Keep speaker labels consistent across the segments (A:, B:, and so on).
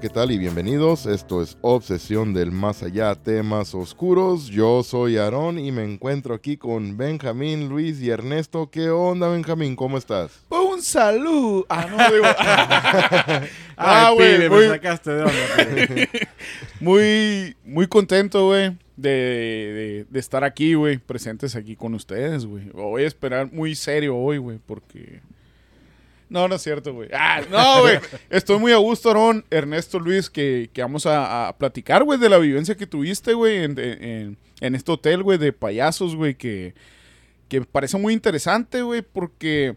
A: ¿qué tal? Y bienvenidos. Esto es Obsesión del Más Allá, temas oscuros. Yo soy Aarón y me encuentro aquí con Benjamín, Luis y Ernesto. ¿Qué onda, Benjamín? ¿Cómo estás?
B: Un saludo. Ah, no, digo.
C: Ah,
B: güey, muy-
C: me sacaste de onda.
B: muy, muy contento, güey, de, de- de estar aquí, güey, presentes aquí con ustedes, güey. Voy a esperar muy serio hoy, güey, porque... No, no es cierto, güey. Ah, no, güey. Estoy muy a gusto, Aaron, Ernesto, Luis, que, que vamos a, a platicar, güey, de la vivencia que tuviste, güey, en, en- en este hotel, güey, de payasos, güey, que, que parece muy interesante, güey, porque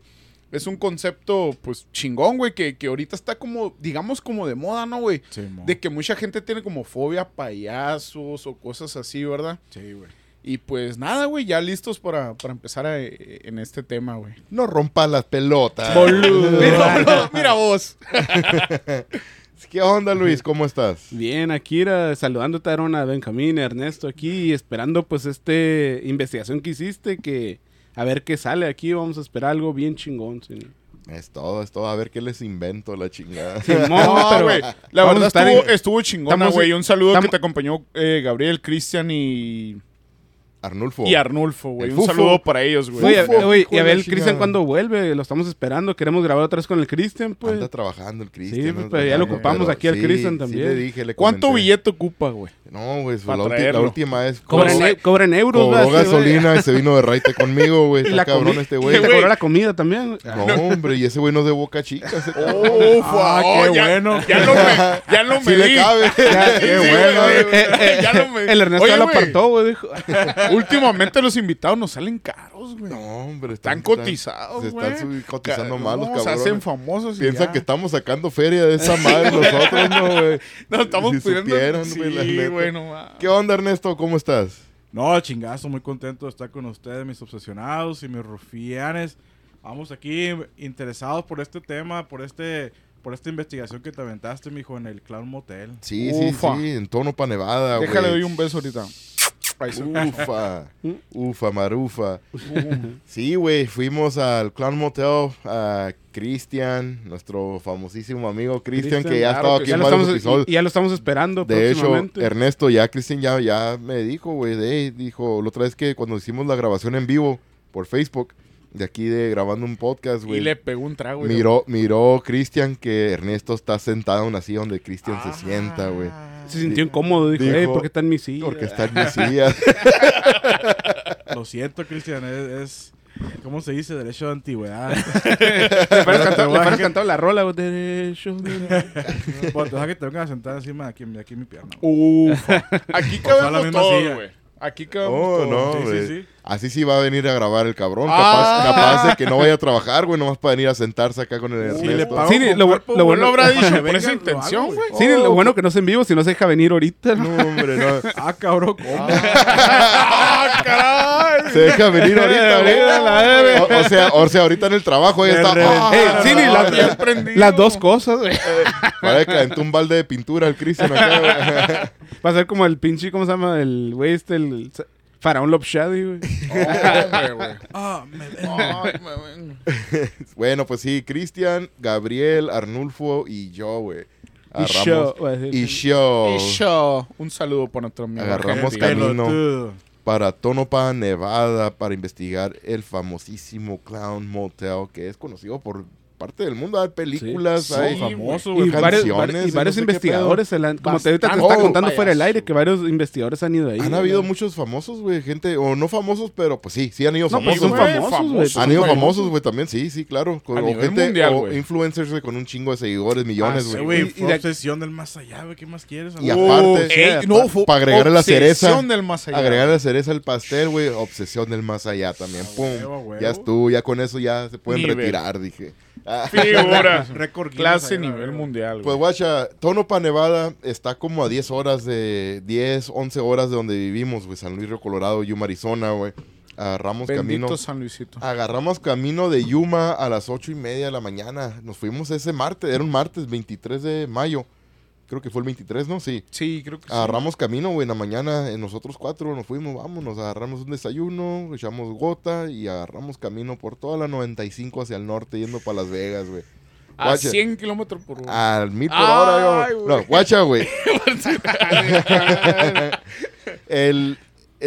B: es un concepto, pues, chingón, güey, que, que ahorita está como, digamos, como de moda, ¿no, güey?
C: Sí.
B: De que mucha gente tiene como fobia a payasos o cosas así, ¿verdad?
C: Sí, güey.
B: Y pues nada, güey, ya listos para, para empezar a- en este tema, güey.
A: No rompa las pelotas.
B: Mira, mira vos.
A: ¿Qué onda, Luis? ¿Cómo estás?
D: Bien, Akira, saludándote Aaron, a Benjamín, a Ernesto aquí y esperando pues este investigación que hiciste que a ver qué sale aquí, vamos a esperar algo bien chingón. sí.
A: Es todo, es todo. A ver qué les invento, la chingada.
D: Simón,
B: No,
D: pero
B: güey. La verdad estuvo,
D: en-
B: estuvo chingona,
D: estamos-
B: güey. Un saludo que te acompañó eh, Gabriel, Cristian y,
A: Arnulfo.
B: y Arnulfo, güey. Un
A: Fufo.
B: saludo para ellos, güey.
D: Oye, y a ver el Cristian cuando vuelve, lo estamos esperando, queremos grabar otra vez con el Cristian, pues.
A: Anda trabajando el Cristian.
D: Sí, pues, pero ya lo ocupamos
A: pero
D: aquí al
A: sí,
D: Cristian
A: sí
D: también.
A: le dije, le
B: ¿Cuánto billete ocupa, güey?
A: No, güey, la, la última vez
D: Cobran, e- cobran euros. Sí, güey.
A: gasolina y se vino de raite conmigo, güey. Está cabrón este güey.
D: te cobró la comida también.
A: No, hombre, y ese güey no es de boca chica. ese cabrón.
B: Uf,
C: Ah,
B: oh,
C: qué bueno.
B: Ya lo, me, ya lo
A: Sí le
B: medí.
A: cabe.
C: Qué
B: Sí,
C: bueno.
B: medí.
D: El Ernesto lo apartó, güey, dijo.
B: Últimamente los invitados nos salen caros, güey.
A: No, hombre.
B: Están
A: están-
B: cotizados,
A: Se
B: güey.
A: están subi- cotizando mal los
B: no, Se
A: cabrones.
B: hacen famosos y
A: Piensan
B: ya.
A: que estamos sacando feria de esa madre nosotros, ¿no, güey?
B: No, estamos
A: Si
B: pidiendo...
A: supieran,
B: sí,
A: güey, la neta.
B: güey, no mames.
A: ¿Qué onda, Ernesto? ¿Cómo estás?
C: No, chingazo, muy contento de estar con ustedes, mis obsesionados y mis rufianes. Vamos aquí interesados por este tema, por este por esta investigación que te aventaste, mijo, en el Clown Motel.
A: Sí,
B: Ufa.
A: sí, sí, en tono pa' Nevada, güey.
B: Déjale, doy un beso ahorita.
A: Ufa, ufa, marufa. Sí, güey, fuimos al Clown Motel a Cristian, nuestro famosísimo amigo Cristian, que ya ha
B: claro
A: estado aquí
D: Ya
A: en varios episodios.
D: y- y ya lo estamos esperando
A: De hecho. Ernesto, ya Cristian ya, ya me dijo, güey, de, dijo, la otra vez que cuando hicimos la grabación en vivo por Facebook, de aquí de grabando un podcast,
B: Y
A: güey.
B: le pegó un trago. güey.
A: Miró, miró Cristian que Ernesto está sentado en así donde Cristian
B: Ah.
A: se sienta, güey.
D: Se sintió incómodo, dijo,
A: Dijo-
D: "Ey, ¿por qué está en mi silla?
A: Porque está en mi silla.
C: Lo siento, Cristian, es, es- ¿cómo se dice? Derecho de antigüedad.
D: Le pares cantado, la rola, güey. Derecho de-
C: Bueno, deja que te vengan a sentar encima de aquí, aquí en mi pierna.
B: Ufa. Aquí cabemos todos, güey. Aquí cabemos
A: Oh,
B: todos.
A: no,
C: sí, sí, sí.
A: Así sí va a venir a grabar el cabrón.
B: Ah.
A: Capaz, capaz de que no vaya a trabajar, güey, nomás para venir a sentarse acá con el
C: Si le pago
D: Sí,
C: con
D: lo-
C: cuerpo,
D: lo bueno-
B: lo habrá dicho por esa intención, güey.
D: Sí, lo bueno que no es en vivo, si no se deja venir ahorita. ¿no?
A: No, hombre, no.
C: Ah, cabrón, ¿cómo?
B: ¡Ah, caray!
A: Se deja venir ahorita, güey. O, o sea, o sea, ahorita en el trabajo ya
C: De
A: está. ah,
D: sí, ni
A: no,
D: las, dos cosas, güey.
A: Parece que aventó un balde de pintura al Cristian acá, güey.
D: Va a ser como el pinche, ¿cómo se llama? El güey este, el Faraón Love Shady, güey.
C: Ah.
B: Ay, me-
A: Bueno, pues sí, Cristian, Gabriel, Arnulfo y yo, güey.
D: Y
A: Agarramos-
D: decir.
A: Y show.
B: Y yo, un saludo para nuestro amigo.
A: Agarramos camino. Para Tonopah, Nevada, para investigar el famosísimo Clown Motel, que es conocido por parte del mundo. Hay películas,
D: Sí,
A: hay
B: sí,
C: famoso,
D: Y
C: güey.
D: varios, y
A: no
D: varios investigadores, se la han- como te, ahorita te
B: Bastante
D: estaba contando fuera del aire, que varios investigadores han ido ahí.
A: Han habido muchos famosos, güey, gente, o no famosos, pero pues sí, sí han ido
D: No,
A: famosos.
D: pues son famosos, güey.
B: famosos,
A: Han ido famosos, güey, también, sí, sí, claro. Con- o gente,
B: mundial,
A: o influencers güey, con un chingo de seguidores, millones,
B: Ah,
A: güey.
D: Y-
C: obsesión del más allá, güey. ¿Qué más quieres?
A: Y aparte- Para agregarle la cereza.
B: obsesión del más allá.
A: Agregar la cereza al pastel, güey, obsesión del más allá también.
C: A
A: Pum, ya estuvo, ya con eso ya se pueden retirar, dije. Ah.
B: Figura.
C: Récord Guinness
B: Clase nivel mundial,
A: Pues guacha, Tonopah, Nevada está como a 10 horas de 10, 11 horas de donde vivimos, güey, San Luis Río Colorado, Yuma, Arizona, güey. Agarramos
B: Bendito
A: camino.
B: San Luisito.
A: Agarramos camino de Yuma a las ocho y media de la mañana. Nos fuimos ese martes, era un martes 23 de mayo. Creo que fue el 23, ¿no? Sí.
B: Sí, creo que sí.
A: Agarramos camino, güey, en la mañana, eh, nosotros cuatro nos fuimos, vamos, nos agarramos un desayuno, echamos gota y agarramos camino por toda la 95 hacia el norte, yendo para Las Vegas, güey.
B: A
A: Guacha.
B: 100 kilómetros por hora.
A: Al mil por hora, güey. No, guacha, güey. El,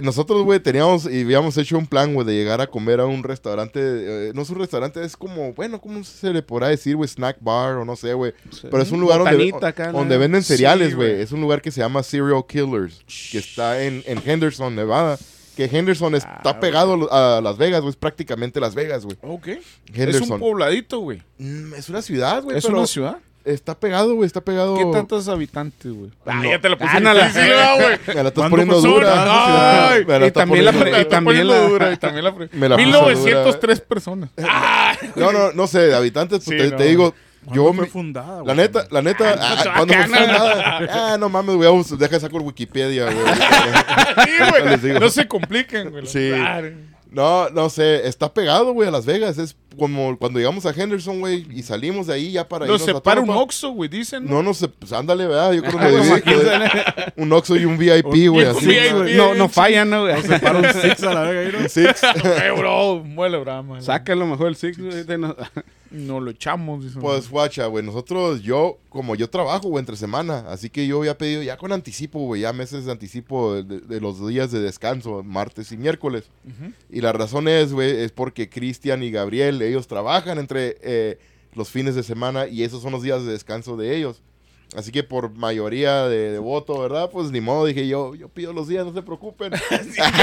A: nosotros, güey, teníamos y habíamos hecho un plan, güey, de llegar a comer a un restaurante. eh, no es un restaurante, es como, bueno, ¿cómo se le podrá decir, güey? Snack bar o no sé, güey. Pero es un lugar donde,
D: acá, ¿no?
A: donde venden cereales, güey. es un lugar que se llama Serial Killers, que está en, en Henderson, Nevada. Que Henderson está
B: Ah,
A: pegado a Las Vegas, güey. Es prácticamente Las Vegas, güey.
B: Ok. Es
A: Henderson.
B: un pobladito, güey.
A: Mm, es una ciudad, güey.
B: Es
A: pero
B: una ciudad.
A: Está pegado, güey. Está pegado.
B: ¿Qué tantos habitantes, güey? Ah,
A: No.
B: ya te la puse
D: Ah, no, la-
B: difícil, ¿verdad, güey.
A: Me la estás
C: ¿Cuándo
A: poniendo dura.
B: Ay,
A: Me la
D: y también la
A: poniendo
D: pre-
A: dura.
D: y también la-
B: dura, y también la
A: Me la puso
B: 1903 personas.
A: No, no, no sé, de habitantes, pues
B: Sí,
A: te,
B: no.
A: te digo, yo
C: ¿Cuándo fue
A: me-
C: fundada,
A: La
C: güey?
A: neta, la neta,
B: Ah,
A: ah,
B: no,
A: cuando
B: acá
A: fue ah, no mames, voy a bus- deja saco el Wikipedia, güey.
B: Sí, güey. No se compliquen, güey.
A: Sí.
B: Claro.
A: No, no sé, está pegado, güey, a Las Vegas. Es como cuando llegamos a Henderson, güey, y salimos de ahí ya para
B: Nos
A: irnos a
B: separa un. Oxxo, güey, dicen.
A: No, no sé, pues ándale, ¿verdad? Yo creo que un Oxxo y un VIP, güey, así.
B: VIP.
D: No, no fallan, ¿no? güey?
C: Para un six a la verga, ¿no?
A: Un Six.
B: Eh, bro, muele brama.
D: Sácalo mejor el Six, güey, de no-
B: No lo echamos, dicen.
A: Pues, guacha, güey, nosotros, yo, como yo trabajo, güey, entre semana, así que yo había pedido ya con anticipo, güey, ya meses de anticipo de, de- de los días de descanso, martes y miércoles. Y la razón es, güey, es porque Cristian y Gabriel, ellos trabajan entre eh, los fines de semana y esos son los días de descanso de ellos. Así que por mayoría de, de voto, ¿verdad? Pues ni modo, dije yo, yo pido los días, no se preocupen.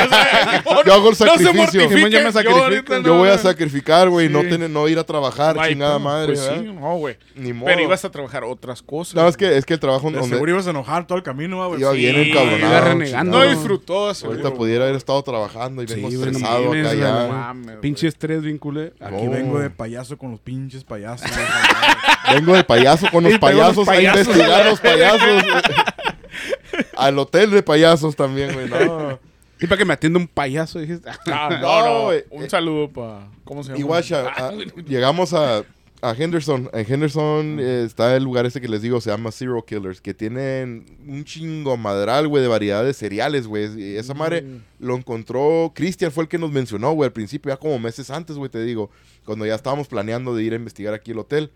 A: yo hago el sacrificio.
B: No se
D: yo me
A: yo voy a sacrificar, güey, no,
B: Sí.
A: tener- no ir a trabajar,
B: No hay
A: chingada
B: pedo.
A: madre,
B: Pues
A: ¿verdad?
B: sí, no, güey.
A: Ni modo.
B: Pero ibas a trabajar otras cosas.
A: No, es que, es que el trabajo
C: De
A: donde
C: seguro ibas a enojar todo el camino, va, güey.
A: iba
C: Sí.
A: bien encabronado.
D: iba renegando.
B: No disfrutó, ese,
A: Ahorita pudiera haber estado trabajando y vengo
D: no
A: estresado acá
D: no
B: güey.
D: Pinche estrés bien culé.
C: Aquí
A: No.
C: vengo de payaso con los pinches payasos.
A: Vengo de payaso con los payasos, a investigar a los payasos. Al hotel de payasos también, güey. No.
D: Y para que me atienda un payaso, dijiste.
B: Ah,
A: No,
B: no. Un saludo para. ¿Cómo se llama?
A: Y guacha,
B: Ah,
A: a- llegamos a, a Henderson. En Henderson eh, está el lugar este que les digo, se llama Zero Killers, que tienen un chingo madral, güey, de variedad de cereales, güey. Y esa madre
B: Mm.
A: lo encontró, Cristian fue el que nos mencionó, güey, al principio, ya como meses antes, güey, te digo, cuando ya estábamos planeando de ir a investigar aquí el hotel.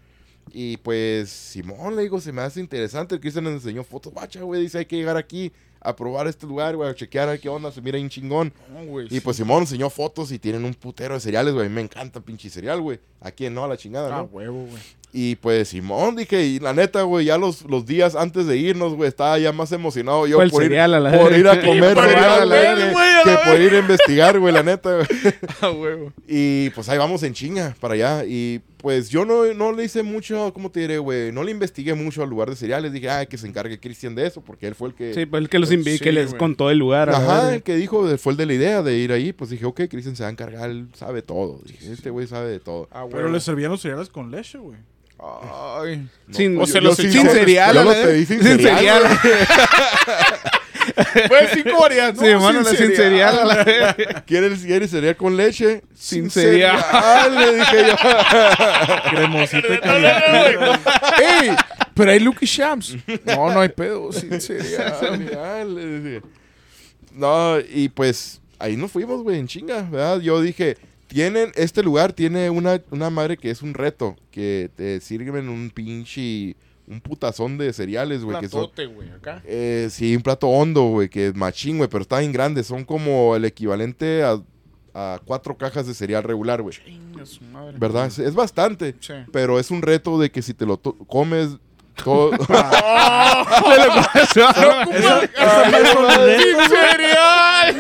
A: Y pues, Simón, le digo, se me hace interesante. El Cristian nos enseñó fotos, bacha, güey, dice, hay que llegar aquí a probar este lugar, güey, a chequear a ver qué onda, se mira ahí un chingón.
B: no,
A: Y
B: sí.
A: pues Simón enseñó fotos y tienen un putero de cereales, güey. A mí me encanta pinche cereal, güey. Aquí no, a la chingada,
B: Ah,
A: ¿no?
B: huevo, güey.
A: Y pues Simón, dije, y la neta, güey, ya los, los días antes de irnos, güey, estaba ya más emocionado yo por, ir,
D: a la
A: por ir a comer
B: por ir a
A: cereal,
B: a
A: que
B: la
A: por ir a investigar, güey, la neta, güey.
B: Ah, huevo.
A: Y pues ahí vamos en chinga para allá. Y pues yo no, no le hice mucho, ¿cómo te diré, güey? No le investigué mucho al lugar de cereales. Dije, ah, que se encargue Cristian de eso, porque él fue el que...
D: Sí, pues el que los invi
B: Sí,
D: que les contó el lugar.
A: Ajá, el que dijo, fue el de la idea de ir ahí. Pues dije, ok, Cristian se va a encargar, él sabe todo. Dije, este güey sabe de todo.
B: Ah,
C: Pero le servían los cereales con leche, güey.
B: Ay.
D: Sin,
A: No,
B: se
A: yo-
B: los echó-
D: sin
A: yo-
D: cereal.
A: Yo pedí
D: verga.
A: sin cereal. güey.
B: Pues cinco variantes.
D: Sí, mano, la sin cereal. verga.
A: ¿Quieres, ¿Quieres cereal con leche?
D: Sin cereal.
A: Le dije yo.
C: Y
B: No, no, no,
C: caliente.
B: ¡Ey! Pero hay Lucky Shams. No, no hay pedo. Sin cereal.
A: cereal, le dije. No, y pues ahí nos fuimos, güey, en chinga, ¿verdad? Yo dije, tienen, este lugar tiene una, una madre que es un reto, que te sirven un pinche, un putazón de cereales, güey, que son...
B: Platote, güey, acá.
A: Eh, sí, un plato hondo, güey, que es machín, güey, pero está bien grande. Son como el equivalente a, a cuatro cajas de cereal regular, güey.
B: Madre.
A: ¿Verdad? Es, es bastante.
B: Sí.
A: Pero es un reto de que si te lo to- comes todo...
B: ¡Sin cereal!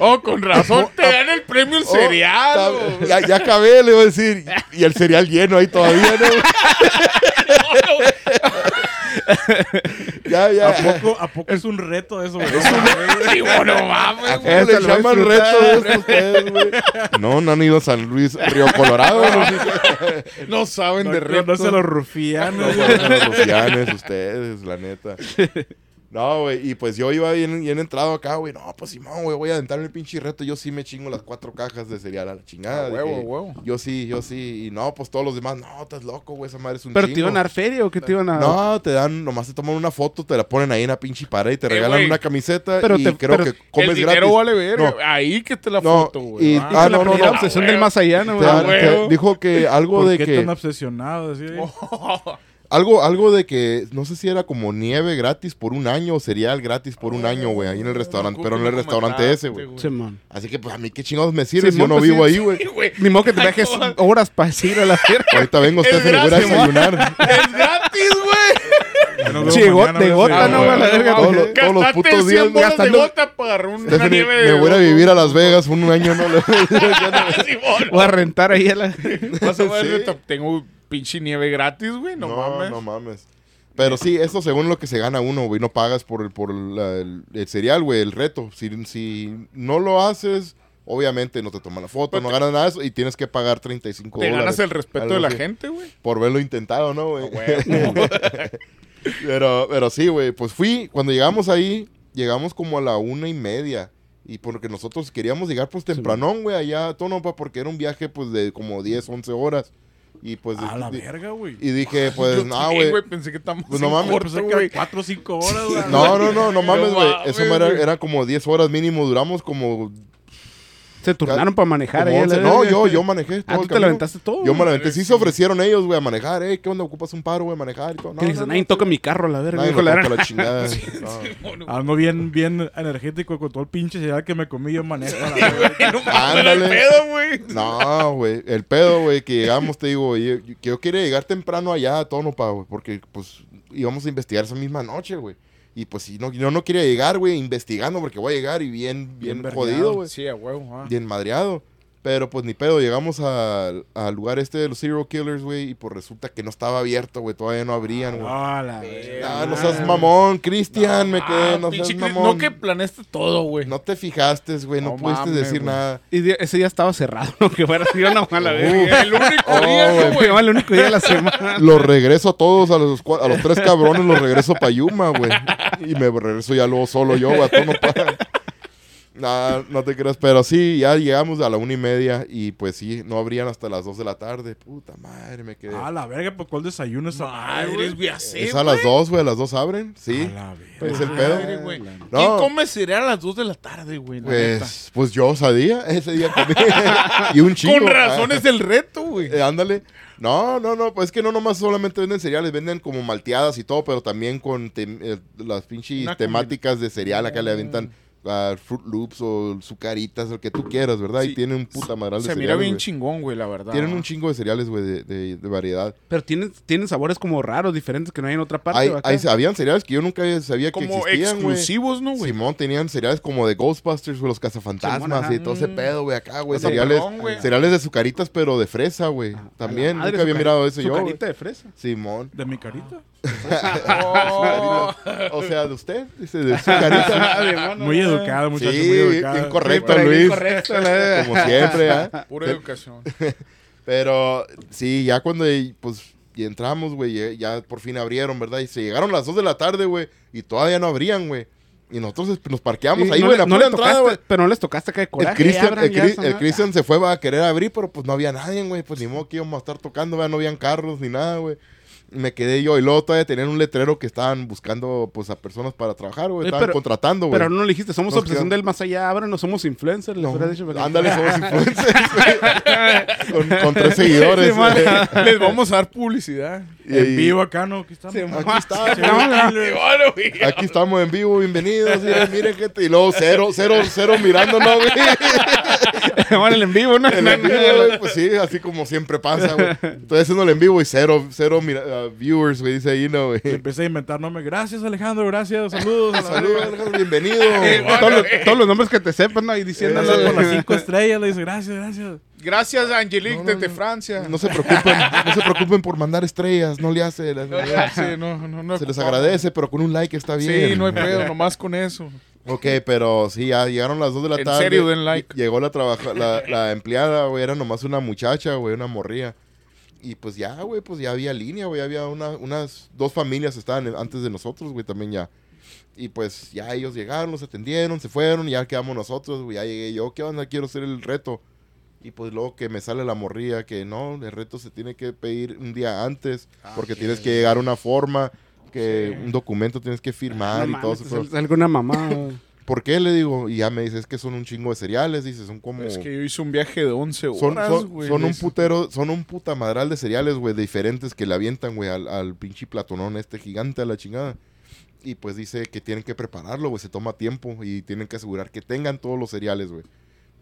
B: Oh, con razón te dan el premio el cereal.
A: Oh, ya, ya acabé, le voy a decir. Y el cereal lleno ahí todavía, ¿no? Ya, ya.
C: ¿A poco, ¿A poco es un reto eso, güey?
B: Digo, no mames.
A: ¿A cómo
B: güey.
A: le
D: a
A: llaman reto de eso ustedes, güey? No, no han ido a San Luis, Río Colorado. No,
B: No saben
C: No,
B: de reto.
C: no se los rufianos.
A: no son los rufianes ustedes, la neta. No, güey, y pues yo iba bien, bien entrado acá, güey. No, pues Simón, güey, voy a aventarme el pinche reto. Yo sí me chingo las cuatro cajas de cereal a la chingada.
B: A huevo,
A: Dije,
B: huevo.
A: Yo sí, yo sí. Y no, pues todos los demás, no, estás loco, güey, esa madre es un
D: ¿Pero te iban a dar feria o qué te iban a
A: No, te dan, nomás te toman una foto, te la ponen ahí en la pinche pared y te regalan
B: güey.
A: una camiseta
D: Pero
A: y
D: te-
A: creo
D: pero
A: que
B: el
A: comes
B: dinero
A: gratis.
B: vale.
A: No.
B: Ahí que te la
A: No,
B: foto, güey.
A: y-
B: Ah,
A: ah,
D: la
A: no, no, no.
D: obsesión
B: Ah,
D: del más allá, ¿no?
A: Te- dijo que algo
C: ¿Por
A: de
C: qué
A: que
C: tan obsesionado?
A: algo algo de que no sé si era como nieve gratis por un año o cereal gratis por un año, güey, ahí en el restaurante, pero en el restaurante ese, güey.
D: Simón.
A: Así que pues a mí qué chingados me sirve si yo no
D: pues,
A: vivo
D: sí.
A: ahí, güey.
D: Ni modo que te dejes horas para ir a la verga.
A: Ahorita vengo, usted se me voy a desayunar.
B: Es gratis, güey.
D: De gota, no,
C: güey.
D: a la verga.
A: Todos los- todos los
B: Gastaste
A: putos
B: 100
A: días gastando-
B: gota para una nieve
A: me voy a vivir a Las Vegas un año, no le.
D: Voy a rentar ahí a la...
B: Vas a ver,
A: Sí.
B: neta, Tengo pinche nieve gratis, güey. No,
A: No,
B: mames.
A: no mames. Pero sí, eso según lo que se gana uno, güey. No pagas por el, por la- el, el cereal, güey, el reto. Si, si no lo haces, obviamente no te toman la foto,
B: Pero
A: no
B: te-
A: ganas nada de eso y tienes que pagar 35
B: Te
A: dólares.
B: ganas el respeto de la gente, güey.
A: Por verlo intentado, ¿no, güey?
B: Huevo.
A: pero, pero sí, güey. Pues fui, cuando llegamos ahí, llegamos como a la una y media. Y porque nosotros queríamos llegar pues tempranón, güey, allá a Tonopah, porque era un viaje pues de como 10, 11 horas. Y pues...
C: A la verga, güey.
A: Y dije, pues, no,
B: también,
A: güey.
B: Pensé que estamos
A: Pues no mames.
C: 4 o 5 horas, güey.
A: No, no, no, no mames, güey. Eso era, era como 10 horas mínimo. Duramos como.
D: Se turnaron para manejar ahí a la
A: 11. No, yo, yo manejé.
D: Ah,
A: todo
D: tú
A: el
D: te aventaste todo.
A: Yo me aventé. Sí se ofrecieron ellos, güey, a manejar. Eh, ¿qué onda? ¿Ocupas un paro, güey, a manejar y todo? No,
D: Que dices,
A: no, no,
D: nadie
A: sí,
D: toca mi carro a la verga.
A: Nadie
D: la
A: la chingada. No.
C: Ando bien, bien energético con todo el pinche cereal que me comí yo manejo.
A: Ándale.
B: el pedo, güey.
A: No, güey. El pedo, güey, que llegamos, te digo, yo- que yo quería llegar temprano allá a Tonopa, güey, porque, pues, íbamos a investigar esa misma noche, güey. Y, pues, si no, yo no quería llegar, güey, investigando, porque voy a llegar y bien, bien,
C: Bien
A: jodido, güey.
B: Sí, a huevo. ah.
A: bien madreado. Pero pues ni pedo, llegamos al al lugar este de los Serial Killers, güey, y pues resulta que no estaba abierto, güey, todavía no abrían, güey.
C: Ah, la.
A: Ah, no seas mamón, Cristian, me quedé, no seas mamón.
B: No que planeaste todo, güey.
A: No te fijaste, güey, no,
B: No
A: pudiste
B: mames,
A: decir nada.
D: Y ese día estaba cerrado, ¿no? Que fuera así, no, a la
A: Uh.
D: verga.
B: El único
A: Oh,
B: día,
A: güey.
B: ¿no,
D: el único día de la semana.
A: Los regreso a todos, a los, a los tres cabrones los regreso pa' Yuma, güey. Y me regreso ya luego solo yo, güey, a todo no para. Nah, no te creas, pero sí, ya llegamos a la una y media y pues sí, no abrían hasta las dos de la tarde. Puta madre, me quedé.
C: Ah, la verga, ¿por cuál desayuno esa madre, güey?
A: es a las dos, güey, a las dos abren, sí.
C: A la verga.
A: Es el pedo.
B: Madre, güey.
A: No.
B: ¿Quién come cereal a las 2 de la tarde, güey?
A: Pues, pues yo sabía, ese día comí. y un chingo.
B: Con razón es el reto, güey.
A: eh, ándale. No, no, no, pues es que no nomás solamente venden cereales, venden como malteadas y todo, pero también con tem- eh, las pinches temáticas de cereal. Acá le aventan ah, Fruit Loops o Zucaritas, lo que tú quieras, ¿verdad?
B: Sí.
A: Y tienen un puta madral de
B: Se mira bien chingón, güey, la verdad.
A: Tienen un chingo de cereales, güey, de, de- de variedad.
D: Pero tienen, tienen sabores como raros, diferentes que no hay en otra parte.
A: Hay,
D: ¿o acá?
A: hay- habían cereales que yo nunca sabía que
B: Como
A: existían, güey.
B: exclusivos, ¿no, güey?
A: Simón, tenían cereales como de Ghostbusters, güey, los cazafantasmas
D: Simón,
A: y todo ese pedo, güey, acá, güey. Cereales, cereales de sucaritas, pero de fresa, güey. También,
D: Madre,
A: nunca había mirado eso yo,
D: de fresa.
A: Simón.
C: ¿De mi carita?
B: Oh.
A: O sea, de usted, dice, de su carita.
C: Muy educado, muchacho,
A: Sí,
C: muy educado.
A: bien correcto,
D: Pero bien
A: Luis. Como siempre, ¿ah?
B: Pura educación.
A: Pero sí, ya cuando pues y entramos, güey, ya, por fin abrieron, ¿verdad? Y se llegaron las 2 de la tarde, güey, y todavía no abrían, güey. Y nosotros es- nos parqueamos
D: Y
A: ahí, güey,
D: no
A: entrada, güey.
D: Pero no les tocaste acá de
A: El
D: coraje.
A: El, Cri-. Cristian se fue a querer abrir, pero pues no había nadie, güey. Pues ni modo que íbamos a estar tocando, ¿verdad? No habían carros ni nada, güey. Me quedé yo y luego todavía tenían un letrero que estaban buscando pues a personas para trabajar, güey.
D: Eh,
A: Estaban
D: pero-
A: contratando, güey.
D: Pero no le dijiste, somos
A: Nos
D: obsesión
A: quedamos-
D: del más allá, ahora no somos influencers.
A: No, ándale, somos influencers, con, con tres seguidores.
D: Sí.
B: Les vamos a dar publicidad.
A: Y-
C: En vivo acá, ¿no? Aquí estamos.
D: Sí,
A: Aquí estamos en vivo, bienvenidos. Miren, miren, gente. Y luego cero, cero, cero mirándonos, güey.
D: Bueno, el en vivo, ¿no?
A: En el vivo, güey, pues sí, así como siempre pasa, güey. Estoy haciendo el en vivo y cero, cero mira- uh, viewers, güey, dice ahí, ¿no, güey?
C: Empecé a inventar nombres. Gracias, Alejandro. Gracias. Saludos.
A: Saludos. Alejandro, bienvenido.
D: Eh, todos, los, todos los nombres que te sepan, ¿no? Y.
C: Gracias por las cinco estrellas. Le dice, gracias, gracias.
B: Gracias, Angelique,
A: No, no,
B: desde
A: no.
B: Francia.
A: No se preocupen, no se preocupen por mandar estrellas, no le hace.
B: No, sí, no, no, no
A: Se les agradece, pero con un like está bien.
B: Sí, no hay pedo, nomás con eso.
A: Ok, pero sí, ya llegaron las 2 de la
B: En
A: tarde.
B: serio, den like.
A: Llegó la, trabaja la, la empleada, güey, era nomás una muchacha, güey, una morría. Y pues ya, güey, pues ya había línea, güey, había una, unas dos familias estaban antes de nosotros, güey, también ya. Y pues ya ellos llegaron, los atendieron, se fueron, y ya quedamos nosotros, güey. Ya llegué yo, ¿qué onda? Quiero hacer el reto. Y pues luego que me sale la morría que no, el reto se tiene que pedir un día antes, porque tienes que llegar a una forma, que un documento tienes que firmar
D: No
A: y todo eso.
D: es alguna mamá.
A: ¿Por qué? Le digo, y ya me dice, es que son un chingo de cereales, dice, son como...
B: Es que yo hice un viaje de 11 horas,
A: Son, son,
B: güey.
A: son un putero, son un puta madral de cereales, güey, diferentes que le avientan, güey, al, al pinche platonón este gigante a la chingada. Y pues dice que tienen que prepararlo, güey, se toma tiempo y tienen que asegurar que tengan todos los cereales, güey.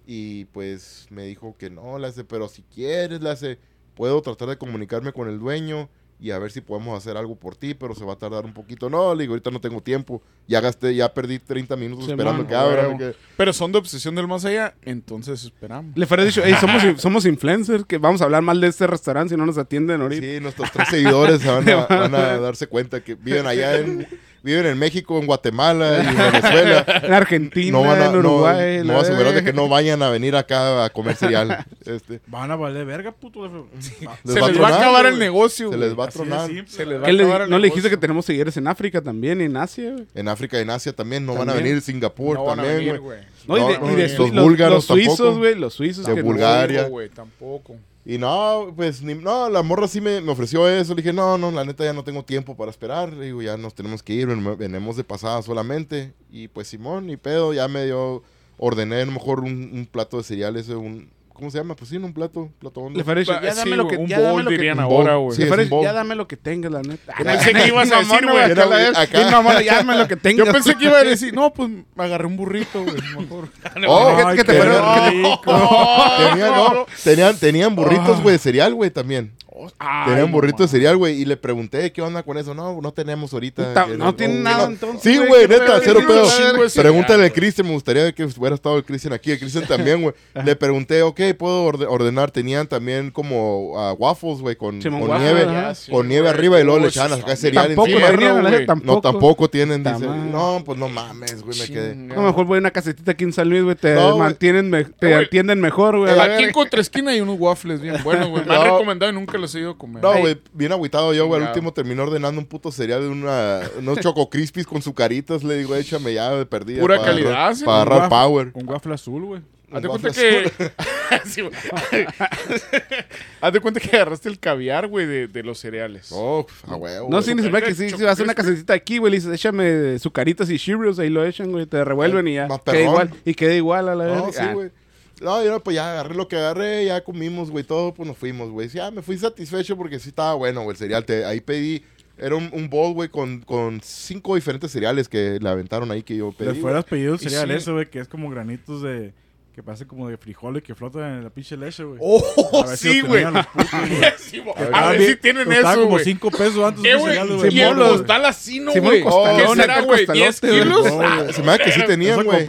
A: Y pues me dijo que no, le hace, pero si quieres, le hace, puedo tratar de comunicarme con el dueño y a ver si podemos hacer algo por ti, pero se va a tardar un poquito. No, le digo, ahorita no tengo tiempo. Ya gasté, ya perdí 30 minutos
D: Sí,
A: esperando
D: man,
A: que que-
B: Pero son de obsesión del más allá, entonces esperamos.
D: Le fuera dicho, "Ey, somos, somos influencers, que vamos a hablar mal de este restaurante si no nos atienden ahorita.
A: Sí, nuestros tres seguidores se van a, van a darse cuenta que viven allá en viven en México, en Guatemala y en Venezuela.
D: En Argentina,
A: No van a,
D: en
A: no,
D: Uruguay.
A: no
D: la
A: voy a asegurar de que no vayan a venir acá a comer cereal. Este,
C: Van a valer verga, puto.
B: Se les va a
A: tronar,
B: acabar el negocio,
A: se les va a tronar.
C: simple.
B: Se les va a
D: ¿Qué le-
B: acabar el
D: no le dijiste que tenemos seguidores en África también y en Asia, güey.
A: En África y en Asia también no van a
D: También.
A: venir. Singapur
B: No
A: también, güey.
D: No, y de,
A: No,
D: y de
A: los
D: los,
A: búlgaros
D: los suizos,
A: tampoco.
D: güey, los suizos
A: De
D: no-
A: Bulgaria.
B: No, güey, tampoco.
A: Y no, pues ni- no, la morra sí me, ofreció eso. Le dije, no, no, la neta ya no tengo tiempo para esperar. Le digo, ya nos tenemos que ir, ven- venimos de pasada solamente. Y pues Simón, ni pedo, ya me dio, ordené a lo mejor un, un plato de cereales, un, ¿cómo se llama? Pues sí, un plato, plato hondo.
D: Le ya
B: sí,
D: dame lo que,
B: un
D: ya
B: bowl,
D: que,
B: ahora, güey.
A: Sí,
D: ya dame lo que tengas, la neta.
B: Yo pensé que ibas a decir, güey,
D: acá la
A: acá.
D: Ya dame lo que tengas.
B: Yo pensé que iba a decir, no, pues me agarré un burrito, güey, mejor.
A: Oh,
C: Ay,
D: que te.
A: Tenían, no, tenían, tenían burritos,
B: Ah.
A: güey, de cereal, güey, también.
B: Ay,
A: Tenían burritos de cereal, güey, y le pregunté, ¿qué onda con eso? No, no tenemos ahorita.
D: Ta- no tienen nada,
A: que
D: entonces,
A: Sí,
D: güey,
A: neta,
D: pedo,
A: cero pedo. Pregúntale al. Cristian, me gustaría que hubiera estado el Cristian aquí. El Cristian también, güey. Le pregunté, ok, puedo orde- ordenar. Tenían también como ah, waffles, güey, con,
D: Simón,
A: con
D: waffles,
A: nieve.
D: ajá.
B: Sí,
A: con nieve arriba y luego le echaban acá cereal
D: Tampoco
A: encima.
D: no tampoco.
A: No, tampoco tienen, dice. No, pues no mames, güey, me quedé.
D: Lo mejor voy a una casetita aquí en San Luis, güey, te
A: No,
D: mantienen, me- te atienden mejor, güey.
B: Aquí en. Contraesquina hay unos waffles bien buenos, güey. Me han
A: No.
B: recomendado y nunca los he ido a comer.
A: No, güey, bien agüitado yo, güey. Al último terminó ordenando un puto cereal de una, unos choco crispies con sucaritas. Le digo, échame ya de perdida.
B: Pura calidad.
A: Para agarrar power.
C: Un waffle azul, güey.
B: Haz de cuenta que. Sí. Haz de cuenta que agarraste el caviar, güey, de, de los cereales.
A: Oh, a huevo.
D: No, sí, ni se ve que sí, si vas a una casetita aquí, güey, le dices, échame sucaritas y Cheerios, ahí lo echan, güey, te revuelven y ya.
A: Más
D: Queda
A: perrón.
D: igual, y queda igual a la
A: No,
D: verga.
A: sí,
D: Ah,
A: güey. No, yo pues ya agarré lo que agarré, ya comimos, güey, todo, pues nos fuimos, güey. Sí, Ya me fui satisfecho porque sí estaba bueno, güey, el cereal. Te- ahí pedí, era un, un bowl, güey, con, con cinco diferentes cereales que le aventaron ahí que yo pedí.
C: Le fueras pedido cereal
B: sí.
C: eso, güey, que es como granitos de... Que parece como de frijoles que flotan en la pinche leche, güey.
B: ¡Oh,
C: A ver si
B: sí, güey!
C: tenían güey.
B: Güey. A ver si tienen eso,
C: como
B: güey.
C: 5 pesos antes
B: ¿Qué,
C: de
B: güey?
C: cereal,
B: Y el costal así, ¿no, güey? ¿Qué será, güey?
D: costalote,
B: ¿10
D: güey.
B: kilos?
C: Güey.
A: Se me hace que sí tenían, güey.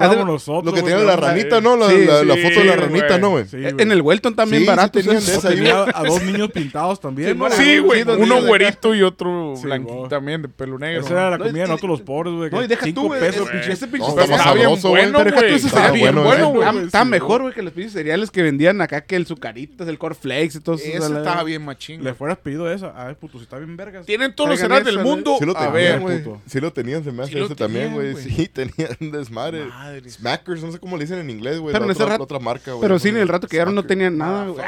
A: Lo que
C: güey,
A: tiene la ranita, ¿no? La, foto de la
B: güey.
A: ranita, ¿no, güey?
C: Sí, güey.
D: En el Welton también baratos.
A: tenían
C: a dos niños pintados también, ¿no?
B: Sí, güey. Uno güerito y otro blanquito
C: güey.
B: también, de pelo negro.
C: Esa era la comida de
D: y-
C: nosotros los pobres, güey.
D: No, y deja tú, güey. ese-
C: pinche.
A: Está
B: bien
A: güey.
B: bueno, güey.
D: ese
A: Estaba
B: Estaba bien
A: bueno
B: güey.
D: Mejor, güey, que los pinches cereales que vendían acá que el Zucaritas, el Cornflakes y todo eso. A
B: estaba bien machín.
C: Le fueras pedido esa. Ay, puto, si está bien vergas.
B: Tienen todos los cereales del mundo.
A: Sí lo
B: a
A: tenían,
B: ver,
A: güey.
C: puto.
A: Sí lo tenían, se me hace ese también, güey. Sí, tenían desmadre.
B: Madre.
A: Smackers, no sé cómo le dicen en inglés, güey.
D: Pero en ese
A: otra,
D: rato-
A: otra marca, güey.
D: Pero sí, en el rato que llegaron no tenían nada, güey.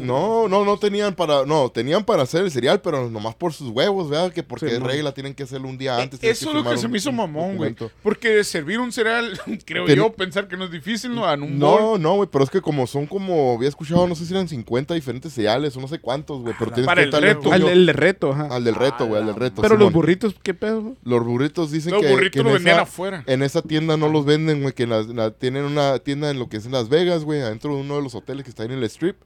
A: No, no, no tenían para, no, tenían para hacer el cereal, pero nomás por sus huevos, ¿verdad? Que porque
D: mo.
A: regla, tienen que hacerlo un día antes. tienes
B: Eso es lo que se me hizo mamón, güey. Porque de servir un cereal, creo yo, pensar que no es difícil, ¿no? Un.
A: No, no, güey, pero es que como son como, había escuchado, no sé si eran 50 diferentes cereales o no sé cuántos, güey, pero tienes
B: Para
A: que
B: el reto.
D: Al el de reto, ajá.
A: al del reto, güey, al del reto.
D: Pero los burritos, ¿qué pedo? güey?
A: Los burritos dicen
B: Los
A: que,
B: burritos
A: que en
B: vendían
A: esa-
B: afuera.
A: En esa tienda no los venden, güey, que en la- la- tienen una tienda en lo que es en Las Vegas, güey, adentro de uno de los hoteles que está ahí en el strip.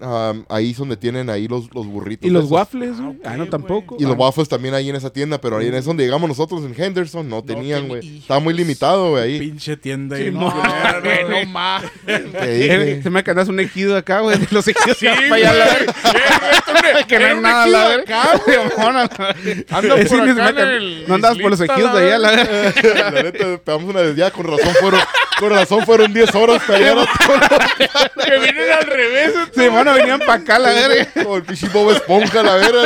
A: Am, ahí es donde tienen ahí los, los burritos.
D: ¿Y los
A: esos.
D: waffles, güey?
C: ok,
D: Ah, no, tampoco.
A: Y los
D: Ah.
A: waffles también ahí en esa tienda, pero ahí en es donde llegamos nosotros en Henderson, no tenían,
B: tenía-
A: güey. Estaba muy limitado, güey, ahí.
C: Pinche tienda.
D: Sí, mo-
C: no,
B: Ah, güey, no más.
A: Te
D: Eh,
A: dije.
D: Se me cantas un ejido acá, güey. de Los ejidos
B: Sí,
D: para
B: güey.
D: allá, la verga. que no hay nada, la verga. Eh,
B: por acá en
D: can-
B: el
D: No andabas por los ejidos de allá, la verga.
A: La neta, pegamos una desviada, con razón fueron, con razón fueron 10 horas para llegar a
B: Que vienen al revés.
D: Sí, bueno, venían para acá, la verga.
A: Como el pinche Bob Esponja, la verga,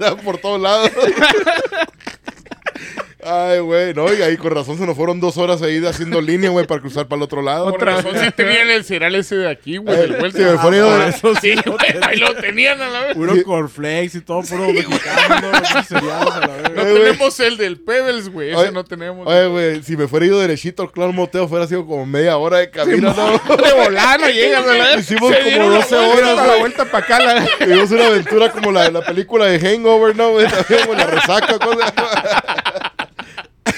A: ¿no, por todos lados. Ay, güey, no, y ahí con razón se nos fueron dos horas ahí haciendo línea, güey, para cruzar para el otro lado.
B: Otra razón sí tenían el cereal ese de aquí, güey.
A: Eh,
B: del vuelto.
A: se me fue ido de-
C: Eso
B: Sí, güey, ahí lo tenían a la vez.
C: Puro cornflakes y todo, puro mexicano, ¿no? cereales a la
B: No
C: verga.
A: Eh, güey.
B: tenemos el del Pebbles, güey. Ese no tenemos.
A: Oye, güey, si me fuera ido derechito al Clan Moteo, fuera sido como media hora de camino, ¿no?
D: De volar, no llegas
A: Hicimos
B: Se
A: como
B: dieron la
A: 12
B: vuelta,
A: horas,
D: la vuelta para acá. La...
A: Tuvimos una aventura como la de la película de Hangover, ¿no, güey? También, güey, la resaca, cosa.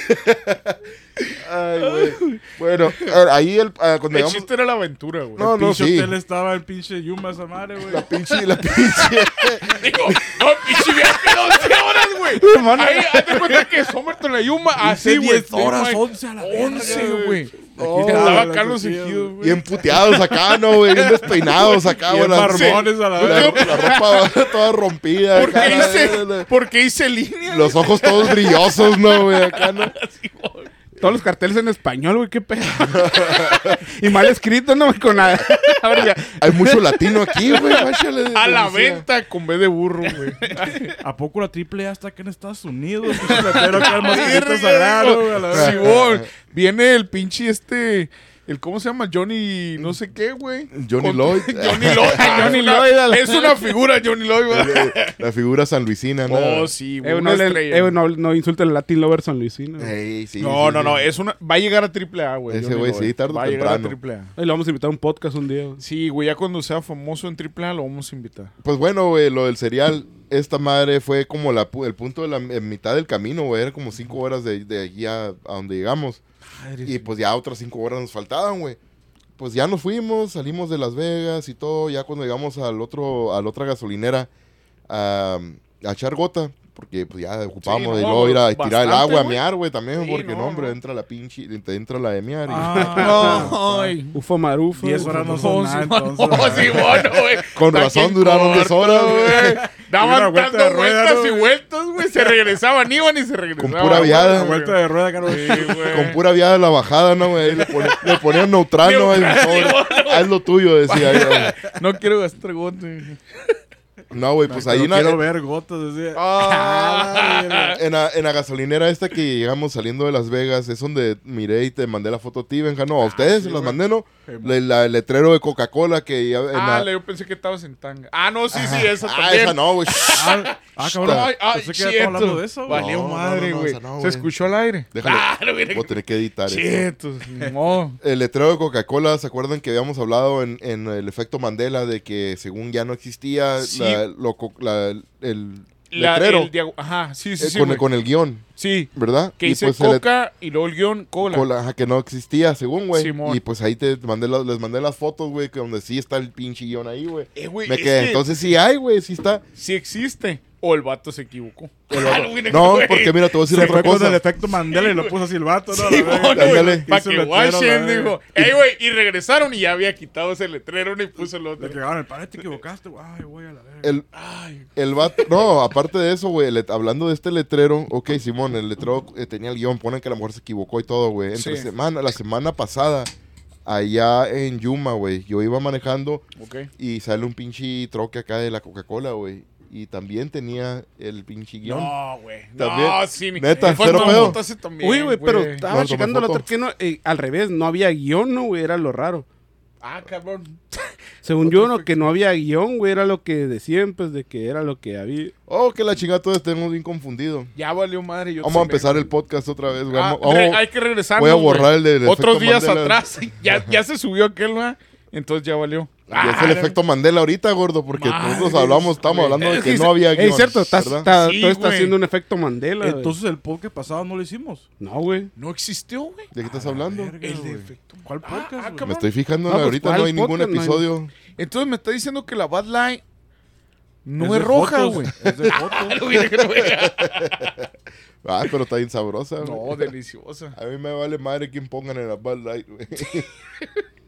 A: Ay, güey. Bueno, ahí el, ah, cuando
B: el
A: llegamos...
B: chiste era la aventura, güey.
A: No, no,
C: Pinche
A: sí.
C: hotel estaba el pinche Yuma esa madre, güey.
A: La pinche, la pinche...
B: Digo, no, pinche viaje de 12 horas, güey. Ahí, hazte cuenta que Somerton la Yuma, así, güey.
C: 10 horas,
B: Sí,
C: 11 a la verga,
B: 11,
C: güey.
A: Oh,
B: andaba Carlos Ejido,
C: güey.
A: Bien puteados acá, ¿no, güey? Bien despeinados acá,
C: Bien
A: güey. La,
C: barbones a la verga.
A: la ropa toda rompida.
B: ¿Por qué hice,
A: la- la-
B: por qué hice línea?
A: Los ojos todos brillosos, ¿no, güey? Acá, ¿no?
D: Todos los carteles en español, güey, qué pedo. y mal escrito, ¿no? Con la... A ver, ya.
A: Hay mucho latino aquí, güey.
B: A la
A: decía.
B: venta con B de burro, güey.
C: ¿A poco la triple A está acá en Estados Unidos? Letrero acá el mosquito sagrado, güey,
B: viene el pinche este, el cómo se llama Johnny, no sé qué, güey.
A: Johnny
B: Con-
A: Lloyd.
B: Johnny Lloyd.
D: Johnny
B: Es una-
D: Lloyd, la-
B: Es una figura Johnny Lloyd, güey.
A: La figura San Luisina, ¿no?
B: Oh, sí, güey.
D: Eh,
B: una
D: no, eh, no, no insulten al Latin Lover San Luisino.
A: Ey, sí,
B: no,
A: sí,
B: no,
A: sí.
B: no, es una, va a llegar a triple A, güey.
A: Ese güey sí, tarde o
B: Va a llegar a
A: temprano.
B: triple A.
D: Ahí le vamos a invitar a un podcast un día. güey.
B: Sí, güey, ya cuando sea famoso en triple A lo vamos a invitar.
A: Pues bueno, güey, lo del cereal, esta madre fue como la, pu- el punto de la en mitad del camino, güey. Era como cinco horas de, de allí a, a donde llegamos. Y pues ya otras cinco horas nos faltaban, güey. Pues ya nos fuimos, salimos de Las Vegas y todo. Ya cuando llegamos al otro, a la otra gasolinera a, a echar gota, porque pues ya ocupábamos
B: no,
A: de luego ir a
B: bastante,
A: tirar el agua a mear, güey, también,
B: Sí,
A: porque no,
B: no,
A: hombre,
B: no.
A: entra la pinche, te entra la de mear. y-
C: Ah,
B: Ay.
D: Ufo Marufo.
C: 10 horas no son nada, entonces.
B: Oh, sí, bueno, güey.
A: Con razón duraron 10
B: corto,
A: horas, güey.
B: Daban
C: vuelta
B: dando
C: de rueda,
B: vueltas
C: ¿no,
B: y vueltas, güey. Se regresaban, iban y se regresaban.
A: pura viada.
C: La vuelta de rueda, caro.
B: Sí, güey.
A: Con pura viada la bajada, ¿no, güey? Le, pone- le ponían ¿no?
B: Sí, bueno.
A: Haz lo tuyo, decía. güey.
B: No quiero gastar gote.
A: No, güey, pues ahí la,
C: quiero ver gotas, decía.
B: Ah,
A: en, la, en la gasolinera esta que llegamos saliendo de Las Vegas, es donde miré y te mandé la foto a ti, Benja. No, a ustedes se las mandé, ¿no? La- el letrero de Coca-Cola que ya en
B: ah,
A: la-
B: yo pensé que estabas en tanga. Ah, no, sí, sí, esa
A: Ah,
B: también.
A: esa no, güey.
C: Ah, ah, cabrón.
B: Ay, ay,
C: Pensé que ya estaba hablando de eso, güey.
B: Valió
A: No, no,
B: madre,
A: no, no,
B: güey.
A: no,
B: ¿Se escuchó al aire?
A: Déjale.
B: Claro, mira.
A: Voy a tener que editar eso.
B: Chetos, modo.
A: El letrero de Coca-Cola, ¿se acuerdan que habíamos hablado en, en el efecto Mandela de que según ya no existía
B: Sí.
A: La- lo la- el
B: La-
A: letrero
B: el Ajá, sí, sí,
A: eh,
B: sí.
A: con, el, con el guion,
B: Sí,
A: ¿verdad?
B: que
A: Y
B: dice
A: pues
B: coca y luego el guion cola.
A: cola, ajá, que no existía, según, güey.
B: Simón.
A: Y pues ahí te mandé la- les mandé las fotos, güey, que donde sí está el pinche guion ahí, güey.
B: Eh, güey,
A: Me quedé,
B: que
A: entonces sí hay, güey, sí está.
B: sí existe. O el vato se equivocó.
A: El
B: Ah,
A: vato- no, porque mira, te voy a decir
C: Se
A: otra
C: con el
A: cosa.
C: efecto Mandela y lo puso así el vato, ¿no?
B: Sí, bueno, Para que
C: verga.
B: dijo. Ey, güey, y regresaron y ya había quitado ese letrero y puso el
C: Le
B: otro.
C: cagaron el padre, te equivocaste, güey. Ay, güey, a la verga.
A: El,
B: Ay,
A: el vato, no, aparte de eso, güey, le- hablando de este letrero, ok, Simón, el letrero eh, tenía el guion, ponen que la mujer se equivocó y todo, güey. Entre
B: Sí.
A: semana, la semana pasada, allá en Yuma, güey, yo iba manejando y sale un pinche troque acá de la Coca-Cola, güey. Y también tenía el pinche guion.
B: No, güey.
A: También.
B: No, sí. mi-
A: Neta,
B: me fue
A: cero pedo.
B: también,
D: Uy, güey, pero estaba
A: No,
D: checando la otra que no, eh, al revés, no había guion, ¿no, güey? Era lo raro.
B: Ah, cabrón.
D: Según yo, no, que no había guion, güey, era lo que decían, pues, de que era lo que había.
A: Oh, que la chingada todos estemos bien confundidos.
B: Ya valió madre. Yo
A: Vamos a empezar el podcast otra vez, güey.
B: Ah,
A: Vamos-
B: re-
A: vamos-
B: hay que regresar.
A: voy a borrar el del
B: Otros días
A: Mandela.
B: atrás. Ya, ya se subió aquel, ¿va? Entonces ya valió.
A: Y es el
B: Ah,
A: efecto Mandela ahorita, gordo, porque
B: Madres,
A: nosotros hablamos, estamos hablando de
D: Es
A: que no había guion.
D: Ey, cierto, está,
B: Sí,
D: todo está haciendo un efecto Mandela. güey.
C: Entonces el podcast pasado no lo hicimos.
D: No, güey.
B: No existió, güey.
A: ¿De qué estás hablando?
C: verga,
B: El de efecto.
C: ¿Cuál
B: Ah,
C: podcast,
B: ah?
A: Me estoy fijando
D: No, pues,
A: ahorita,
D: ¿cuál
A: no hay ningún
D: podcast? No hay-
A: episodio.
B: Entonces me está diciendo que la Bad Light no
C: Es
B: es, roja, güey.
C: Es de
B: vea.
A: Ah, pero está bien sabrosa. güey.
B: No, deliciosa.
A: A mí me vale madre quien pongan en la Bud Light, güey.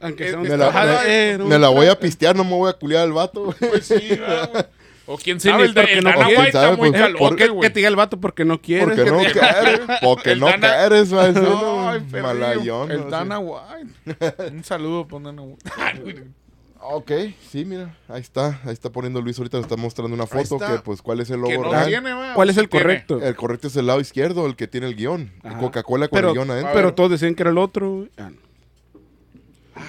D: Aunque
B: Eh,
D: sea un
A: Me la, me- la voy a pistear, no me voy a culiar al vato.
B: Pues sí, ¿verdad, güey. O quién sabe, el, de,
D: porque
B: el
D: no
B: Dana. White está
A: ¿Sabe?
B: muy
A: Pues,
B: calote,
A: ¿por
D: que, que te diga el vato porque no quieres.
A: Porque
D: que
A: no quieres, porque
B: El
A: no
B: Dana-
A: quieres, va a decir,
B: No,
A: ¿no?
B: ay, perrillo.
A: Malayón.
B: El. Dana White. Un saludo por Dana White.
A: Ok, sí, mira, ahí está, ahí está poniendo Luis ahorita, nos está mostrando una foto que pues cuál es el logo
B: no
A: real.
B: tiene, va,
D: ¿Cuál es el
B: tiene.
D: correcto?
A: El correcto es el lado izquierdo, el que tiene el
D: guion.
A: Coca-Cola con
D: Pero,
A: el guion adentro.
D: pero todos decían que era el otro. Ah, no.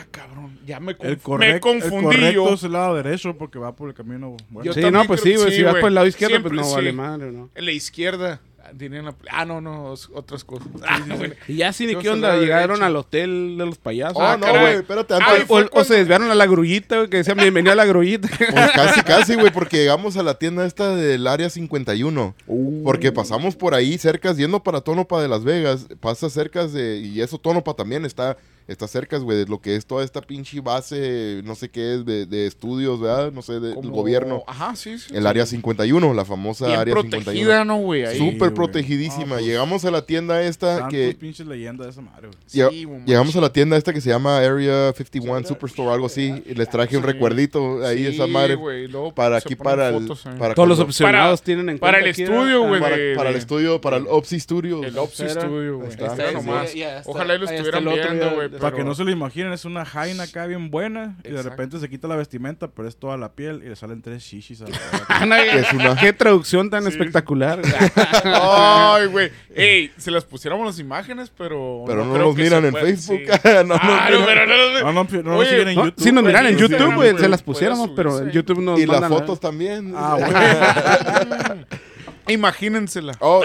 B: Ah, cabrón, ya me, conf-
C: El,
B: me
C: correcto, el
B: confundí
C: correcto
B: yo.
C: es el lado derecho porque va por el camino. Bueno,
D: sí, no, pues sí, güey.
B: sí,
D: si vas por el lado izquierdo,
B: Siempre,
D: pues no
B: sí.
D: vale madre, ¿no?
B: En la izquierda. la- Ah, no, no, otras cosas. Ah.
D: Y ya sí, ni
B: Yo
D: qué onda, llegaron al hotel de los payasos.
A: Oh,
B: Ah,
A: no, güey, espérate, antes.
B: Ay,
D: o, se desviaron a la grullita, güey, que decían bienvenido a la grullita.
A: Pues casi, casi, güey, porque llegamos a la tienda esta del área 51. Porque pasamos por ahí cerca, yendo para Tónopa de Las Vegas. Pasa cerca de. Y eso Tónopa también está. Está cerca, güey, de lo que es toda esta pinche base, no sé qué es, de, de estudios, ¿verdad? No sé, del
B: Como-
A: gobierno.
B: Ajá, sí, sí.
A: El área 51, la famosa
B: Bien
A: área
B: protegida,
A: 51.
B: ¿no, güey? Ahí.
A: Súper
C: güey.
A: protegidísima.
C: Ah, pues,
A: Llegamos a la tienda esta que.
C: pinches leyendas de esa madre, güey.
B: Sí,
A: Llegamos a la tienda esta que se llama Area 51 Superstore, algo así. Y les traje un
B: Sí.
A: recuerdito ahí,
B: Sí,
A: esa madre.
B: güey, luego
A: Para aquí, para el.
B: fotos, eh.
A: Para
D: Todos los opcionados tienen en
B: para
D: cuenta
B: el
D: aquí,
B: estudio, güey,
A: para,
B: de-
A: para el
B: de-
A: estudio, para el Opsi Studios.
B: El Opsi. Studio, güey.
A: Sí,
D: sí.
B: Ojalá y lo estuvieran
D: el
B: viendo, güey.
C: Para que no se lo imaginen, es una jaina acá bien buena. Y de
B: Exacto.
C: repente se quita la vestimenta, pero es toda la piel y le salen tres shishis. A la
A: Es una-
D: Qué traducción tan
B: Sí.
D: espectacular.
B: Ay, güey. Ey, si las pusiéramos las imágenes, pero.
A: Pero no nos
B: que
A: miran
B: se
A: en
B: puede-
A: Facebook.
B: sí.
A: no, no,
B: Ah,
A: no.
B: no, pero no, no,
C: No, no, no, no
B: Oye,
C: siguen en
D: No,
C: YouTube.
D: si nos miran en YouTube, güey,
B: güey,
D: se las pusiéramos, pero en. YouTube nos
A: Y las fotos también.
C: Ah, bueno.
B: Imagínensela.
A: Oh.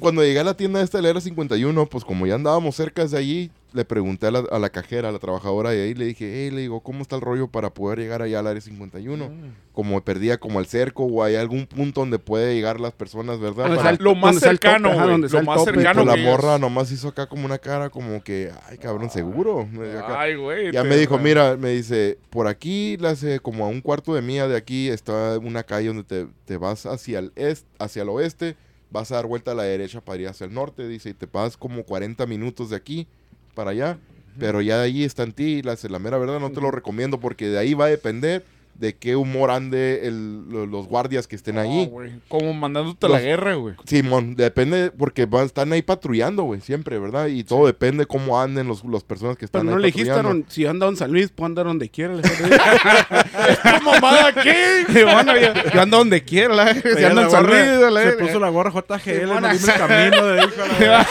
A: Cuando llegué a la tienda esta de la era 51, pues como ya andábamos cerca de allí, le pregunté a la, a la cajera, a la trabajadora de ahí, le dije, hey, le digo, ¿cómo está el rollo para poder llegar allá al área 51?
B: Mm.
A: Como perdía como el cerco o hay algún punto donde puede llegar las personas, ¿verdad? Para-
B: Lo más cercano,
D: tope, ajá,
B: güey.
D: donde
B: Lo más
D: tope.
B: cercano
A: Pues la
B: que
A: morra
B: es.
A: nomás hizo acá como una cara como que, ay, cabrón, seguro.
B: Ay, güey.
A: Ya me dijo, mira, me dice, por aquí, le hace como a un cuarto de mía de aquí, está una calle donde te, te vas hacia el este, hacia el oeste, vas a dar vuelta a la derecha para ir hacia el norte, dice, y te pasas como 40 minutos de aquí para allá, pero ya de allí está en ti, la, la mera verdad no te lo recomiendo porque de ahí va a depender de qué humor ande el- lo- los guardias que estén
B: No,
A: ahí.
B: Como mandándote a la
A: Los-
B: guerra, güey.
A: Simón, depende, porque van, están ahí patrullando, güey, siempre, ¿verdad? Y todo depende cómo anden los, los personas que
D: Pero
A: están
D: no
A: ahí
D: le dijiste,
A: patrullando.
D: Si ando en San Luis, puedo andar donde quiera.
B: ¿Qué mamada qué?
D: bueno, yo, yo ando donde quiera. la- Si ando en San Luis,
C: se puso la gorra JGL, dimos el camino de hijo a la verga.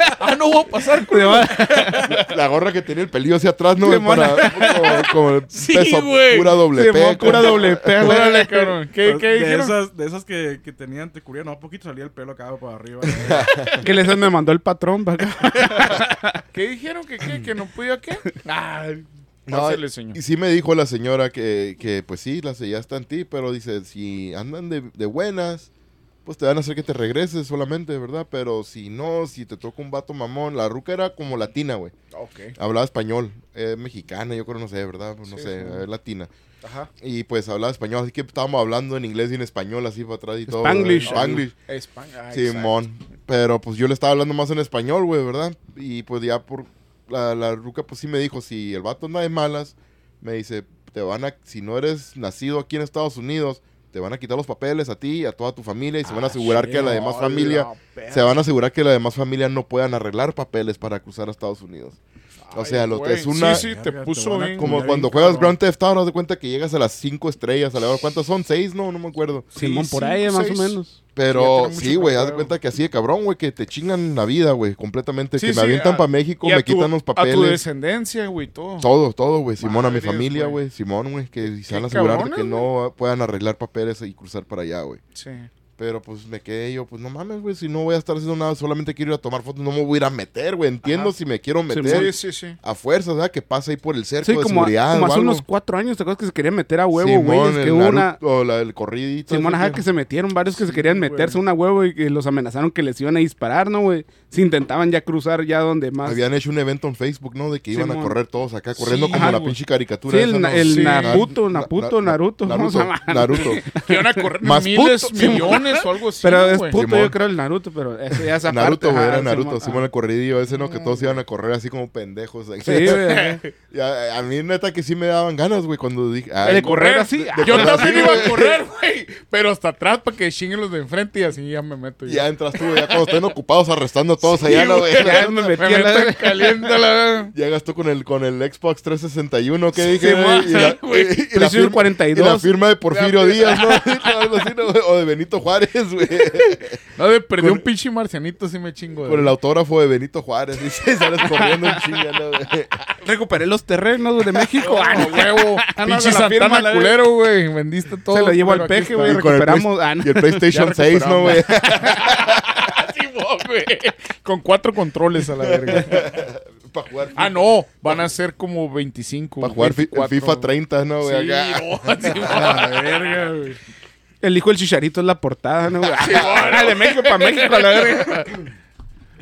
B: Ah, no voy a pasar con
A: La gorra que tenía el pelillo hacia atrás, ¿no?
D: Simón.
A: Para, como, como el
B: Sí,
A: peso,
B: güey.
A: pura doble
D: Simón,
A: P.
D: pura doble P.
B: Órale, cabrón. ¿Qué,
C: Pues,
B: qué
C: de
B: dijeron?
C: esas, de esas que, que tenían, te cubrían, no, poquito salía el pelo acá para arriba.
D: ¿Qué les me mandó el patrón para acá?
B: ¿Qué dijeron? ¿Que qué? ¿Que no podía qué? Ah,
A: No,
B: pásale, señor.
A: y sí me dijo la señora que, que pues sí, la ya está en ti, pero dice, si andan de, de buenas, pues te van a hacer que te regreses solamente, ¿verdad? Pero si no, si te toca un vato mamón, la ruca era como latina, güey.
B: Ok.
A: Hablaba español, eh, mexicana, yo creo, no sé, ¿verdad? Pues no
B: Sí,
A: sé,
B: sí.
A: eh, latina.
B: Ajá.
A: Y pues hablaba español, así que estábamos hablando en inglés y en español, así para atrás y todo.
D: Spanglish.
A: Spanglish.
B: España. ah,
A: Simón. Pero pues yo le estaba hablando más en español, güey, ¿verdad? Y pues ya por la, la ruca, pues sí me dijo, si el vato anda de malas, me dice, te van a, si no eres nacido aquí en Estados Unidos, te van a quitar los papeles a ti y a toda tu familia y se van a asegurar que la demás familia, se van a asegurar que la demás familia no puedan arreglar papeles para cruzar a Estados Unidos. O sea, lo- es una-
B: Sí, sí, te puso bien.
A: Como
C: Bien,
A: cuando
C: cabrón.
A: juegas Grand Theft Auto, haz de cuenta que llegas a las cinco estrellas. A la hora, ¿Cuántas son? ¿Seis? No, no me acuerdo.
D: Simón, por ahí,
B: cinco,
D: más
B: seis.
D: o menos.
A: Pero sí, güey, haz de cuenta que así de cabrón, güey, que te chingan la vida, güey, completamente.
B: Sí,
A: que
B: sí,
A: me avientan para México, me
B: tu-
A: quitan los
B: A tu
A: papeles.
B: descendencia, güey, todo.
A: Todo, todo, güey. Simón a mi familia,
B: güey.
A: Simón, güey, que se van a asegurar de que no puedan arreglar papeles y cruzar para allá, güey.
B: Sí.
A: Pero pues me quedé yo, pues no mames, güey, si no voy a estar haciendo nada, solamente quiero ir a tomar fotos, no me voy a ir a meter, güey. Entiendo
B: Ajá.
A: si me quiero meter
B: Sí, sí, sí.
A: a fuerzas, ¿verdad? Que pase ahí por el cerco
D: Sí,
A: de
D: como,
A: seguridad.
D: como
A: o
D: hace
A: algo.
D: unos cuatro años, ¿te acuerdas que se querían meter a huevo, güey? Es que hubo una...
A: Naruto, o la del corridito.
D: Simón, ajá, que se metieron varios que se querían meterse
C: güey.
D: una huevo y que los amenazaron que les iban a disparar, ¿no, güey? Se intentaban ya cruzar ya donde más...
A: Habían hecho un evento en Facebook, ¿no? De que iban a correr todos acá, corriendo
B: Sí,
A: como la
B: güey.
A: pinche caricatura.
D: Sí,
A: esa,
D: el,
A: ¿no?
D: el
B: Sí.
D: Naruto, Naruto. ¿cómo se
A: Naruto,
D: llama?
A: Naruto.
B: Que iban a correr
A: Más
B: miles, millones O algo así.
D: Pero es
B: güey.
D: puto,
A: Simón.
D: yo creo, el Naruto, pero eso ya es aparte.
A: Naruto, güey,
D: ajá,
A: era Naruto,
D: Simón,
A: Simón
D: ajá.
A: el corridillo ese, ¿no? Que todos iban a correr así como pendejos.
D: Sí, güey.
A: Y a, a mí, neta, que sí me daban ganas, güey, cuando dije...
D: De
A: ay,
D: correr así.
A: de
B: Yo
A: correr
B: también
A: así,
B: iba a correr, güey. Pero hasta atrás para que chinguen los de enfrente y así ya me meto.
A: Ya entras tú, ya cuando estén ocupados arrestando a todos allá, ¿no, güey?
D: Ya me metí
B: Me
D: la-
B: caliente la
A: Llegas tú con el, con el Xbox 361, ¿qué dije? Güey? y, la,
B: güey.
A: y- y la
D: PlayStation
A: firma,
D: 42.
A: y la firma de Porfirio Díaz, ¿no? Algo así, ¿no, güey? O de Benito Juárez, güey.
B: No, de perdí
A: Con-
B: un pinche marcianito sí me chingo.
A: Con el autógrafo de Benito Juárez, dice, sales corriendo un chinga, ¿no, güey?
D: Recuperé los terrenos de México.
B: Ah, no, huevo.
D: Ah, no,
B: pinche Santana
D: la-
B: culero, güey. Vendiste todo.
D: Se lo llevo al peje, güey.
A: Y con el
D: Recuperamos. Ah, no.
A: Y el PlayStation
B: Ya
A: 6, ¿no, güey?
B: Con cuatro controles a la verga.
A: Para jugar,
B: Ah, no. Van a ser como 25.
A: para jugar fi- el
B: 24.
A: FIFA 30, ¿no, güey?
B: Sí,
A: Acá.
B: no.
C: A la verga, güey.
D: El hijo del chicharito es la portada, ¿no? güey? Ah, de México para México, la verga.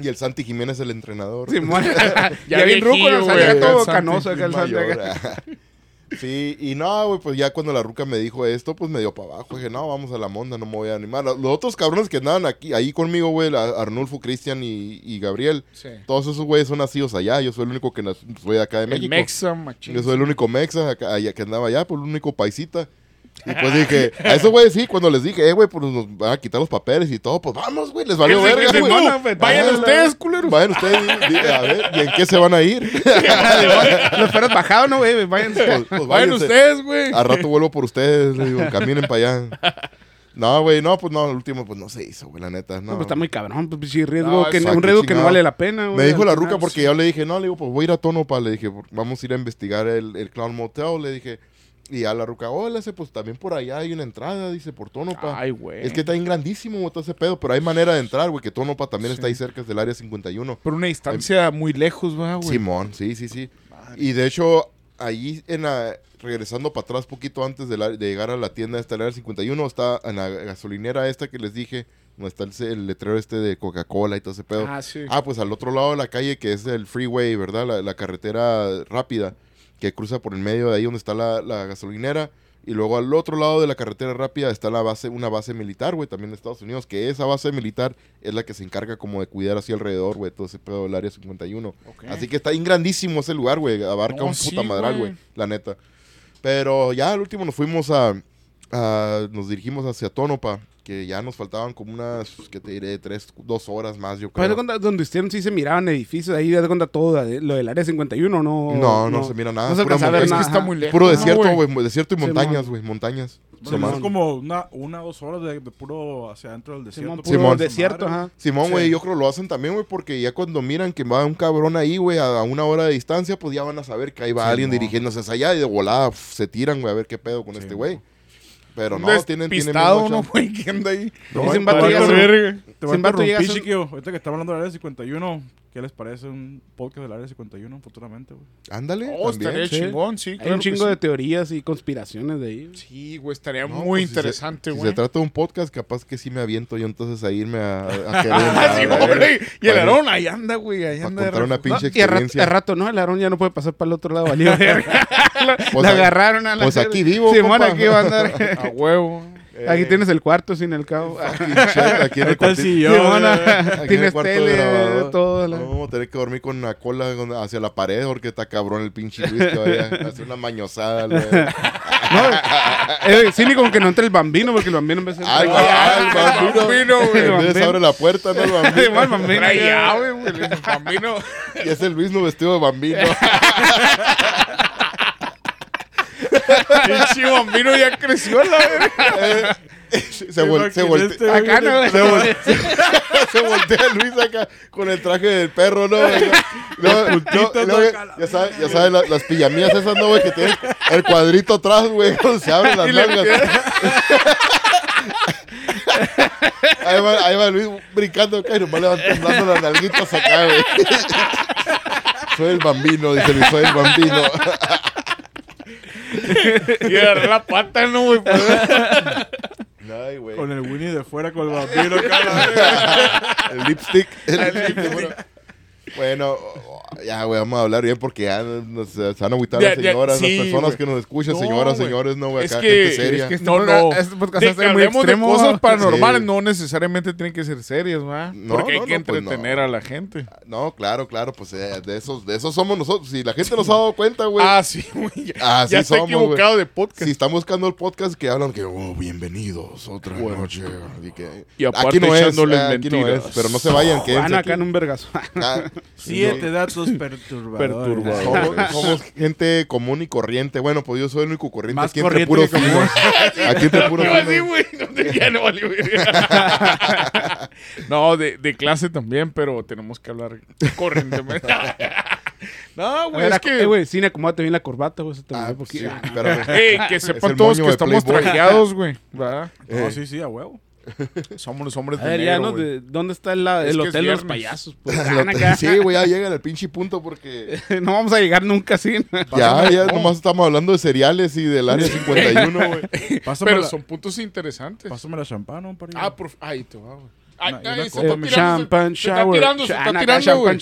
A: Y el Santi Jiménez el entrenador.
D: Simón.
B: Ya
D: Ya bien ruco, nos salía todo canoso acá el Santi. Acá.
A: Sí, y no, güey, pues ya cuando la ruca me dijo esto, pues me dio para abajo. Dije, no, vamos a la monda, no me voy a animar. Los otros cabrones que andaban aquí, ahí conmigo, güey, Arnulfo, Cristian y, y Gabriel,
B: Sí.
A: todos esos güeyes son nacidos allá. Yo soy el único que soy de acá de
B: El
A: México.
B: Mexa, machín.
A: Yo soy el único mexa acá- allá que andaba allá, pues el único paisita. Y pues dije, a esos güeyes sí, cuando les dije, eh, güey, pues nos van a quitar los papeles y todo, pues vamos, güey, les valió verga, güey.
B: a- Vayan
A: Vayan
B: ustedes, culeros.
A: Vayan ustedes, di- a ver, ¿y en qué se van a ir?
D: Los perros bajados, ¿no, güey? Vayan.
A: Pues, pues
B: Vayan ustedes, güey.
A: Al rato vuelvo por ustedes, le digo, caminen para allá. No, güey, no, pues no, el último pues no se hizo, güey, la neta, no.
D: No, pues está muy cabrón, pues riesgo,
B: No,
D: que,
A: exacto,
D: un riesgo que no vale la pena, güey.
A: Me dijo la ruca porque yo le dije, no, le digo, pues voy a ir a Tonopa, le dije, vamos a ir a investigar el, el Clown Motel, le dije. Y a la ruca, le hace, pues también por allá hay una entrada, dice, por Tonopa.
D: Ay, güey.
A: Es que está bien grandísimo todo ese pedo, pero hay manera de entrar, güey, que Tonopa también está ahí cerca, del área 51.
B: Por una distancia muy lejos, ¿verdad, güey.
A: Simón, sí, sí, sí. Y de hecho, ahí en la, regresando para atrás poquito antes de, la- de llegar a la tienda esta, el área 51, está en la gasolinera esta que les dije, donde está el, el letrero este de Coca-Cola y todo ese pedo.
B: Ah, sí.
A: Ah, pues al otro lado de la calle, que es el freeway, ¿verdad? La, la carretera rápida que cruza por el medio de ahí donde está la, la gasolinera. Y luego al otro lado de la carretera rápida está la base, una base militar, güey, también de Estados Unidos, que esa base militar es la que se encarga como de cuidar así alrededor, güey, todo ese pedo del área 51.
B: Ok.
A: Así que está bien grandísimo ese lugar, güey, abarca
B: No,
A: un
B: sí,
A: puta madral,
B: güey.
A: la neta. Pero ya al último nos fuimos a, a- nos dirigimos hacia Tonopa, que ya nos faltaban como unas, que te diré, tres, dos horas más, yo creo.
D: donde estuvieron sí se miraban edificios, ahí de cuenta todo, lo del área 51, no.
A: No, no se mira nada,
D: No se alcanza a ver
B: Es que
D: nada.
B: está muy lejos.
A: Puro
B: ¿no,
A: desierto, güey, desierto y montañas, güey, montañas. Simón.
C: es como una, una dos horas de, de puro hacia adentro del desierto.
D: Simón,
C: puro
D: puro
A: Simón.
D: desierto, ajá.
A: Simón, güey,
C: Sí.
A: yo creo lo hacen también, güey, porque ya cuando miran que va un cabrón ahí, güey, a, a una hora de distancia, pues ya van a saber que ahí va
C: Simón.
A: alguien dirigiéndose hacia allá y de volada pf, se tiran, güey, a ver qué pedo con este güey. Pero no, tienen, tienen
B: despistado,
A: bien
B: ¿no,
A: guacha-
B: güey? ¿Quién anda ahí?
A: No, hay-
D: vato,
C: a
D: Sin vato llegas a-.
C: Ahorita que estamos hablando del área 51, ¿qué les parece un podcast del área 51 futuramente, güey?
A: Ándale,
B: Oh,
A: también.
B: estaría
D: sí.
B: chingón, sí.
D: Hay
B: claro
D: un chingo
B: sí.
D: de teorías y conspiraciones de ahí.
B: Sí, güey, estaría
A: No,
B: muy
A: pues,
B: interesante,
A: Si
B: güey.
A: se trata de un podcast, capaz que sí me aviento yo entonces a irme a, a querer.
B: Ah, sí, güey. Y el Aarón ahí anda, güey. Ahí anda.
A: contar una pinche
D: Y al rato,
A: experiencia.
D: al rato, ¿no? El Aarón ya no puede pasar para el otro lado, valió.
A: Pues
D: la
A: a-
D: agarraron a la
A: pues aquí vivo,
D: Simón, aquí va a andar.
B: A huevo.
D: Aquí
A: Eh,
D: tienes el cuarto sin el cabo.
A: Aquí. Aquí en el
D: tienes
A: cuarto de
D: tele,
A: grabador.
D: todo. la-
A: No, vamos a tener que dormir con la cola hacia la pared porque está cabrón el pinche Luis que vaya a hacer una mañosada. güey.
D: Eh, sí, ni como que no entre el bambino, porque el bambino en vez de
A: Ah, el,
D: entrar-
A: ah, el bambino.
B: bambino, güey.
A: En vez de
D: Bambino.
A: abre la puerta, no el bambino.
D: El bambino.
B: Trae llave, güey. El bambino.
A: Y es el mismo vestido de bambino.
B: Pinche bambino ya creció la verga.
A: se, vol- se, volte-
C: Este,
D: Acá no,
A: se, vol- se voltea Luis acá con el traje del perro, ¿no? güey? No, no,
C: puntitos,
A: no,
C: ¿no?
A: ya- ya sabes, ya sabes la- las pijamillas esas, ¿no, güey? Que tienen el cuadrito atrás, güey, donde se abren las nalgas. Ahí va, ahí va Luis brincando acá y nomás levantando las nalguitas acá, güey. Soy el bambino, dice Luis, soy el bambino.
B: Y agarré la pata, no, güey. pues.
A: Ay, güey.
C: Con el Winnie de fuera, con el vampiro verga.
A: El lipstick. El lipstick, bueno. Bueno, Ya, güey, vamos a hablar bien porque ya nos, se van a agüitar
B: Ya,
A: las
B: ya,
A: señoras,
B: sí,
A: las personas
B: güey.
A: que nos escuchan,
B: No,
A: señoras,
B: güey.
A: señores, no, güey, acá
B: que-
A: gente seria.
D: Es que este
B: No,
D: podcast-
B: no.
D: este podcast
B: De que
D: muy
B: hablemos de
D: extremo.
B: cosas paranormales
A: Sí.
B: no necesariamente tienen que ser serias, ¿va?
A: No,
B: Porque hay que
A: no, pues
B: entretener
A: no.
B: a la gente.
A: No, claro, claro, pues eh, de esos, de esos somos nosotros. Si la gente nos ha dado cuenta, güey.
B: Ah, sí, güey.
A: Así
B: ya está equivocado de podcast.
A: Si están buscando el podcast que hablan que, oh, bienvenidos, otra noche. Y, que,
B: Y aparte
A: aquí no es,
B: echándoles
A: ah, aquí no
B: mentiras.
A: es, pero no se vayan, quédense
D: Van acá en un vergazo.
A: Ah,
C: Siete datos perturbadores.
B: Perturbadores.
A: somos, somos gente común y corriente. Bueno, pues yo soy el único corriente
C: Más
A: aquí entre
C: corriente
A: puros
C: que común.
A: finos. Aquí entre puros.
B: No, no. No, de, de clase también, pero tenemos que hablar corrientemente. No, güey, es que...
D: eh, güey, cine, acomódate bien la corbata, güey.
A: Ah,
D: porque-
A: sí, espérame.
B: Ey, que sepan todos que estamos trajeados, güey. ¿verdad?
C: No,
A: Eh.
C: sí, sí, a huevo.
B: Somos los hombres
D: A
B: de
D: ya,
B: negro,
D: ¿no?
B: güey.
D: De- ¿Dónde está el
B: es
D: hotel de los payasos? Pues, acá.
A: Sí, güey, ya llegan al pinche punto porque
D: no vamos a llegar nunca así.
A: ya, ya nomás estamos hablando de cereales y del área 51, güey.
B: Pero
C: la,
B: son puntos interesantes.
C: pásame la champán, ¿no? Para
B: Ah, por... Ahí te va, güey.
C: No,
B: se
C: como
B: está.
D: Champagne
B: se está
D: shower.
B: tirando, se está tirando, güey.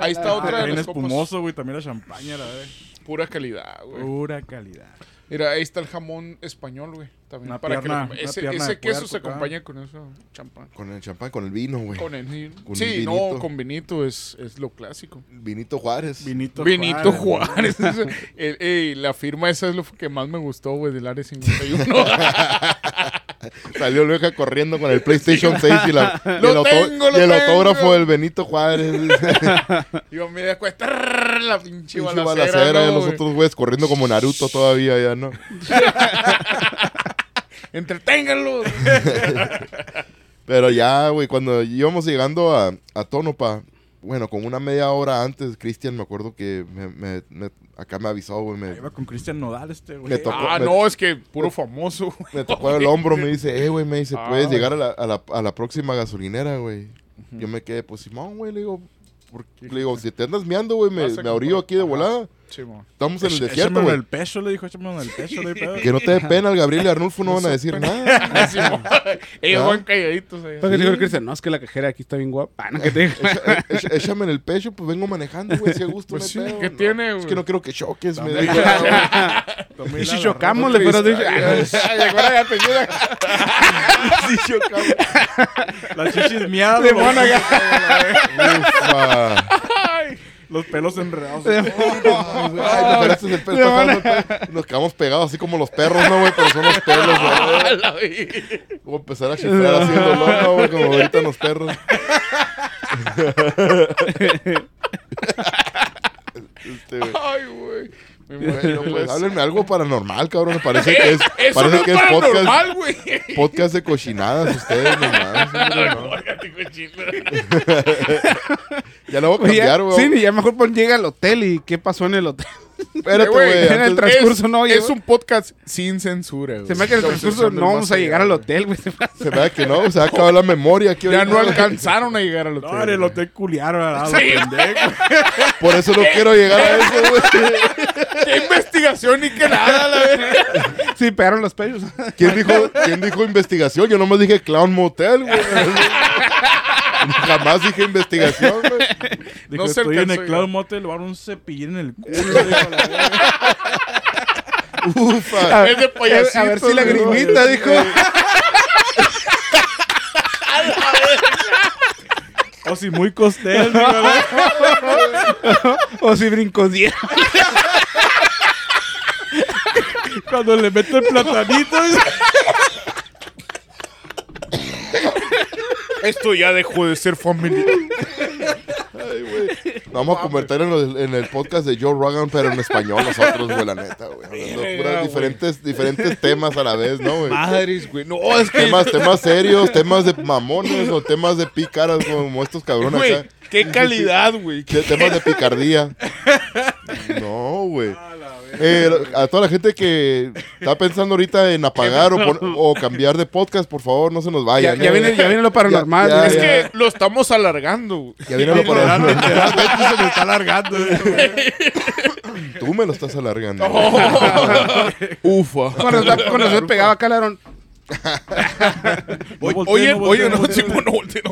B: Ahí está
D: Ah,
B: otra copas.
C: espumoso, güey. También la champaña, la de
B: Pura calidad, güey.
C: pura calidad.
B: Mira, ahí está el jamón español, güey. También
C: Una
B: para
C: pierna-
B: que lo- ese,
C: pierna
B: ese queso
C: puerco
B: se acompaña con eso, champán.
A: Con el champán, con el vino, güey.
B: Con el,
A: Con
B: sí, no, con vinito es, es lo clásico.
A: Vinito Juárez.
C: Vinito,
B: Vinito Juárez. Eso- el- ey, la firma esa es lo que más me gustó, güey, del Área 51.
A: Salió Lueja corriendo con el PlayStation 6 y, la, y
B: Lo
A: el,
B: tengo,
A: y autógrafo del Benito Juárez.
B: Yo me trrr, la pinche
A: Pinche
B: balacera,
A: balacera,
B: ¿no,
A: los otros güeyes corriendo como Naruto todavía, ya no.
B: Entreténganlos.
A: Pero ya, güey, cuando íbamos llegando a, a Tónopa, bueno, con una media hora antes, Cristian, me acuerdo que me, me- me- acá me avisó, güey, me,
C: Iba con Cristian Nodal este, güey.
A: Me tocó-
B: ah,
A: me-
B: no, es que puro famoso, güey.
A: me tocó el hombro, me dice, eh, güey, me dice, puedes
B: Ah.
A: llegar a la, a, la, a la próxima gasolinera, güey. Yo me quedé, pues, Simón, güey, le digo, ¿por qué? le digo, si te andas miando, güey, me, me orillo aquí de
B: Ajá.
A: volada.
B: Sí.
A: Estamos en el
C: Échame
A: desierto,
C: en
A: güey.
C: el pecho, le dijo, échame en el pecho, le pedo.
A: Que no te dé pena, el Gabriel y Arnulfo no van a decir nada.
B: Sí. Ellos van calladitos ahí.
D: Porque dijo el Cristian, no, es que la cajera aquí está bien guapa. Ah, no, que te
A: Echa- echa- Échame en el pecho, pues vengo manejando, güey, si a gusto.
B: Pues
A: no hay
B: sí,
A: pedo,
B: ¿qué
A: no.
B: tiene,
A: Es
B: güey?
A: que no quiero que choques, me
D: Y si
C: la
D: chocamos, le fueras dicho.
B: Ay, llegó la gatellera.
A: Sí, chocamos.
C: Las chichis miadas.
D: De mona,
A: Ufa.
C: Los pelos enredados.
A: Nos quedamos pegados así como los perros, ¿no, güey? Pero son los pelos, güey. A empezar a chiflar así el dolor, ¿no, güey? Como ahorita los perros. Este, güey.
B: Ay, güey. Me
A: Bueno,
B: muero.
A: pues háblenme algo paranormal, cabrón. Parece que es,
B: Eso
A: parece
B: no es
A: que es podcast,
B: güey.
A: podcast de cochinadas ustedes nomás. no. Ya lo voy a cambiar, güey.
D: sí, ya mejor llega al hotel y qué pasó en el hotel.
A: Espérate,
B: güey,
D: en el transcurso
B: es,
D: no
B: es un podcast sin censura, güey.
D: Se me hace que en el transcurso no vamos a llegar al hotel, güey. Se me
A: da que no, se va a acabar la memoria aquí.
B: Ya no alcanzaron a llegar al hotel.
C: No, en el hotel culiaron a
B: Sí.
C: los pendejos.
A: Por eso no quiero llegar a eso, güey.
B: ¿Qué investigación ni que nada, la verdad?
D: Sí, pegaron los pechos.
A: ¿Quién dijo, ¿Quién dijo investigación? Yo nomás dije Clown Motel, güey. Jamás dije investigación, güey.
C: Dijo,
B: No se
C: estoy en el
B: a
C: Cloud. Motel, le van a dar un cepillín en el culo. dijo la verga.
A: Ufa.
B: Es de payasito.
D: A ver si la grimita dijo.
C: O si muy costel.
D: O si brincos 10.
C: Cuando le meto el platanito. dice,
B: Esto ya dejó de ser familiar.
A: Ay, güey. Nos vamos a convertir en el, en el podcast de Joe Rogan, pero en español nosotros, güey, la neta, güey. Hablando
B: Verga,
A: puras
B: güey.
A: diferentes, diferentes temas a la vez, ¿no, güey?
B: Madres, güey. No, es que.
A: Temas, temas serios, temas de mamones o temas de pícaras como estos cabrones
B: Güey,
A: acá.
B: qué calidad, güey.
A: Temas de picardía. No, güey. Eh, a toda la gente que está pensando ahorita en apagar o, pon- o cambiar de podcast, por favor, no se nos
D: Ya,
A: vayan.
D: ya
A: eh.
D: viene, ya viene lo paranormal.
A: Ya.
B: Es
A: ya.
B: que lo estamos alargando.
A: Ya viene lo para
C: Literalmente se me está alargando.
A: Tú me lo estás alargando.
B: Ufa.
D: Cuando, está- cuando se pegaba acá, Larón.
C: No
B: Oye,
C: no
B: oye, no, no no volteé.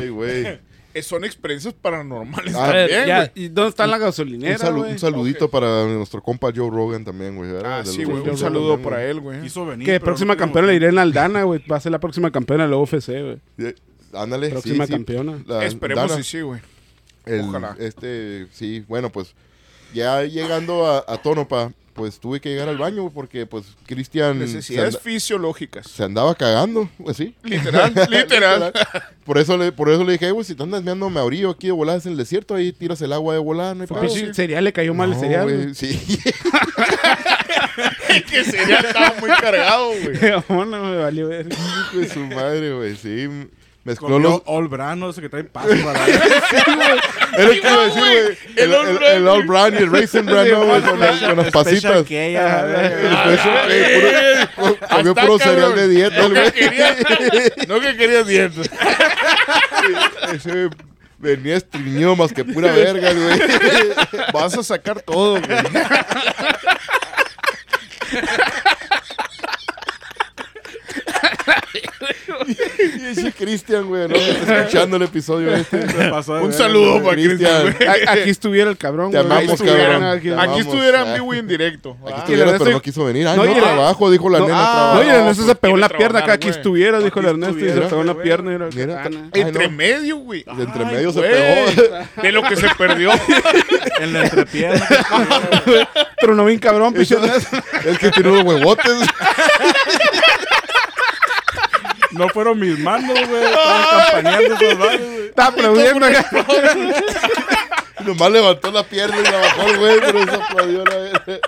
A: Ay, güey.
B: Eh, Son experiencias paranormales
A: Ah,
B: también,
D: ya,
B: güey.
D: ¿y dónde está la
A: Un,
D: gasolinera,
A: salu- un saludito para nuestro compa Joe Rogan también, güey.
B: Ah, sí, güey. Un saludo
A: también,
B: para él, güey.
C: Quiso venir.
D: Que próxima
C: no
D: campeona la
C: pudimos.
D: Irene Aldana, güey. Va a ser la próxima campeona de la UFC, güey.
A: Ándale,
D: Próxima
A: sí, sí.
D: campeona.
A: La-
B: Esperemos
A: Dana,
B: y sí, güey. Ojalá.
A: Este, sí, bueno, pues ya llegando a, a Tonopa, pues tuve que llegar al baño porque pues Cristian se,
B: Necesidades
A: anda-
B: fisiológicas.
A: se andaba cagando, pues sí.
B: Literal, literal.
A: Por eso le, por eso le dije, "Eh, güey, si te andas meando me orillo aquí de volada en el desierto, ahí tiras el agua de volada, no hay pedo".
D: sí, cereal le cayó mal el
A: No,
D: cereal,
A: güey,
D: güey.
A: Sí.
B: que sería estaba muy cargado, güey.
D: No me valió ver.
A: De su madre, güey, sí. Mezcló
C: Comió
A: los...
C: All Brano, ese que trae paso para
A: Era lo que iba a decir, güey. El,
B: El All
A: el,
B: Brand,
A: el All Brand y el Raisin Brand, ¿no, güey? Con, las- con las pasitas.
C: aquella,
A: Después, eh, puro- comió
B: Hasta,
A: puro
B: cabrón.
A: cereal de dieta,
B: No
A: el güey.
B: que quería, no que quería dieta.
A: Ese venía estreñido más que pura verga, güey.
B: Vas a sacar todo, güey.
A: Y ese Cristian, güey, ¿no? Está escuchando el episodio este.
B: Un saludo para Cristian.
D: Aquí estuviera el cabrón,
A: Te
D: güey.
A: amamos,
D: Ahí estuviera,
A: cabrón.
D: aquí-
A: Te
B: Aquí
A: amamos,
B: estuviera en vivo y en directo.
A: Aquí estuviera,
D: Ernesto-
A: pero no quiso venir. Ay,
D: No,
A: no,
D: y el-
A: trabajo, dijo la
B: No,
A: nena,
B: ah.
D: No, y Ernesto
B: pues
D: se pegó en la pierna acá. Aquí
B: güey.
D: estuviera, dijo el
C: Aquí
D: Ernesto. Y se
C: estuviera,
D: pegó en la
C: güey.
D: pierna. y
A: Mira,
D: la gana.
A: Ay,
B: Entre
A: no.
B: medio, güey.
A: De entre
B: Ay,
A: medio se
B: güey.
A: pegó.
B: De lo que se perdió.
C: En la entrepierna.
D: Pero no bien cabrón, Ernesto.
A: Es que tiene unos huevotes.
C: No fueron mis manos, güey. Estaban campaneando esos varos, güey.
D: Está aplaudiendo acá.
A: Nomás levantó la pierna y la bajó el güey, pero eso aplaudió la verga.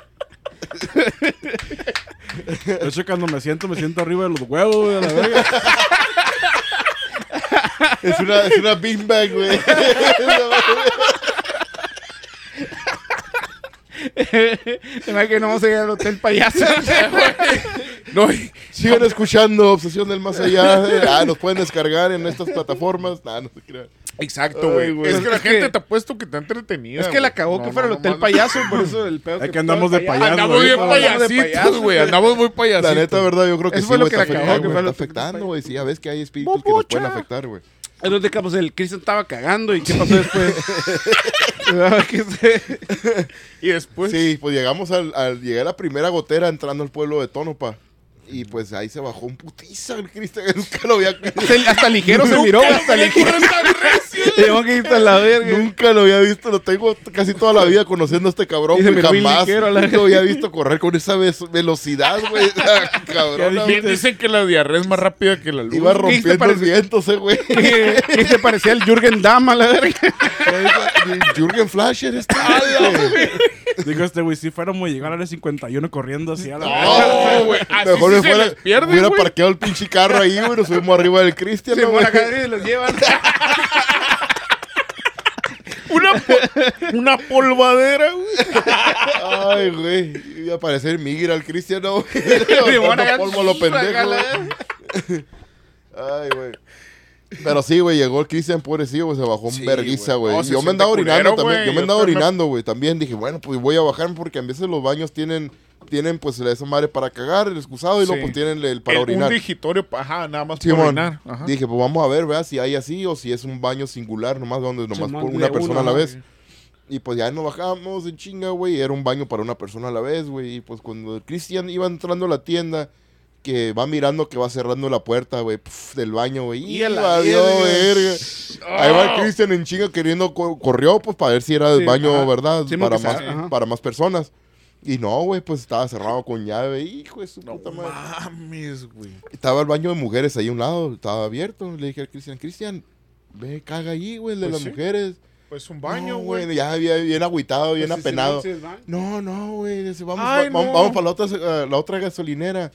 C: De hecho, cuando me siento, me siento arriba de los huevos, güey, a la verga.
A: Es una, es una beanbag, güey.
D: Hace que no vamos a llegar al hotel payaso.
B: No, y-
A: Sigan escuchando Obsesión del Más Allá. Ah, nos pueden descargar en estas plataformas. Nah, no se crean.
B: Exacto, güey.
A: güey.
B: Es que la
D: Es
B: gente
D: que-
B: te ha puesto que te ha entretenida.
D: Es que la
B: No,
D: que fuera
B: no,
D: el hotel
B: no,
D: payaso, por eso el pedo.
C: Es que andamos de
D: payaso.
C: payaso,
B: Andamos bien payasitos, güey. Andamos muy payasitos.
A: La neta, verdad, yo creo que
D: Eso
A: sí,
D: fue lo que
A: está
D: la que fue
A: está
D: que-
A: afectando, güey. Sí, ya ves que hay espíritus que nos pueden afectar, güey.
D: Entonces, pues el Cristian estaba cagando y ¿qué pasó después?
B: Y después.
A: Sí, pues llegamos al, al llegar a la primera gotera entrando al pueblo de Tonopa. Y pues ahí se bajó un putiza el Cristian. Nunca lo había,
D: se- hasta ligero se miró, hasta ligero. Tengo que irte a la verga.
A: nunca lo había visto. Lo tengo casi toda la vida conociendo a este cabrón.
D: Y se
A: güey, jamás
D: ligero la
A: nunca lo había visto correr con esa velocidad, güey. cabrón.
B: Bien, dicen que la diarrea es más rápida que la luz.
A: Iba
D: ¿Qué
A: rompiendo el viento ese güey.
D: se parecía al Jürgen Damm a la verga.
A: Jürgen Flasher este.
C: Digo, este güey, si fuéramos a llegar a la 51 corriendo así a la
B: No, güey. Así
A: Mejor fuera,
B: les
A: hubiera
B: güey.
A: parqueado el pinche carro ahí, güey. Nos subimos arriba del Cristian.
D: Acá y los llevan.
B: Una, po- una polvadera, güey.
A: Ay, güey. Iba a parecer Miguel al Cristian, ¿no? güey?
D: Van
A: Levantando
D: acá,
A: polvo a lo pendejo. güey. Ay, güey. Pero sí, güey, llegó el Cristian pobrecillo, güey, se bajó un
B: Sí,
A: verguiza,
B: güey. No,
A: yo me andaba orinando
B: culero,
A: también,
B: güey.
A: yo me
B: Yo
A: andaba orinando, güey. También dije, bueno, pues voy a bajarme porque a veces los baños tienen, tienen pues esa madre para cagar, el excusado, y luego pues tienen el para
B: El-
A: orinar.
B: Un digitorio, ajá, nada más para orinar. Ajá.
A: dije, pues vamos a ver, ¿verdad? Si hay así o si es un baño singular, nomás donde nomás por una persona a la vez. Y pues ya nos bajamos en chinga, güey. Era un baño para una persona a la vez, güey. Y pues cuando Cristian iba entrando a la tienda, que va mirando que va cerrando la puerta, güey, del baño, güey.
D: Y
A: valió
D: verga.
A: verga. Ahí va el Cristian en chinga queriendo, co- corrió, pues para ver si era el
D: Sí,
A: baño,
D: ajá.
A: ¿verdad?
D: Sí,
A: para, más, para más personas. Y no, güey, pues estaba cerrado con llave. Hijo de su
B: No
A: puta madre.
B: mames, güey.
A: Estaba el baño de mujeres ahí a un lado, estaba abierto. Le dije al Cristian, Cristian, ve, caga ahí, güey, el de
B: Pues
A: las
B: sí.
A: mujeres.
B: Pues un baño,
A: No,
B: güey.
A: Ya bien, bien agüitado, bien
D: Pues, sí,
A: apenado. No, no, güey. Vamos,
B: Ay,
A: va- vamos,
B: no.
A: vamos para la otra, eh, la otra gasolinera.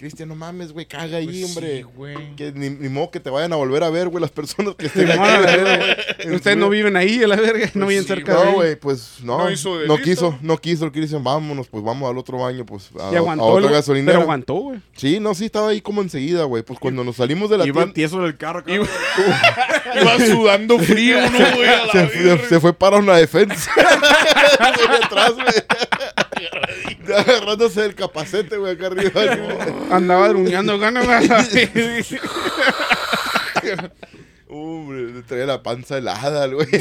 A: Cristian, no mames, güey, caga ahí,
B: Pues
A: hombre.
B: sí, güey.
A: que ni, ni modo que te vayan a volver a ver, güey, las personas que estén aquí.
D: Ustedes no viven ahí, a la verga. No viven
B: sí,
D: cerca de
A: No, güey, pues no.
B: No hizo
A: quiso, no quiso el Cristian, vámonos, pues vamos al otro baño, pues a,
D: Y
A: a
D: aguantó.
A: otra
D: el-
A: gasolinera.
D: Pero aguantó, güey.
A: Sí, no, sí, estaba ahí como enseguida, güey. Pues cuando nos salimos de la
C: Iba
A: tienda,
C: tieso del carro, cabrón.
B: Iba sudando frío, ¿no, güey? A la
A: se, se- se fue para una defensa. Güey, atrás, güey. Agarrándose el capacete, güey, acá arriba.
D: Andaba druñando ganas.
A: Hombre, le traía la panza helada, güey.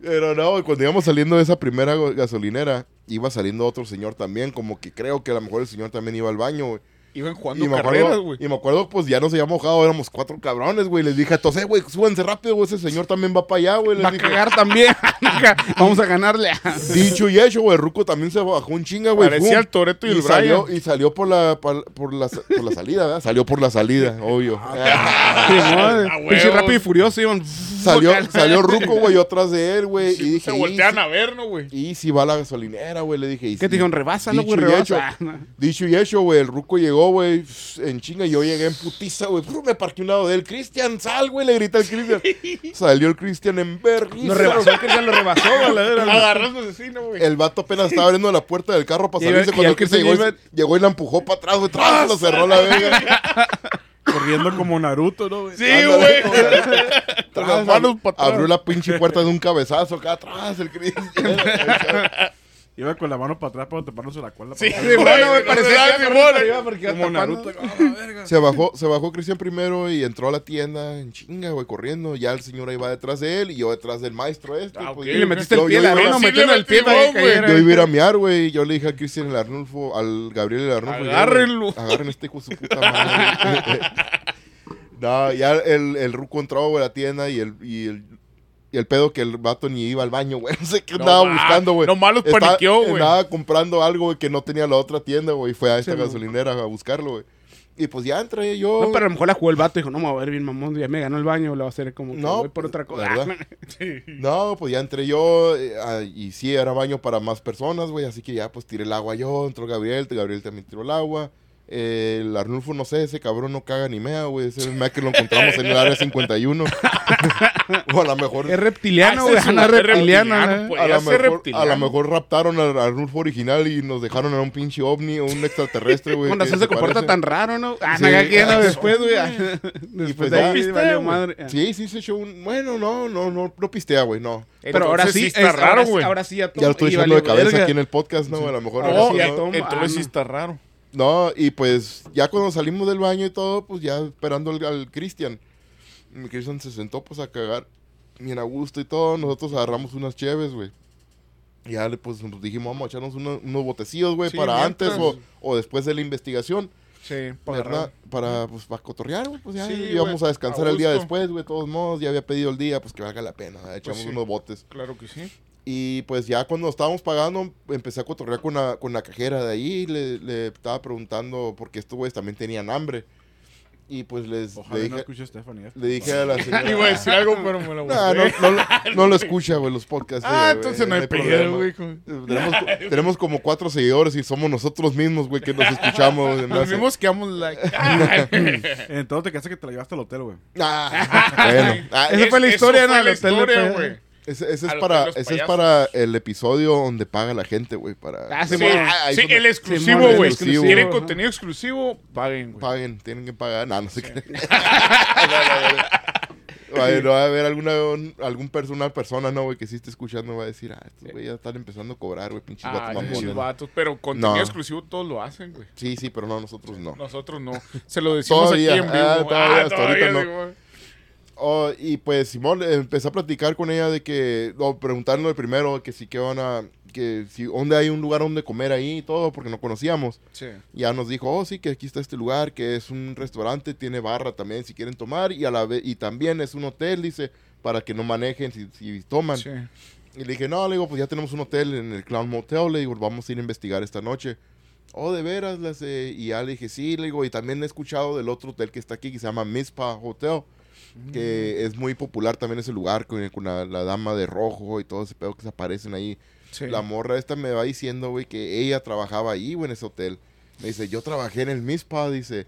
A: Pero no, cuando íbamos saliendo de esa primera gasolinera, iba saliendo otro señor también, como que creo que a lo mejor el señor también iba al baño, güey.
B: Iban
A: Y
B: jugando
A: me,
B: carreras,
A: acuerdo,
B: güey.
A: y me acuerdo, pues ya nos había mojado, éramos cuatro cabrones, güey. Les dije a todos, eh, güey, súbanse rápido, güey, ese señor también va para allá, güey. Les
D: Va a
A: dije,
D: cagar también. Vamos a ganarle.
A: Dicho y hecho, güey, Ruco también se bajó un chinga, güey.
B: Parecía el Toretto y el
A: salió,
B: Brian.
A: y salió por la, por, por la, por la salida, ¿verdad? Salió por la salida, obvio.
B: Ah,
D: Pinche
B: huevo.
D: rápido y furioso iban.
A: salió, salió Ruco, güey, yo atrás de él, güey. y dije,
B: Se
A: "Y
B: voltean a ver, ¿no, güey?
A: Y si va a la gasolinera, güey, le dije. ¿y
D: ¿Qué te dijeron? Rebasa, ¿no, güey?
A: Y dicho y hecho, güey, el ruco llegó, güey, en chinga, y yo llegué en putiza, güey, me parqué un lado de él, Cristian, sal, güey, le grita al Cristian. Salió el Cristian en vergüenza.
D: Lo rebasó, ya lo rebasó.
B: Agarrando asesino, güey.
A: El vato apenas estaba abriendo la puerta del carro para salirse
D: el- y
A: cuando
D: el
A: el Cristian
D: Cristian
A: llegó,
D: iba-
A: llegó y la empujó para atrás, güey, ¡tras! lo cerró la verga.
C: Corriendo como Naruto, ¿no, güey?
B: Sí, güey.
A: Tras,
B: las manos pa' atrás.
A: Abrió la pinche puerta de un cabezazo acá atrás, el Cristian.
C: Iba con la mano para atrás para tapándose la cola.
B: Sí,
C: atrás.
B: bueno,
D: güey,
B: me
D: parecía que porque
C: Como. Naruto. ¡Ah!
A: Se bajó, se bajó Cristian primero y entró a la tienda en chinga, güey, corriendo. Ya el señor ahí va detrás de él y yo detrás del maestro este.
B: Ah,
A: pues,
D: Y le metiste
A: yo-
D: el pie,
A: yo
D: la
B: sí
D: metiendo el pie
B: metí
D: para que
B: vos, güey.
D: cayera.
A: Yo iba a ir a mear, güey. y Yo le dije a Cristian el Arnulfo, al Gabriel el Arnulfo.
B: Agárrenlo.
A: güey, Agarren este hijo de su puta madre. no, ya el, el ruco entró, güey, a la tienda y el, y el, y el pedo que el vato ni iba al baño, güey. No sé qué
B: No
A: andaba
B: ma-
A: buscando, güey.
B: nomás los
A: Estaba-
B: paniqueó, güey.
A: Andaba comprando algo, güey, que no tenía la otra tienda, güey. y Fue a esta
D: Sí, no.
A: gasolinera a buscarlo, güey. Y pues ya entré yo.
D: No, pero a lo mejor la jugó el vato y dijo, no me voy a ver bien mamón, ya me ganó el baño, le va a hacer como que
A: No,
D: voy por otra cosa.
A: ¿verdad? No, pues ya entré yo eh, ah, y sí, era baño para más personas, güey, así que ya pues tiré el agua yo, entró Gabriel, Gabriel también tiró el agua. Eh, el Arnulfo, no sé, ese cabrón no caga ni mea, güey, ese es el mea que lo encontramos en el área 51. o a lo mejor...
D: Es reptiliano,
B: Ah,
D: güey.
B: es
D: no es
B: un- es
D: reptiliano.
B: reptiliano,
D: ¿eh?
B: pues.
A: A lo, mejor, a raptaron al Arnulfo original y nos dejaron en un pinche ovni o un extraterrestre, güey.
D: Razón
A: que
D: se comporta
A: parece.
D: tan raro, ¿no? Ah,
A: Sí. Ah,
D: después, güey. Después
A: pues
D: de ahí
B: pistea,
D: valió
B: güey.
D: madre.
A: Sí, sí se echó un... Bueno, no, no, no, no pistea, güey, no.
D: Pero ahora sí,
B: está
D: es-
B: raro,
D: ahora sí-
B: güey.
D: Ahora sí ya
A: Ya lo estoy echando de cabeza aquí en el podcast, ¿no? A lo mejor...
B: Entonces
D: Ah,
B: sí está raro.
A: No, y pues ya cuando salimos del baño y todo, pues ya esperando al, al Cristian. Cristian se sentó pues a cagar bien a gusto y todo. Nosotros agarramos unas cheves, güey. Y ya le, pues nos dijimos, vamos a echarnos uno- unos botecillos, güey,
B: Sí,
A: para
B: mientras.
A: antes o, o después de la investigación.
B: Sí, para.
A: Para, pues, para cotorrear, güey. Pues ya
B: Sí,
A: íbamos a descansar
B: a
A: el día después, güey. De todos modos, ya había pedido el día, pues que valga la pena. Echamos
B: sí.
A: unos botes.
B: Claro que sí.
A: Y pues ya cuando estábamos pagando, empecé a cotorrear con la, con la cajera de ahí. Le, le estaba preguntando, porque estos güeyes también tenían hambre. Y pues les
C: Ojalá
A: le
C: no
A: dije,
C: escuche a Stephanie.
A: le dije a la señora.
B: Iba a decir algo, pero me lo
A: "Nah, no, no, lo- no lo escucha, güey, los podcasts.
B: Ah,
A: eh,
B: entonces no hay pedo,
A: problema".
B: güey.
A: Tenemos, tenemos como cuatro seguidores y somos nosotros mismos, güey, que nos escuchamos. me
B: Nos vimos que damos like.
C: Entonces te quedaste que te la llevaste al hotel, güey.
A: Ah, bueno. Ah,
D: Esa fue la historia, ¿no?
B: fue
D: El
B: la
D: hotel
B: güey.
A: Ese, es para, ese es para el episodio donde paga la gente, güey. Para
D: Ah, sí,
B: Sí, sí, el exclusivo, güey.
A: exclusivo.
B: ¿Quieren
D: Ajá.
B: contenido exclusivo? Paguen, güey.
A: paguen, tienen que pagar. No, no sé qué. Vaya, no va a haber alguna, un- algún persona, persona, no, güey, que sí esté escuchando, va a decir, ah, estos güey ya están empezando a cobrar, güey, pinches
B: Ah,
A: vatos
B: pinches vatos. Pero contenido
A: No.
B: exclusivo todos lo hacen, güey.
A: Sí, sí, pero no, nosotros no.
B: Nosotros no. Se lo decimos
A: Todavía,
B: aquí en vivo.
A: ah, todavía, hasta ahorita no.
B: digo,
A: Oh, y pues Simón eh, empecé a platicar con ella de que, no, preguntarle primero que si que van a, que si, dónde hay un lugar donde comer ahí y todo, porque no conocíamos.
B: Sí.
A: Ya nos dijo, oh, sí, que aquí está este lugar, que es un restaurante, tiene barra también si quieren tomar, y a la vez, y también es un hotel, dice, para que no manejen si, si toman.
B: Sí.
A: Y le dije, no, le digo, pues ya tenemos un hotel en el Clown Motel, le digo, vamos a ir a investigar esta noche. Oh, de veras, le hace- y ya le dije, sí, le digo, y también he escuchado del otro hotel que está aquí, que se llama Mispa Hotel, que es muy popular también ese lugar, con, con la, la dama de rojo y todo ese pedo que se aparecen ahí.
B: Sí.
A: La morra esta me va diciendo, güey, que ella trabajaba ahí, güey, en ese hotel. Me dice, yo trabajé en el MISPA, dice.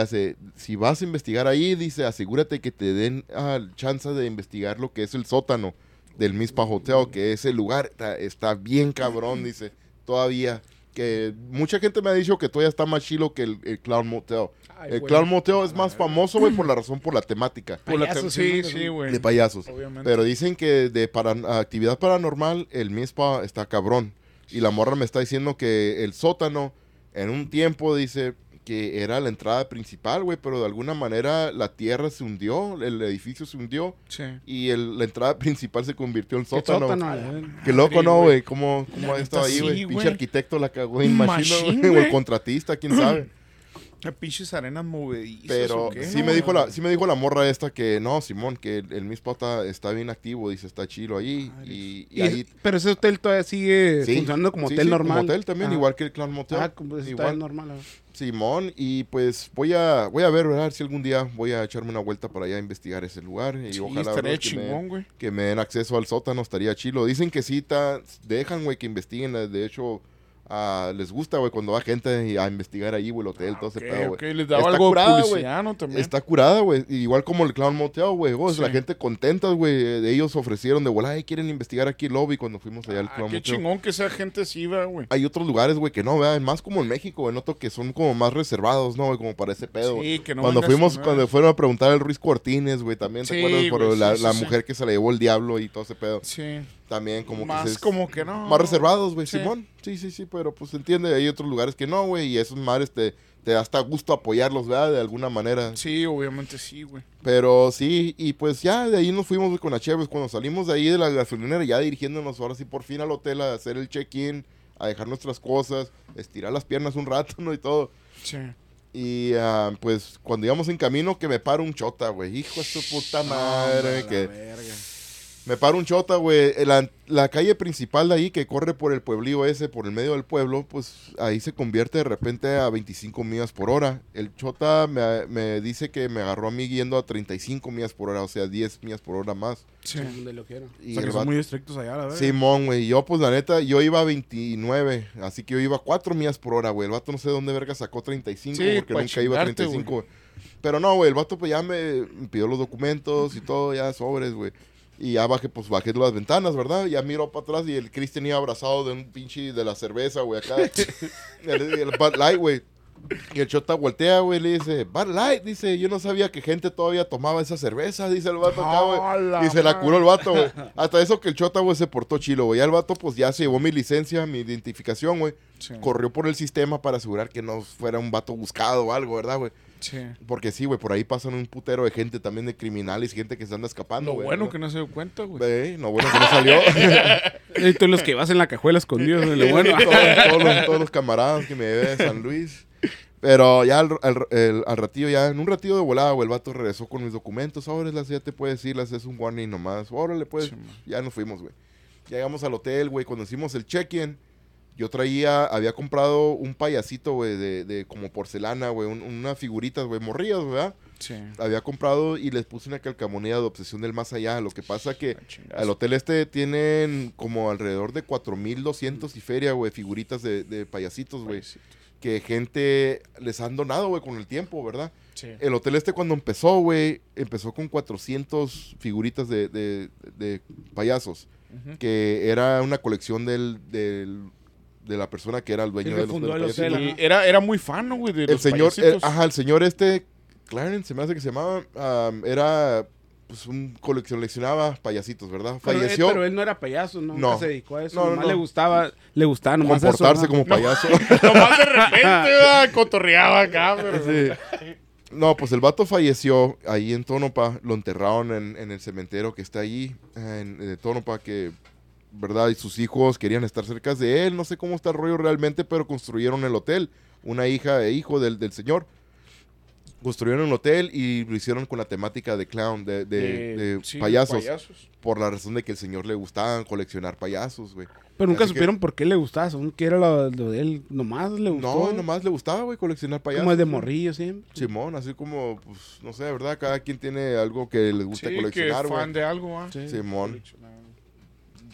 A: Hace, si vas a investigar ahí, dice, asegúrate que te den ah, chance de investigar lo que es el sótano del MISPA Hotel, que ese lugar está, está bien cabrón, dice, todavía. Que mucha gente me ha dicho que todavía está más chilo que el, el Clown Motel.
B: Ay,
A: el
B: güey.
A: Clown Motel es más famoso, güey, por la razón, por la temática
B: Por la
D: Payasos,
B: sí,
D: sí,
B: sí, güey.
A: de payasos.
B: Obviamente.
A: Pero dicen que de para, actividad paranormal, el MISPA está cabrón. Y la morra me está diciendo que el sótano, en un tiempo, dice que era la entrada principal, güey, pero de alguna manera la tierra se hundió, el edificio se hundió
B: Sí.
A: y el- la entrada principal se convirtió en sótano.
D: sótano, eh.
A: Qué loco, ¿no,
B: güey.
A: ¿Cómo, cómo ha estado ahí,
B: sí,
A: güey?
B: güey.
A: Pinche arquitecto la cagó en machino,
B: Machín,
A: güey, o el contratista, quién sabe.
B: Las pinches arenas movedizas.
A: Pero
B: ¿o qué,
A: sí
B: no,
A: me dijo la sí me dijo la morra esta que no, Simón, que el, el mi spot está, está bien activo, dice, está chilo ahí y, y
D: Y-
A: ahí
D: pero ese hotel todavía sigue
A: sí,
D: funcionando como
A: sí,
D: hotel
A: sí,
D: normal.
A: Como hotel también,
D: Ah.
A: igual que el Clan Motel.
D: Ah, como ese
A: igual.
D: hotel normal. ah.
A: Simón, y pues voy a voy a ver, ¿verdad? Si algún día voy a echarme una vuelta para allá a investigar ese lugar y
B: Sí,
A: ojalá
B: estaría
A: ¿verdad? que, me,
B: chingón, güey.
A: que me den acceso al sótano, estaría chilo. Dicen que sí, ta- dejan, güey, que investiguen, de hecho, ah, les gusta, güey, cuando va gente a investigar ahí, güey, el hotel, todo ese pedo, güey.
B: ok, les daba
A: Está
B: algo
A: curada, güey.
B: publicidad, ¿no? También.
A: Está curada, güey. Igual como el Clown Motel, güey.
B: Sí.
A: La gente contenta, güey. De ellos ofrecieron de volar, "Ay, quieren investigar aquí el lobby cuando fuimos allá al
B: Ah,
A: Clown
B: qué
A: Motel.
B: chingón que esa gente sí va, güey.
A: Hay otros lugares, güey, que no, vean, más como en México, güey. Noto que son como más reservados, ¿no? güey? Como para ese pedo.
B: Sí, que no
A: cuando fuimos, cuando fueron a preguntar al Ruiz Cortines, güey, también, ¿te
B: Sí,
A: acuerdas? Por la,
B: sí,
A: la mujer que se le llevó el diablo y todo ese pedo.
B: Sí.
A: También como
B: Más
A: que se-
B: como que no.
A: más reservados, güey,
B: Sí.
A: Simón. Sí, sí, sí, pero pues entiende, hay otros lugares que no, güey, y esos mares te, te da hasta gusto apoyarlos, ¿verdad? De alguna manera.
B: Sí, obviamente sí, güey.
A: Pero sí, y pues ya de ahí nos fuimos güey, con la Cheves. Cuando salimos de ahí de la gasolinera, ya dirigiéndonos ahora sí por fin al hotel a hacer el check-in, a dejar nuestras cosas, estirar las piernas un rato, ¿no? Y todo.
B: Sí.
A: Y ah, pues cuando íbamos en camino, que me para un chota, güey. Hijo de su puta madre, que
C: la verga.
A: Me para un chota, güey. La, la calle principal de ahí que corre por el pueblío ese, por el medio del pueblo, pues ahí se convierte de repente a 25 millas por hora. El chota me, me dice que me agarró a mí yendo a 35 millas por hora, o sea, 10 millas por hora más.
B: Sí.
D: Donde lo quiero.
A: Y
C: O sea, que son muy estrictos allá, la verdad.
A: Simón, güey. Yo, pues, la neta, yo iba a 29. Así que yo iba a 4 millas por hora, güey. El vato no sé dónde verga sacó 35
B: Sí,
A: porque nunca iba a
B: chingarte,
A: 35, güey. Pero no, güey. El vato, pues, ya me pidió los documentos y todo, ya sobres, güey. Y ya bajé, pues, bajé las ventanas, ¿verdad? Ya miro para atrás y el Cristian iba abrazado de un pinche de la cerveza, güey, acá. el, el Bud Light, güey. Y el chota voltea, güey, le dice, Bud Light, dice, yo no sabía que gente todavía tomaba esa cerveza, dice el vato acá, güey.
B: ¡A la
A: Y se la curó el vato, güey. Hasta eso que el chota, güey, se portó chilo, güey. Ya el vato, pues, ya se llevó mi licencia, mi identificación, güey.
B: Sí.
A: Corrió por el sistema para asegurar que no fuera un vato buscado o algo, ¿verdad, güey?
B: Sí.
A: Porque sí, güey, por ahí pasan un putero de gente también de criminales, gente que se anda escapando,
B: Lo
A: güey.
B: bueno que no se dio cuenta, güey.
A: No, bueno que no salió.
D: Y tú los que vas en la cajuela escondidos. güey, lo bueno.
A: todos, todos los, todos los camaradas que me llevé de San Luis. Pero ya al, al- el- al ratillo, ya en un ratillo de volada, güey, el vato regresó con mis documentos. Ahora las ya te puedes ir, las es un warning nomás. Órale, pues,
B: Sí,
A: ya nos fuimos, güey. Llegamos al hotel, güey, cuando hicimos el check-in, yo traía, había comprado un payasito, güey, de, de como porcelana, güey, un- unas figuritas, güey, morrillas, ¿verdad?
B: Sí.
A: Había comprado y les puse una calcamonía de obsesión del más allá. Lo que pasa que
B: chingada.
A: al hotel este tienen como alrededor de 4200 y feria, güey, figuritas de, de payasitos, güey. Que gente les han donado, güey, con el tiempo, ¿verdad?
B: Sí.
A: El hotel este cuando empezó, güey, empezó con 400 figuritas de, de- de payasos. Que era una colección del, del- de la persona que era el dueño
D: El
A: de los, de
D: el
A: los
D: hotel,
B: era, era muy fan, ¿no, güey, de
A: El
B: los
A: señor, el-
B: payasitos.
A: ajá, el señor este, Clarence, se me hace que se llamaba, am, era, pues, un cole- coleccionaba payasitos, ¿verdad?
D: Pero, él-
A: Falleció.
D: pero él no era payaso, ¿no?
A: No.
D: Nunca se dedicó a eso.
A: No, no,
D: nomás
A: no.
D: le gustaba, le gustaba nomás eso,
A: comportarse
D: ¿no?
A: como payaso.
B: Nomás de repente, ¿verdad? cotorreaba acá, pero...
A: Sí. No, pues el vato falleció ahí en Tónopa, lo enterraron en, en el cementerio que está ahí, en, de Tónopa, que, ¿verdad? Y sus hijos querían estar cerca de él, no sé cómo está el rollo realmente, pero construyeron el hotel, una hija e hijo del, del señor. Construyeron el hotel y lo hicieron con la temática de clown, de, de- de
B: sí,
A: payasos, por la razón de que el señor le gustaban coleccionar payasos, güey.
D: Pero nunca
A: Así que-
D: supieron por qué le gustaba. Según que era lo, lo de él. Nomás le gustó.
A: No, nomás le gustaba, güey, coleccionar payasos.
D: Como el de morrillo siempre.
A: Simón, así como, pues, no sé, ¿verdad? Cada quien tiene algo que les gusta
B: Sí,
A: coleccionar,
B: fan
A: güey.
B: de algo, ¿ah?
A: Simón.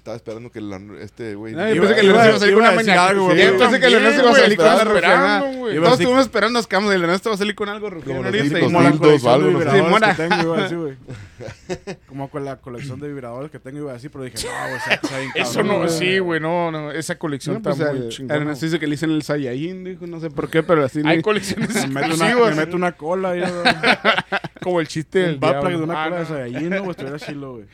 A: Estaba esperando que la- este, güey... Iba-
D: pensé que
A: iba-
D: le iba a salir con una mañana.
C: algo,
D: Sí,
C: güey.
D: yo pensé que el Ernesto iba a salir con algo
B: estaba
D: rufiana. Todos estuvimos esperando, nos quedamos. El Ernesto va a salir con algo
A: dildos,
C: Como la colección de con la colección de vibradores que tengo, iba a decir, pero dije, no, güey, está- está bien
B: Eso no, sí, güey, no, no, esa colección
D: No, pues,
B: está
D: el-
B: muy
D: el
B: chingona.
D: Ernesto dice que le dicen el Saiyajin, dijo, no sé por qué, pero así
B: Hay
D: le...
B: colecciones
C: Me meto, una,
B: exclusivas,
C: me meto una cola, yo, güey.
B: como el chiste del diablo.
C: de una
B: Ah,
C: cola de. Saiyajin, no, güey, estuviera chilo, güey.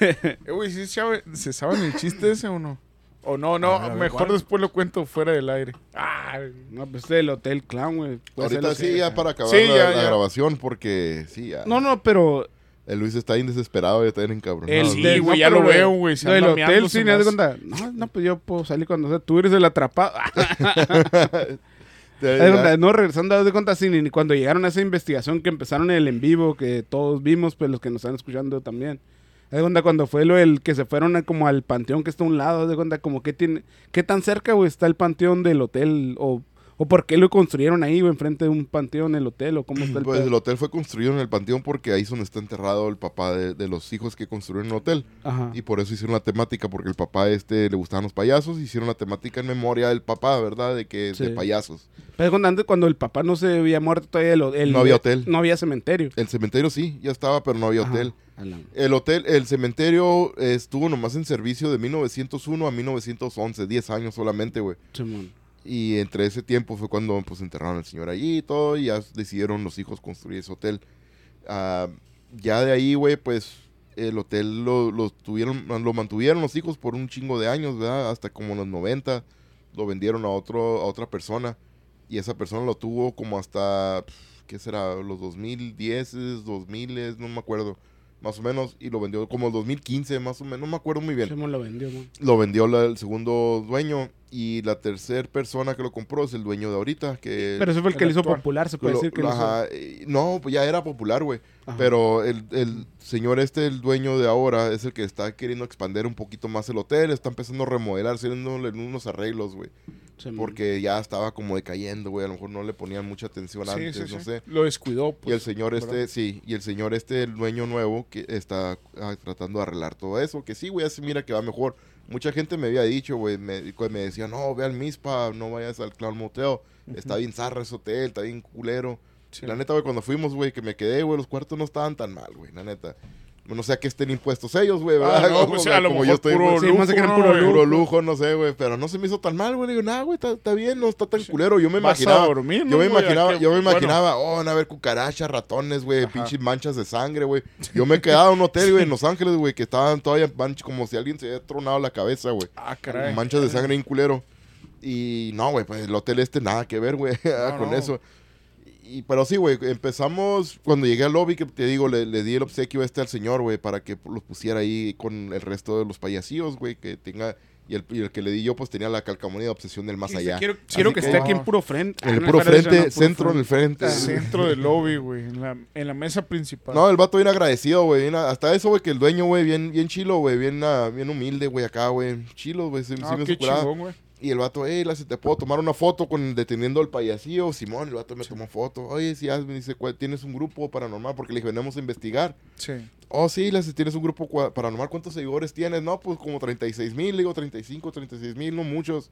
B: Eh, Güey, ¿sí se sabe- ¿se saben el chiste ese o no? O no, no,
C: ver,
B: mejor
C: ¿cuál?
B: después lo cuento fuera del aire. Ah,
D: No, pues este es el Hotel Clown, güey.
A: Ahorita sí,
D: que-
A: ya para acabar
B: Sí,
A: la,
B: ya,
A: la
B: ya.
A: grabación, porque sí, ya.
D: No, no, pero
A: El Luis está bien desesperado, ya está bien encabronado.
D: El
B: Sí, güey,
D: no,
B: ya lo
D: de-
B: veo, güey.
D: del
B: anda
D: hotel, sí, me das cuenta. No, no, pues yo puedo salir cuando sea. Tú eres el atrapado. No, regresando, haz de cuenta, sí, ni cuando llegaron a esa investigación que empezaron el en vivo, que todos vimos, pues los que nos están escuchando también. De cuenta, cuando fue lo el que se fueron a- como al panteón que está a un lado, de cuenta, como que tiene, qué tan cerca, güey, está el panteón del hotel, o, o por qué lo construyeron ahí, güey, enfrente de un panteón, el hotel, o cómo está el
A: Pues
D: pedo?
A: el hotel fue construido en el panteón porque ahí es donde está enterrado el papá de, de los hijos que construyeron el hotel.
D: Ajá.
A: Y por eso hicieron la temática, porque el papá este le gustaban los payasos, hicieron la temática en memoria del papá, ¿verdad? De que
D: Sí.
A: de payasos.
D: Pero cuando, antes, cuando el papá no se había muerto todavía, el, el-
A: No había hotel.
D: No había cementerio.
A: El cementerio sí, ya estaba, pero no había
D: Ajá.
A: hotel. El hotel, el cementerio estuvo nomás en servicio de 1901 a 1911, 10 años solamente, güey. Y entre ese tiempo fue cuando pues enterraron al señor allí y todo, y ya decidieron los hijos construir ese hotel. Ah, ya de ahí, güey, pues el hotel lo, lo tuvieron, lo mantuvieron los hijos por un chingo de años, ¿verdad? Hasta como los 90 lo vendieron a otro, a otra persona. Y esa persona lo tuvo como hasta, ¿qué será? Los 2010, 2000, no me acuerdo. Más o menos, y lo vendió como el 2015, más o menos, no me acuerdo muy bien.
D: Lo vendió, man.
A: lo vendió la- el segundo dueño y la tercera persona que lo compró es el dueño de ahorita que
D: Pero ese fue el que le hizo popular, se puede
A: lo-
D: decir que
A: lo-
D: lo hizo-
A: ajá, eh, no pues ya era popular güey. Pero el, el señor este el dueño de ahora es el que está queriendo expandir un poquito más el hotel está empezando a remodelar haciéndole unos arreglos güey Porque ya estaba como decayendo güey a lo mejor no le ponían mucha atención
B: Sí,
A: antes
B: sí,
A: no sé
B: Lo descuidó,
A: y
B: pues.
A: el señor este, sí, y el señor este, el dueño nuevo, que está ah, tratando de arreglar todo eso, que sí, güey, así mira que va mejor. Mucha gente me había dicho, güey, me, me decía, no, ve al MISPA, no vayas al Clown Motel, está bien zarra ese hotel, está bien culero. La neta, güey, cuando fuimos, güey, que me quedé, güey, los cuartos no estaban tan mal, güey, la neta. No sé a qué estén impuestos ellos, güey, ¿verdad?
B: Ah, no,
A: Como-
B: pues a lo
A: como
B: mejor puro
D: Sí,
B: lujo,
D: creen
B: ¿no,
D: puro
A: puro lujo, no sé, güey, pero no se me hizo tan mal, güey. Digo, nah, güey, está, está bien, no está tan culero. Yo me
B: Vas a
A: imaginaba,
B: dormir,
A: yo
B: ¿no,
A: me
B: güey?
A: imaginaba, yo me
B: bueno.
A: imaginaba, oh, van a ver cucarachas, ratones, güey, pinches manchas de sangre, güey. Yo me quedaba en un hotel, güey, en Los Ángeles, güey, que estaban todavía como si alguien se había tronado la cabeza, güey.
B: Ah, caray.
A: Manchas de sangre en culero. Y no, güey, pues el hotel este nada que ver, güey,
B: No,
A: con
B: no.
A: eso. Y, pero sí, güey, empezamos, cuando llegué al lobby, que te digo, le, le di el obsequio este al señor, güey, para que los pusiera ahí con el resto de los payasillos, güey, que tenga, y el, y el que le di yo, pues tenía la calcamonía de obsesión del más allá.
D: Quiero, quiero que,
A: que-
D: esté aquí en puro frente.
A: En
D: Ah,
A: el puro frente,
D: no, puro
A: centro en el
D: frente.
A: frente.
B: Centro del lobby, güey. En la, en la mesa principal.
A: No, el vato bien agradecido, güey. Hasta eso, güey, que el dueño, güey, bien, bien chilo, güey. Bien, ah, bien humilde, güey, acá, güey. Chilo, güey. Sí, sí
B: Ah,
A: me
B: qué
A: hizo curada.
B: chingón, güey.
A: Y el vato, hey, la, ¿te puedo tomar una foto con deteniendo al payasillo? Simón, el vato me tomó foto. Oye, si me dice, ¿cuál- ¿tienes un grupo paranormal? Porque le dije, venimos a investigar.
B: Sí.
A: Oh, sí, dice, ¿tienes un grupo paranormal? ¿Cuántos seguidores tienes? No, pues como 36 mil, le digo 35, 36 mil, no muchos.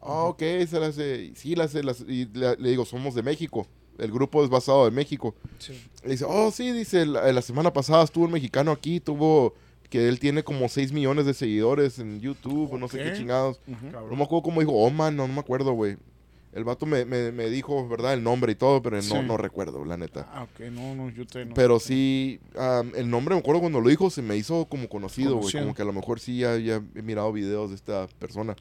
A: Ah, ok, se las hace. Sí, las, las Y le, le digo, somos de México. El grupo es basado en México.
B: Sí.
A: Le dice, oh, sí, dice, la, la semana pasada estuvo un mexicano aquí, tuvo que él tiene como 6 millones de seguidores en YouTube, o no sé qué chingados. No me acuerdo cómo dijo Oman, no, no me acuerdo, güey. El vato me, me, me dijo, ¿verdad? El nombre y todo, pero no,
B: Sí.
A: no recuerdo, la neta.
B: Ah, ok. No, no, yo te no.
A: Pero sí, am, el nombre, me acuerdo cuando lo dijo, se me hizo como conocido, güey. Como que a lo mejor sí ya, ya he mirado videos de esta persona.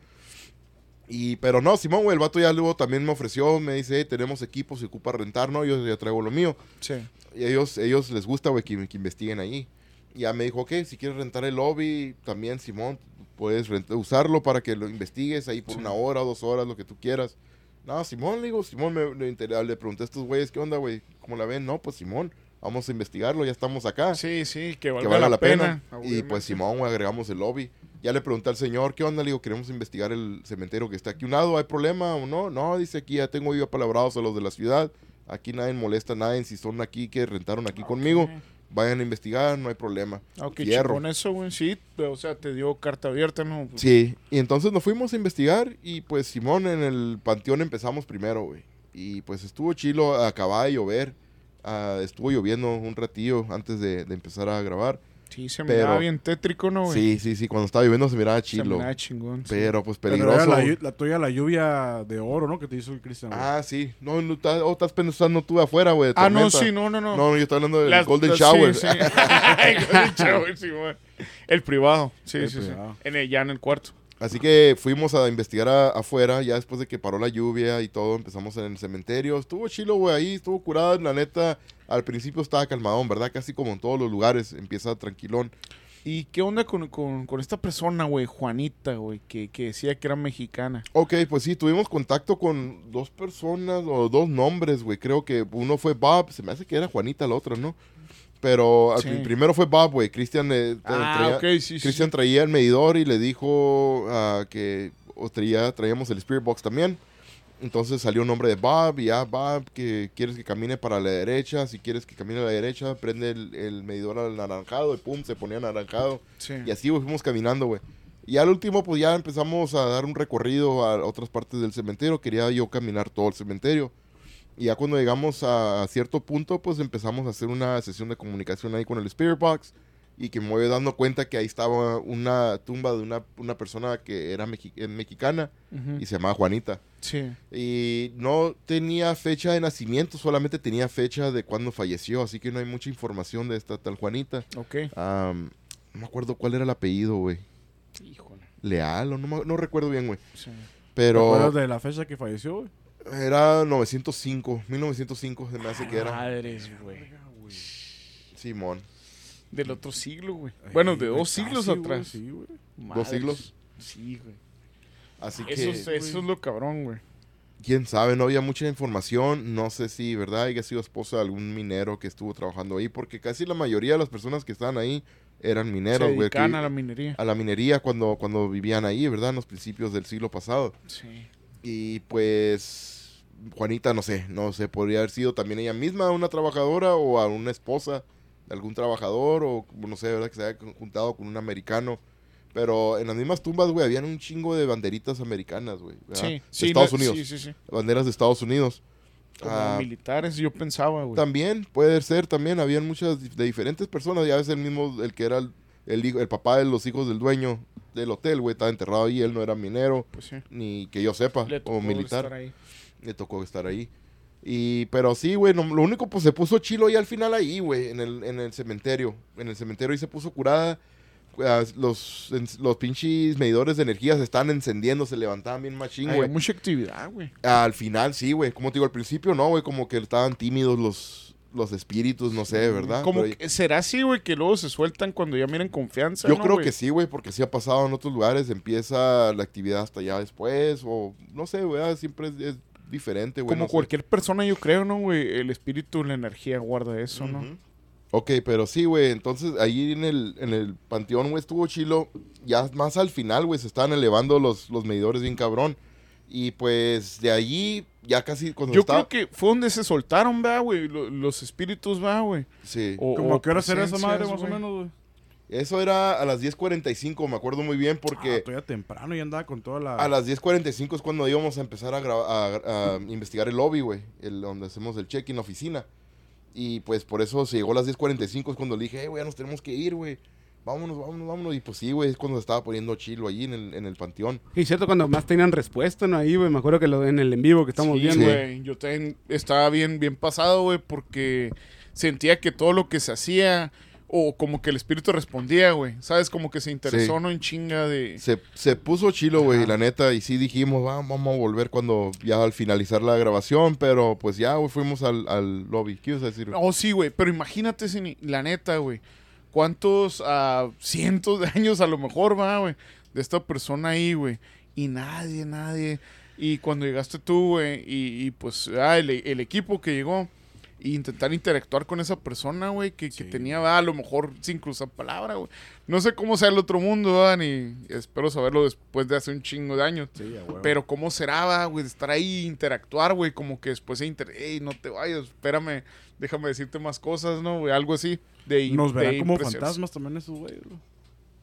A: Y, pero no, Simón, güey, el vato ya luego también me ofreció, me dice, "Hey, tenemos equipos, se ocupa rentar, ¿no? Yo ya traigo lo mío.
B: Sí.
A: Y ellos, ellos les gusta, güey, que, que investiguen ahí. Ya me dijo, ok, si quieres rentar el lobby, también, Simón, puedes usarlo para que lo investigues ahí por
B: Sí.
A: una hora, dos horas, lo que tú quieras. No, Simón, le digo, Simón, me, le, pregunté a estos güeyes, ¿qué onda, güey? ¿Cómo la ven? No, pues Simón, vamos a investigarlo, ya estamos acá.
B: Sí, sí, que
A: que
B: valga,
A: valga
B: la,
A: la pena.
B: pena.
A: Y pues Simón, agregamos el lobby. Ya le pregunté al señor, ¿qué onda? Le digo, queremos investigar el cementerio que está aquí un lado, ¿hay problema o no? No, dice aquí, ya tengo yo apalabrados a los de la ciudad. Aquí nadie molesta a nadie, si son aquí que rentaron aquí conmigo, vayan a investigar, no hay problema.
B: Qué
A: Fierro.
B: chingón eso, güey. Sí, o sea, te dio carta abierta, ¿no?
A: Sí, y entonces nos fuimos a investigar y pues Simón en el panteón empezamos primero, güey. Y pues estuvo chilo, acababa de llover, ah, estuvo lloviendo un ratillo antes de, de empezar a grabar.
B: Sí, se
A: Pero-
B: miraba bien tétrico, ¿no, güey?
A: Sí, sí, sí, cuando estaba lloviendo se miraba
B: Se
A: chilo.
B: miraba chingón. sí.
A: Pero pues
C: Pero era
A: peligroso.
C: la, la tuya, la lluvia de oro, ¿no? Que te hizo el Cristian.
A: Ah, sí. No, no estás, oh, estás pensando tú afuera, güey. de
B: Ah, no, sí, no, no, no.
A: No, yo estoy hablando del
B: Las-
A: Golden
B: las-
A: Shower.
B: Sí, sí. El Golden Shower, sí, güey. El privado. Sí,
C: El
B: sí,
C: privado.
B: sí. En el, ya en el cuarto.
A: Así que fuimos a investigar a- afuera, ya después de que paró la lluvia y todo, empezamos en el cementerio. Estuvo chilo, güey, ahí, estuvo curada, la neta. Al principio estaba calmadón, ¿verdad? Casi como en todos los lugares, empieza tranquilón.
B: ¿Y qué onda con, con- con esta persona, güey? Juanita, güey, que, que decía que era mexicana.
A: Ok, pues sí, tuvimos contacto con dos personas o dos nombres, güey. Creo que uno fue Bob, se me hace que era Juanita la otra, ¿no? Pero
B: Sí.
A: pri- primero fue Bob, güey. Cristian eh,
B: Ah,
A: traía-
B: ok, sí, sí.
A: Cristian traía el medidor y le dijo ah, que traía, traíamos el Spirit Box también. Entonces salió un nombre de Bob y ya, Bob, que quieres que camine para la derecha. Si quieres que camine a la derecha, prende el, el medidor al naranjado y pum, se ponía anaranjado.
B: Sí.
A: Y así fuimos caminando, güey. Y al último, pues ya empezamos a dar un recorrido a otras partes del cementerio. Quería yo caminar todo el cementerio. Y ya cuando llegamos a, a cierto punto, pues empezamos a hacer una sesión de comunicación ahí con el Spirit Box. Y que me voy dando cuenta que ahí estaba una tumba de una, una persona que era mexi- eh, mexicana y se llamaba Juanita.
B: Sí.
A: Y no tenía fecha de nacimiento, solamente tenía fecha de cuando falleció. Así que no hay mucha información de esta tal Juanita.
B: Ok.
A: Am, no me acuerdo cuál era el apellido, güey.
B: Híjole.
A: Leal, o no, no recuerdo bien, güey.
B: Sí.
C: ¿Te acuerdas
A: Pero
C: de la fecha que falleció, güey?
A: Era 905, 1905 se me hace que era.
B: Madres, güey.
A: Simón.
B: Del otro siglo, güey. Bueno, de dos siglos
C: casi, güey,
B: atrás.
C: Sí, güey.
B: Madres.
A: siglos?
B: Sí, güey.
A: Así que,
B: Eso, es, eso es lo cabrón, güey.
A: quién sabe, no había mucha información. No sé si, ¿verdad? Haya sido esposa de algún minero que estuvo trabajando ahí, porque casi la mayoría de las personas que estaban ahí eran
B: Se
A: mineros, güey.
B: a la minería.
A: a la minería cuando, cuando vivían ahí, ¿verdad? En los principios del siglo pasado.
B: Sí.
A: Y pues Juanita, no sé, no sé, podría haber sido también ella misma una trabajadora o a una esposa de algún trabajador o no sé, ¿verdad? Que se haya juntado con un americano. Pero en las mismas tumbas, güey, habían un chingo de banderitas americanas, güey.
B: Sí,
A: De
B: sí.
A: Estados
B: no-
A: Unidos.
B: Sí, sí, sí.
A: Banderas de Estados Unidos.
B: Como
A: Ah,
B: militares, yo pensaba, güey.
A: también, puede ser, también. Habían muchas de diferentes personas. Ya ves el mismo, el que era el, el, hijo- el papá de los hijos del dueño del hotel, güey, estaba enterrado ahí. Él no era minero,
B: Pues sí.
A: ni que yo sepa,
B: Le tocó
A: o militar.
B: estar ahí.
A: le tocó estar ahí. Y, pero sí, güey, no- lo único, pues se puso chilo y al final ahí, güey, en el, en el cementerio. En el cementerio y se puso curada. Ah, Los, los pinches medidores de energía se estaban encendiendo, se levantaban bien machín, güey.
B: mucha actividad, güey.
A: Al final, sí, güey. Como te digo, al principio no, güey, como que estaban tímidos los, los espíritus, no sé, ¿verdad?
B: Como
A: Pero
B: que- ¿Será así, güey, que luego se sueltan cuando ya miren confianza?
A: yo
B: no,
A: creo que sí, güey, porque sí ha pasado en otros lugares. Empieza la actividad hasta ya después, o no sé, güey, siempre es, es diferente, güey.
B: Como
A: no sé.
B: cualquier persona, yo creo, ¿no, güey? El espíritu, la energía guarda eso, ¿no?
A: Ok, pero sí, güey. Entonces, ahí en el, en el panteón, güey, estuvo chilo. Ya más al final, güey, se estaban elevando los, los medidores bien cabrón. Y pues de allí, ya casi cuando
B: Yo
A: estaba...
B: creo que fue donde se soltaron, ¿verdad, güey? Lo- los espíritus, ¿verdad, güey?
A: Sí.
B: O-
C: ¿Cómo a qué hora será esa madre, más o menos, güey?
A: Eso era a las 10.45, me acuerdo muy bien,
C: Ah,
A: porque
C: todavía temprano y andaba con toda la...
A: a las 10.45 es cuando íbamos a empezar a, a- a investigar el lobby, güey. El, donde hacemos el check-in oficina. Y pues por eso se llegó a las 10.45, es cuando le dije, hey, güey, ya nos tenemos que ir, güey. Vámonos, vámonos, vámonos. Y pues sí, güey, es cuando se estaba poniendo chilo allí en el, en el panteón.
D: Y cierto, cuando más tenían respuesta, ¿no? Ahí, güey. Me acuerdo que lo, en el en vivo que estamos
B: Sí,
D: viendo.
B: güey. Yo estaba bien, bien pasado, güey, porque sentía que todo lo que se hacía, o como que el espíritu respondía, güey. ¿Sabes? Como que se interesó,
A: Sí.
B: ¿no? En chinga de...
A: Se, se puso chilo, güey, la neta. Y sí dijimos, "Va, vamos a volver cuando ya al finalizar la grabación. Pero pues ya, güey, fuimos al, al lobby. ¿Qué ibas a decir? güey?
B: Oh, sí, güey. Pero imagínate, Cini, la neta, güey. ¿Cuántos ah, cientos de años a lo mejor va, güey? De esta persona ahí, güey. Y nadie, nadie. Y cuando llegaste tú, güey, y, y, pues ah, el, el equipo que llegó, y intentar interactuar con esa persona, güey, que, tenía, va, a lo mejor sin cruzar palabra, güey. No sé cómo sea el otro mundo, va, ni espero saberlo después de hace un chingo de años.
C: Sí, a huevo.
B: Pero cómo será, va, güey, de estar ahí, interactuar, güey, como que después se inter... Ey, no te vayas, espérame, déjame decirte más cosas, ¿no, güey? Algo así. De,
C: Nos verán
B: de
C: como fantasmas también esos güeyes, güey.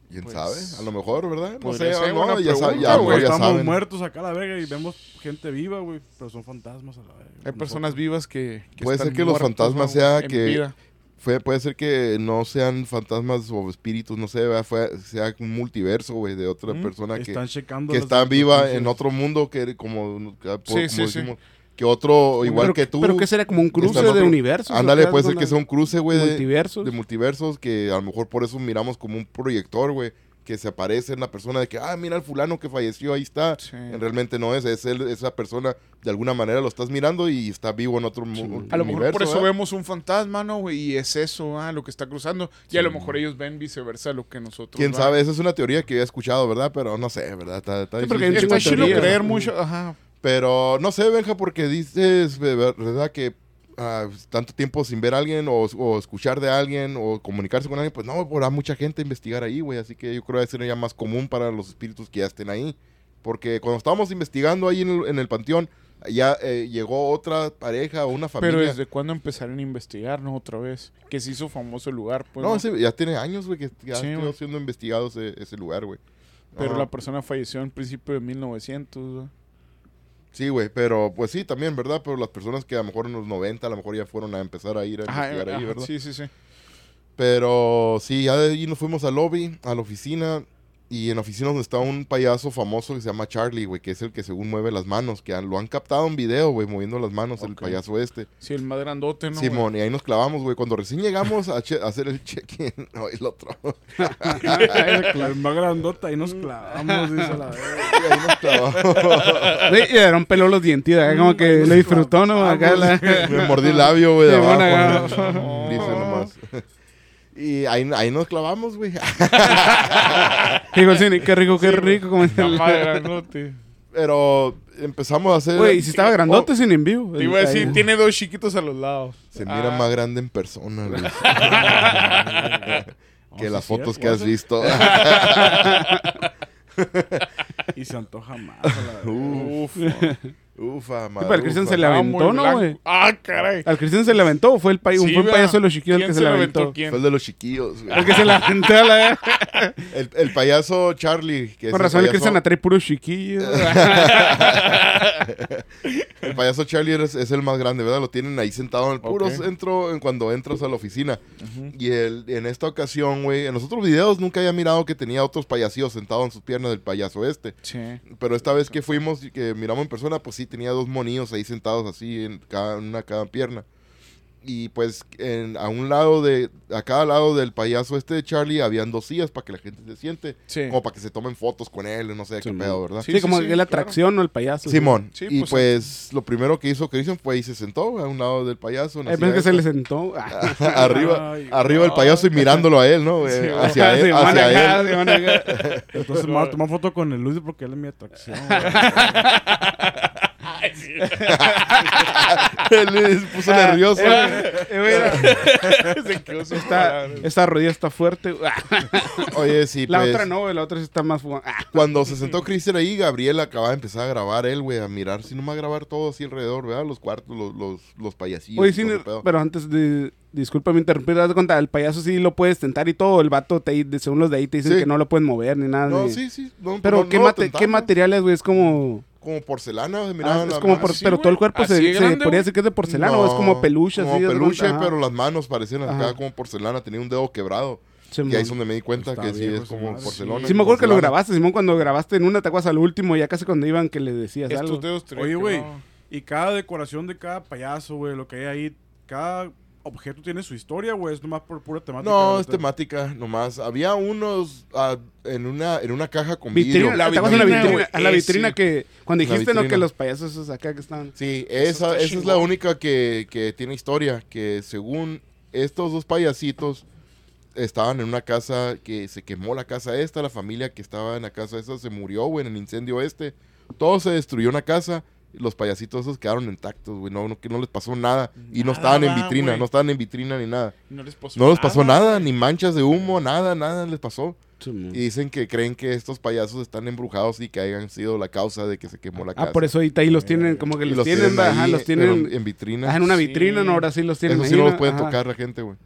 A: ¿Quién
B: pues,
A: sabe? A lo mejor, ¿verdad? No sé,
B: ser
A: no, ya, sa-
B: pregunta,
A: ya,
B: güey.
A: ya
C: Estamos
A: saben.
C: muertos acá a la verga y vemos gente viva, güey. Pero son fantasmas a la verga.
B: Hay personas vivas que, que
A: Puede
B: están
A: ser que los fantasmas sea que-
B: vida.
A: Fue, puede ser que no sean fantasmas o espíritus, no sé, ¿verdad? Fue, sea un multiverso, güey, de otra
B: Mm,
A: persona que,
C: Están checando.
A: que está viva en otro mundo que como, por-
B: Sí,
A: como
B: sí, sí.
A: Que otro igual
D: Pero-
A: que tú.
D: Pero que sería como un cruce de universos.
A: Ándale, puede ser que sea un cruce, güey, de,
D: multiversos.
A: de multiversos que a lo mejor por eso miramos como un proyector, güey, que se aparece en la persona de que, ah, mira el fulano que falleció, ahí está.
B: Sí.
A: Realmente no es, es él, esa persona, de alguna manera lo estás mirando y está vivo en otro mu-
B: A lo mejor
A: universo,
B: por eso
A: ¿verdad?
B: vemos un fantasma, ¿no, güey? Y es eso, ah, lo que está cruzando. Y a lo mejor ellos ven viceversa lo que nosotros.
A: Quién sabe, esa es una teoría que he escuchado, ¿verdad? Pero no sé, ¿verdad? Está, está
B: Está chido creer mucho, ajá.
A: Pero no sé, Benja, porque dices, ¿verdad? Que ah, tanto tiempo sin ver a alguien o, o escuchar de alguien o comunicarse con alguien, pues no, habrá mucha gente a investigar ahí, güey. Así que yo creo que sería más común para los espíritus que ya estén ahí. Porque cuando estábamos investigando ahí en el, en el panteón, ya eh, llegó otra pareja o una familia.
B: Pero ¿desde cuándo empezaron a investigar, no? Otra vez. Que se hizo famoso el lugar, pues.
A: no,
B: ¿no?
A: ya tiene años, güey, que ya
B: Sí,
A: siendo investigado ese, ese lugar, güey.
B: Pero
A: Ajá.
B: la persona falleció en principio de 1900, güey.
A: Sí, güey, pero pues sí, también, ¿verdad? Pero las personas que a lo mejor en los 90 a lo mejor ya fueron a empezar a ir a
B: Ajá,
A: investigar ahí, ¿verdad?
B: sí, sí, sí.
A: Pero sí, ya de ahí nos fuimos al lobby, a la oficina. Y en la oficina donde está un payaso famoso que se llama Charlie, güey, que es el que según mueve las manos, que han- lo han captado en video, güey, moviendo las manos, el payaso este.
B: Sí, el más grandote, ¿no?
A: Simón, y ahí nos clavamos, güey. Cuando recién llegamos a, che- a hacer el check-in, no, el otro.
C: El más grandota y nos clavamos, dice la verga.
A: Y ahí nos clavamos.
D: Sí, y le dieron pelo los dientitos, acá como que lo disfrutó, ¿no? Acá la...
A: Me mordí el labio, güey, de abajo. Dice nomás. Y ahí, ahí nos clavamos, güey.
D: Digo, sí, qué rico, qué rico. Como
B: más grandote.
A: Pero empezamos a hacer...
D: Güey, y si estaba grandote
A: Oh,
D: sin en vivo.
B: Te iba a decir, tiene dos chiquitos a los lados.
A: Se mira
B: Ah.
A: más grande en persona, güey. que las fotos
C: cierto,
A: que has visto.
C: Y se antoja más. a la verga.
A: Uf, ufa,
D: Sí,
A: madre.
D: pero al Cristian se le aventó, ¿no, güey?
B: Ah, caray.
D: Al Cristian se le aventó, o fue el, pay-
B: Sí,
D: fue un
B: vea.
D: payaso de los chiquillos
B: ¿Quién
D: que se le aventó.
B: ¿Quién?
A: Fue el de los chiquillos, güey.
D: El que se le aventó a la
A: El, el payaso Charlie. Que
D: Con
A: el
D: razón, el
A: payaso-
D: Cristian atrae puros chiquillos.
A: El payaso Charlie es, es el más grande, ¿verdad? Lo tienen ahí sentado en el puro centro en cuando entras a la oficina. Y el, en esta ocasión, güey, en los otros videos nunca había mirado que tenía otros payasillos sentados en sus piernas del payaso este.
B: Sí.
A: Pero esta vez que fuimos y que miramos en persona, pues sí tenía dos monillos ahí sentados así en cada, en una cada pierna. Y pues en- a un lado de, a cada lado del payaso este de Charlie habían dos sillas para que la gente se siente.
B: Sí.
A: Como para que se tomen fotos con él, no sé qué pedo, ¿verdad?
B: Sí,
D: Sí, como
B: sí,
D: que la
B: claro.
D: atracción, ¿no? El payaso.
A: Simón.
B: Sí,
A: y
B: pues,
A: pues lo primero que hizo Christian fue y se sentó a un lado del payaso. en silla
D: que se le sentó. Ah,
A: arriba,
C: Ay,
A: arriba el payaso y mirándolo a él, ¿no?
B: Sí,
A: hacia él,
D: se van
A: hacia
D: acá,
A: él.
D: se van acá.
C: Entonces me voy a tomar foto con el Luis porque él es mi atracción.
A: se puso nervioso.
D: Eh, eh,
B: Se quedó
D: esta, rodilla está fuerte.
A: Oye, sí,
D: La
A: pues,
D: otra no, la otra sí está más. Ah,
A: Cuando se sentó Christian ahí, Gabriel acababa de empezar a grabar él, güey, a mirar, si no más a grabar todo así alrededor, ¿verdad? Los cuartos, los, los, los payasillos.
D: Oye, sí, pero antes de... Disculpa me interrumpir, ¿te das cuenta? El payaso sí lo puedes tentar y todo. El vato, te, según los de ahí, te dicen
A: Sí.
D: que no lo pueden mover ni nada.
A: No,
D: de-
A: sí, sí. no,
D: Pero
A: no-
D: ¿qué,
A: no
D: mate- ¿qué materiales, güey? Es como...
A: Como porcelana,
D: ah,
A: mira.
D: es
A: la
D: como por- pero todo el cuerpo se,
B: Así
D: se podría decir que es de porcelana o es como peluche.
A: Como
D: así, de
A: peluche, pero las manos parecían acá
D: Ajá.
A: como porcelana, tenía un dedo quebrado.
D: Sí,
A: y ahí es donde me di cuenta
C: Está
A: que sí es como
C: madre.
A: porcelana.
D: Sí, me acuerdo que lo grabaste, Simón, cuando grabaste en una, te acuerdas al último, ya casi cuando iban que le decías algo.
B: Estos dedos traen
C: Oye, güey.
B: no.
C: Y cada decoración de cada payaso, güey, lo que hay ahí, cada objeto tiene su historia, güey. Es nomás por pura temática.
A: No, es temática nomás. Había unos ah, en una en una caja con
D: Vitrina,
A: vidrio.
B: La
D: ¿te acuerdas de la
B: vitrina,
D: vitrina?
B: güey,
D: A la vitrina que cuando dijiste, ¿no?
A: vitrina.
D: Que los payasos esos acá que están...
A: Sí, esa, esa es la única que, que tiene historia. Que según estos dos payasitos estaban en una casa que se quemó la casa esta, la familia que estaba en la casa esa se murió, güey, en el incendio este. Todo se destruyó en la casa. Los payasitos esos quedaron intactos, güey. No, no, que no les pasó nada. Y no estaban en vitrina, no estaban en vitrina ni nada.
B: No les pasó
A: No les pasó nada, ni manchas de humo, nada, nada les pasó. Y dicen que creen que estos payasos están embrujados y que hayan sido la causa de que se quemó la casa.
D: Ah, por eso ahorita ahí los tienen, como que los, tienen,
A: ahí,
D: ajá, los tienen
A: en vitrina.
D: ajá, en una
B: Sí.
D: vitrina, ¿no? Ahora sí los tienen
A: Eso
D: ahí,
A: sí no los pueden
D: Ajá.
A: tocar la gente, güey.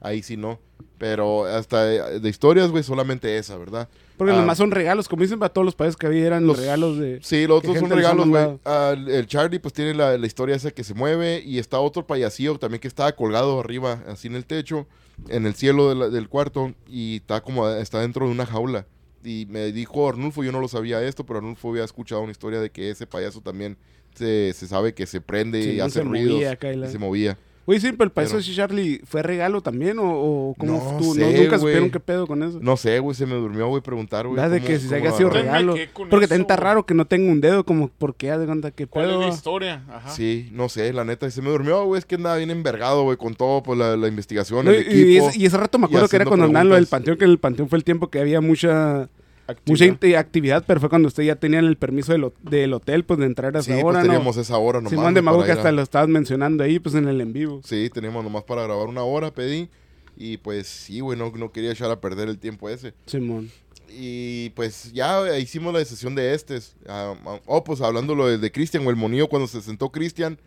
A: Ahí sí no. Pero hasta de, de historias, güey, solamente esa, ¿verdad?
D: Porque
A: Ah.
D: los más son regalos, como dicen para todos los países que había, eran
A: Los-
D: regalos de...
A: Sí, los
D: ¿Qué
A: otros son regalos, güey. Ah, el- Charlie, pues tiene la, la historia esa que se mueve. Y está otro payasillo también que estaba colgado arriba, así en el techo, en el cielo de la- del cuarto. Y está como, está dentro de una jaula. Y me dijo Arnulfo, yo no lo sabía esto, pero Arnulfo había escuchado una historia de que ese payaso también se, se sabe que se prende
D: Sí,
A: y hace
D: se
A: ruidos.
D: movía y
A: se movía.
D: Oye, sí, pero el payaso de Charlie fue regalo también o, o cómo
A: No
D: tú,
A: sé,
D: no, nunca
A: güey.
D: supieron qué pedo con eso.
A: No sé, güey, se me durmió, güey, preguntar, güey.
D: De que si se haya sido
B: regalo.
D: Porque también está
B: güey.
D: raro que no tenga un dedo, como, ¿por qué? ¿De cuenta qué
B: ¿Cuál es
D: pedo?
B: la historia? Ajá.
A: Sí, no sé, la neta, se me durmió, güey, es que andaba bien envergado, güey, con todo, pues, la, la investigación,
D: No,
A: el
D: y, ese, y ese rato me acuerdo que era cuando andaban lo del panteón, que en el panteón fue el tiempo que había mucha
B: Actividad.
D: mucha actividad, pero fue cuando usted ya tenían el permiso del, del hotel, pues de entrar a
A: Sí,
D: esa
A: pues
D: hora, ¿no?
A: teníamos esa hora nomás.
D: Simón de Mago que hasta
A: a-
D: lo estabas mencionando ahí, pues en el en vivo.
A: Sí, teníamos nomás para grabar una hora, pedí. Y pues sí, güey, no, no quería echar a perder el tiempo ese.
D: Simón.
A: Y pues ya eh, hicimos la sesión de estes. Ah, ah, oh, pues hablando lo de, de Cristian o el monillo, cuando se sentó Cristian,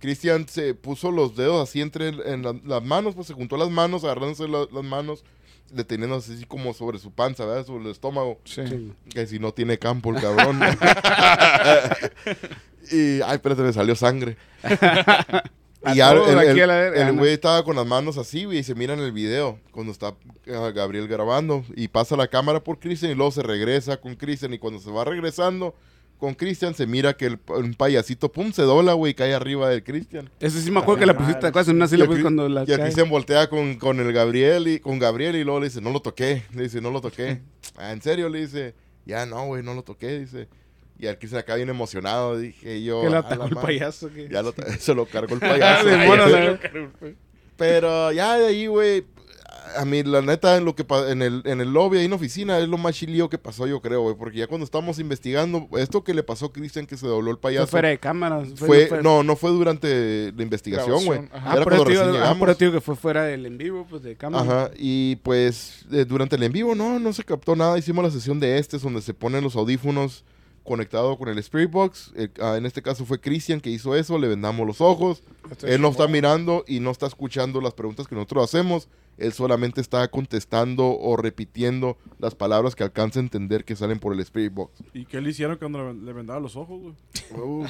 A: Cristian se puso los dedos así entre en la- las manos, pues se juntó las manos, agarrándose la- las manos, deteniéndose así como sobre su panza, ¿verdad? Sobre el estómago.
B: Sí.
D: Sí.
A: Que si no tiene campo el cabrón. y, ay, espérate, me salió sangre. Y ya el- güey estaba con las manos así, güey, y se mira en el video cuando está ah, Gabriel grabando. Y pasa la cámara por Cristian y luego se regresa con Cristian. Y cuando se va regresando con Cristian, se mira que el, un payasito, pum, se dobla, güey, y cae arriba de Cristian.
D: Ese sí me acuerdo que la pusiste, ¿te acuerdas? En una
A: Y
D: silla, cuando la
A: y el. Cristian voltea con, con el Gabriel y con Gabriel y luego le dice, no lo toqué. Le dice, no lo toqué. ah, ¿en serio? Le dice, ya no, güey, no lo toqué. Dice. Y el Cristian acá bien emocionado. Dije yo.
D: Que lo
A: "A
D: atacó el
A: madre".
D: payaso. que-
A: Ya lo, se lo cargó el
D: Ah,
A: payaso. Pero ya de ahí, güey. A mí, la neta, en, lo que en, el, en el lobby, ahí en la oficina, es lo más chilío que pasó, yo creo, güey. Porque ya cuando estábamos investigando, esto que le pasó a Cristian, que se dobló el
D: Fue
A: payaso.
D: fuera de cámaras.
A: Fue, no, no fue durante la investigación, güey.
D: Ah,
A: Era
D: por eso
A: cuando
D: digo-
A: recién
D: ah,
A: llegamos.
D: que fue fuera del en vivo, pues de cámara.
A: Ajá, y pues eh, durante el en vivo no, no se captó nada. Hicimos la sesión de este, donde se ponen los audífonos conectados con el Spirit Box. El- ah, en este caso fue Cristian que hizo eso, le vendamos los ojos. Él no está mirando y no está escuchando las preguntas que nosotros hacemos. Él solamente está contestando o repitiendo las palabras que alcanza a entender que salen por el Spirit Box.
C: ¿Y qué le hicieron cuando le, vendaban los ojos, güey?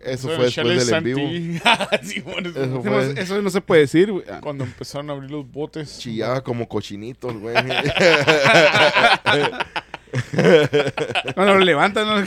A: Eso fue después del en vivo.
B: Sí, bueno, eso-
A: Eso
D: Eso,
A: fue.
D: no, eso no se puede decir, güey.
B: Cuando empezaron a abrir los botes.
A: Chillaba como cochinitos, güey.
D: Cuando lo levantan, ¿no?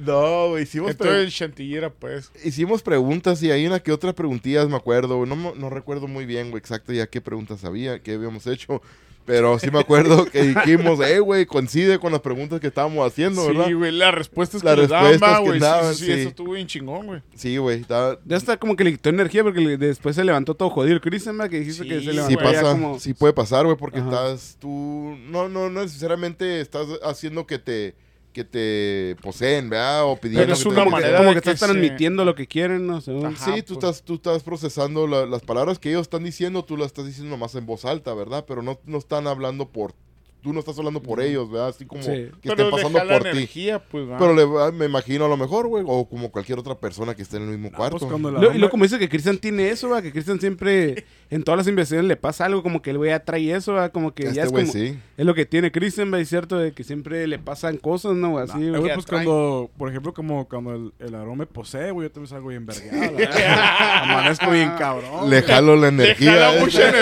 A: no, güey, hicimos
B: chantillera, pues.
A: Hicimos preguntas y hay una que otra preguntillas, me acuerdo, güey. No, no recuerdo muy bien, güey, exacto ya qué preguntas había, qué habíamos hecho. Pero sí me acuerdo que dijimos, eh, güey, coincide con las preguntas que estábamos haciendo, ¿verdad?
B: Sí, güey, las respuestas que
A: Las
B: les daban,
A: que
B: güey. Sí, sí, sí,
A: sí.
B: eso estuvo bien chingón, güey.
A: Sí, güey, estaba-
D: Ya está como que le quitó energía porque le- después se levantó todo jodido el. Que dijiste
B: Sí,
D: que se
B: sí
A: Sí
D: levantó ya
A: pasa,
D: como...
A: sí puede pasar, güey, porque
D: Ajá.
A: estás tú, no, no, no necesariamente estás haciendo que te, que te poseen, ¿verdad? O pidiendo
B: Pero es
A: que te-
B: una
A: que te-
B: manera
D: como que
B: que
D: estás
B: se-
D: transmitiendo lo que quieren, ¿no? Según-
B: Ajá.
A: Sí, tú,
B: pues.
A: estás, tú estás procesando la- las palabras que ellos están diciendo, tú las estás diciendo nomás en voz alta, ¿verdad? Pero no, no están hablando por... Tú no estás hablando por ellos, ¿verdad? Así como
D: Sí.
A: que estén
B: le
A: pasando por ti.
B: pues.
A: Pero le, va- me imagino a lo mejor, güey, o como cualquier otra persona que esté en el mismo cuarto.
C: pues cuando la
D: Lo- y luego como dice que Christian tiene eso, ¿va? que Christian siempre en todas las investigaciones le pasa algo, como que el güey atrae eso, ¿va? como que ya
A: este
D: es
A: güey
D: como...
A: sí.
D: Es lo que tiene Christian, ¿va? es cierto, de que siempre le pasan cosas, ¿no? Así, güey.
C: güey,
D: que
C: pues
D: atrae.
C: cuando, por ejemplo, como cuando el, el aroma me posee, güey, yo también salgo bien vergado. verdad. Amanezco bien cabrón.
A: Le jalo la
B: Le
A: energía.
B: jala
A: ¿eh?
B: mucha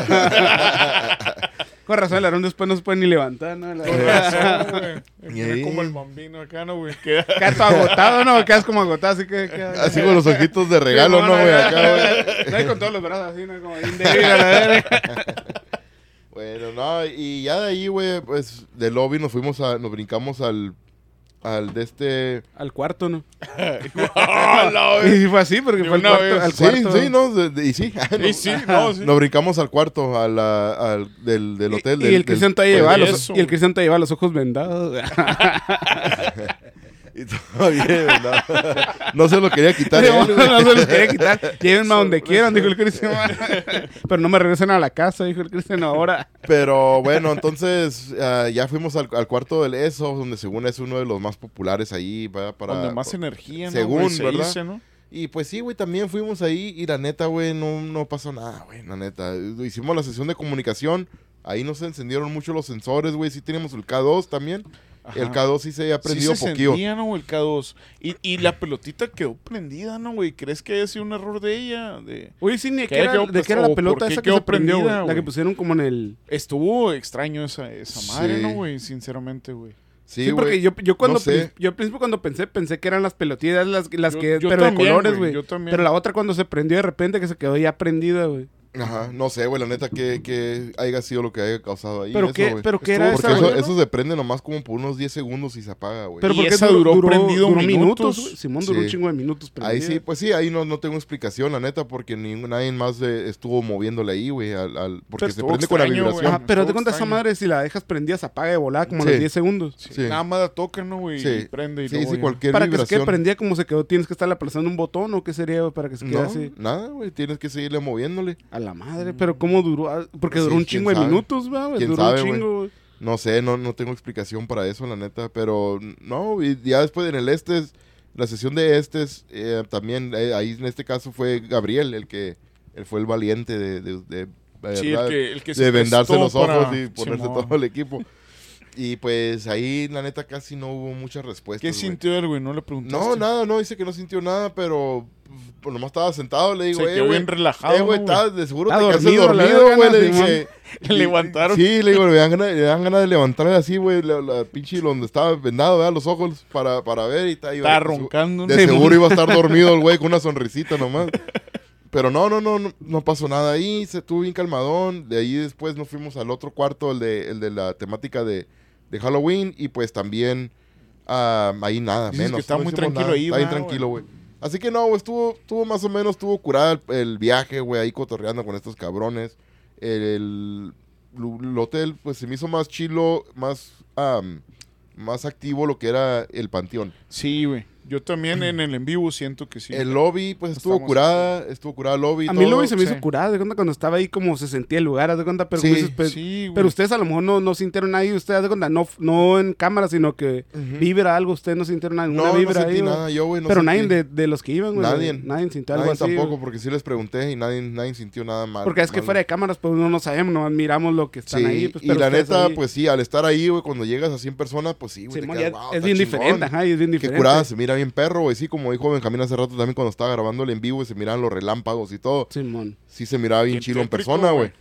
B: energía.
D: Con razón, el Aarón después no se puede ni levantar, ¿no? La-
B: Con razón, güey. Como el bambino acá, ¿no, güey? Queda-
D: Quedas todo agotado, ¿no? Quedas como agotado, así que... que-
A: Así con los ojitos de regalo, ¿no, güey? Acá, güey.
D: No, y con todos los brazos así, ¿no? Como bien débil a la verga.
A: Bueno, no, y ya de ahí, güey, pues del lobby nos fuimos a, nos brincamos al, al de este...
D: Al cuarto, ¿no? Y fue así, porque fue al cuarto, al
A: Sí,
D: cuarto.
A: sí, no, de- de- y sí.
B: Sí, sí, no, sí.
A: Nos brincamos al cuarto, a la- al, del, del hotel.
D: Y,
A: del-
D: y el Cristian todavía llevaba los, y el Cristian todavía llevaba los ojos vendados.
A: Y todavía, ¿verdad? No se lo quería quitar.
D: no,
A: güey.
D: no se los quería quitar. Llévenme a donde quieran, dijo el Cristian. Pero no me regresen a la casa, dijo el Cristian ahora.
A: Pero bueno, entonces ah, ya fuimos al, al cuarto del ESO, donde según es uno de los más populares ahí ¿verdad? para...
B: Donde más energía, ¿no?
A: según,
B: güey? Se
A: ¿verdad?
B: dice, ¿no?
A: Y pues sí, güey, también fuimos ahí y la neta, güey, no, no pasó nada, güey, la neta. Hicimos la sesión de comunicación, ahí no se encendieron mucho los sensores, güey, sí teníamos el K2 también. El
B: Ajá.
A: K2 sí se había prendido
B: sí se
A: poquillo.
B: encendía, ¿no? El K2. Y, y la pelotita quedó prendida, ¿no, güey? ¿Crees que haya sido un error de ella? De...
D: Oye, sí, ¿de
B: ¿Qué
D: qué era,
B: quedó,
D: de qué era la pelota esa que
B: quedó
D: se prendió,
B: prendida?
D: La que pusieron como en el...
B: Estuvo extraño esa, esa madre,
A: Sí.
B: ¿no, güey? Sinceramente, güey.
A: Sí,
D: Sí, porque yo, yo cuando
A: No sé.
D: pri- yo al principio cuando pensé, pensé que eran las pelotillas las, las
B: Yo-
D: que,
B: yo
D: pero
B: también,
D: de colores,
B: güey.
D: Pero la otra cuando se prendió de repente que se quedó ya prendida, güey.
A: Ajá, no sé, güey, la neta que, que haya sido lo que haya causado ahí.
D: Pero
A: eso,
D: qué, pero qué era
A: Porque
D: esa,
A: eso, eso se prende nomás como por unos 10 segundos y se apaga, güey.
D: Pero
B: Y
D: ¿por qué
B: esa duró prendido minutos.
D: güey. Simón duró un chingo de minutos
A: Ahí
D: prendida.
A: sí, pues sí, ahí no, no tengo explicación, la neta, porque ni, nadie más eh, estuvo moviéndole ahí, güey, al, al- porque
B: Pero
A: se prende con la vibración.
D: Ajá, pero te cuenta esa madre, si la dejas prendida se apaga de volada como a
A: Sí.
D: los 10 segundos.
A: Sí,
B: Nada más la tocan, ¿no, güey?
A: Sí.
B: Y prende y
A: sí,
B: luego
A: sí, cualquier
D: Para que se quede
A: vibración.
D: prendida como se quedó, tienes que estarle aplazando un botón o qué sería para que se quede
A: No,
D: así.
A: nada, güey, tienes que seguirle moviéndole.
D: La madre, pero ¿cómo duró? Ah, Porque
A: Sí,
D: duró un chingo de minutos, ¿va, güey.
A: Quién
D: Duró
A: sabe,
D: un chingo.
A: No sé, no, no tengo explicación para eso, la neta, pero no, y ya después en el Estes, la sesión de Estes, eh, también eh, ahí en este caso fue Gabriel el que él fue el valiente de, de, de- de
B: Sí,
A: verdad,
B: el que, el que
A: de vendarse los ojos
B: para-
A: y ponerse
B: Simón.
A: todo el equipo. Y pues ahí, la neta, casi no hubo muchas respuestas.
B: ¿Qué sintió él, güey? No le preguntaste.
A: No, nada, no, dice que no sintió nada, pero pues, nomás estaba sentado, le digo,
B: Se
A: eh,
B: quedó
A: güey,
B: bien relajado,
A: eh, güey, estás- de seguro
D: Está
A: te
D: dormido,
A: dormido, güey, le dije.
B: Le levantaron.
A: Sí, le digo, le dan ganas, le dan ganas de levantarle así, güey, la, la pinche donde estaba vendado, ¿verdad? Los ojos para, para ver y está ahí.
B: Estaba
A: de-
B: roncando.
A: De
B: ¿no?
A: seguro iba a estar dormido el güey con una sonrisita nomás. Pero no, no, no, no, no pasó nada ahí, se estuvo bien calmadón. De ahí después nos fuimos al otro cuarto, el de, el de la temática de, de Halloween. Y pues también ah, ahí nada,
B: Dices
A: menos.
B: que está muy tranquilo
A: nada,
B: ahí,
A: Está bien
B: ¿verdad,
A: tranquilo, güey. Así que no, estuvo, estuvo más o menos, estuvo curada el, viaje, güey, ahí cotorreando con estos cabrones. El, el- el hotel, pues se me hizo más chilo, más, am, más activo lo que era el panteón.
B: Sí, güey. Yo también en el en vivo siento que sí.
A: El lobby, pues estuvo
B: Estamos-
A: curada, estuvo curada el lobby.
D: A mí
A: todo.
D: luego se me hizo curada, de cuenta cuando estaba ahí como se sentía el lugar, de cuenta, pero
A: Sí,
D: dices, pues,
B: sí, güey.
D: pero ustedes a lo mejor no, no sintieron ahí, ustedes haz de cuenta, no, no en cámara, sino que
A: Ujú.
D: vibra algo, ustedes no sintieron ninguna
A: No, no
D: vibra
A: sentí
D: ahí, güey.
A: nada, yo, güey. no
D: pero
A: sentí-
D: nadie de, de los que iban, güey.
A: Nadie.
D: Nadie sintió algo
A: Nadie
D: así.
A: tampoco,
D: güey.
A: porque sí les pregunté y nadie, nadie sintió nada mal.
D: Porque es que fuera de cámaras, pues no, no sabemos, no miramos lo que están
A: Sí,
D: ahí. Pues,
A: y la neta,
D: ahí-
A: pues sí, al estar ahí, güey, cuando llegas a 100 personas, pues sí, güey. te
D: Simón,
A: quedas,
D: ya
A: "Wow,
D: es bien
A: chingón".
D: diferente, ajá, es bien
A: Qué
D: diferente.
A: curada, se mira bien perro, güey. Sí, como dijo Benjamín hace rato también cuando estaba grabando el en vivo y se miraban los relámpagos y todo.
D: Simón.
A: Sí se miraba bien
B: Qué
A: chilo en persona, güey.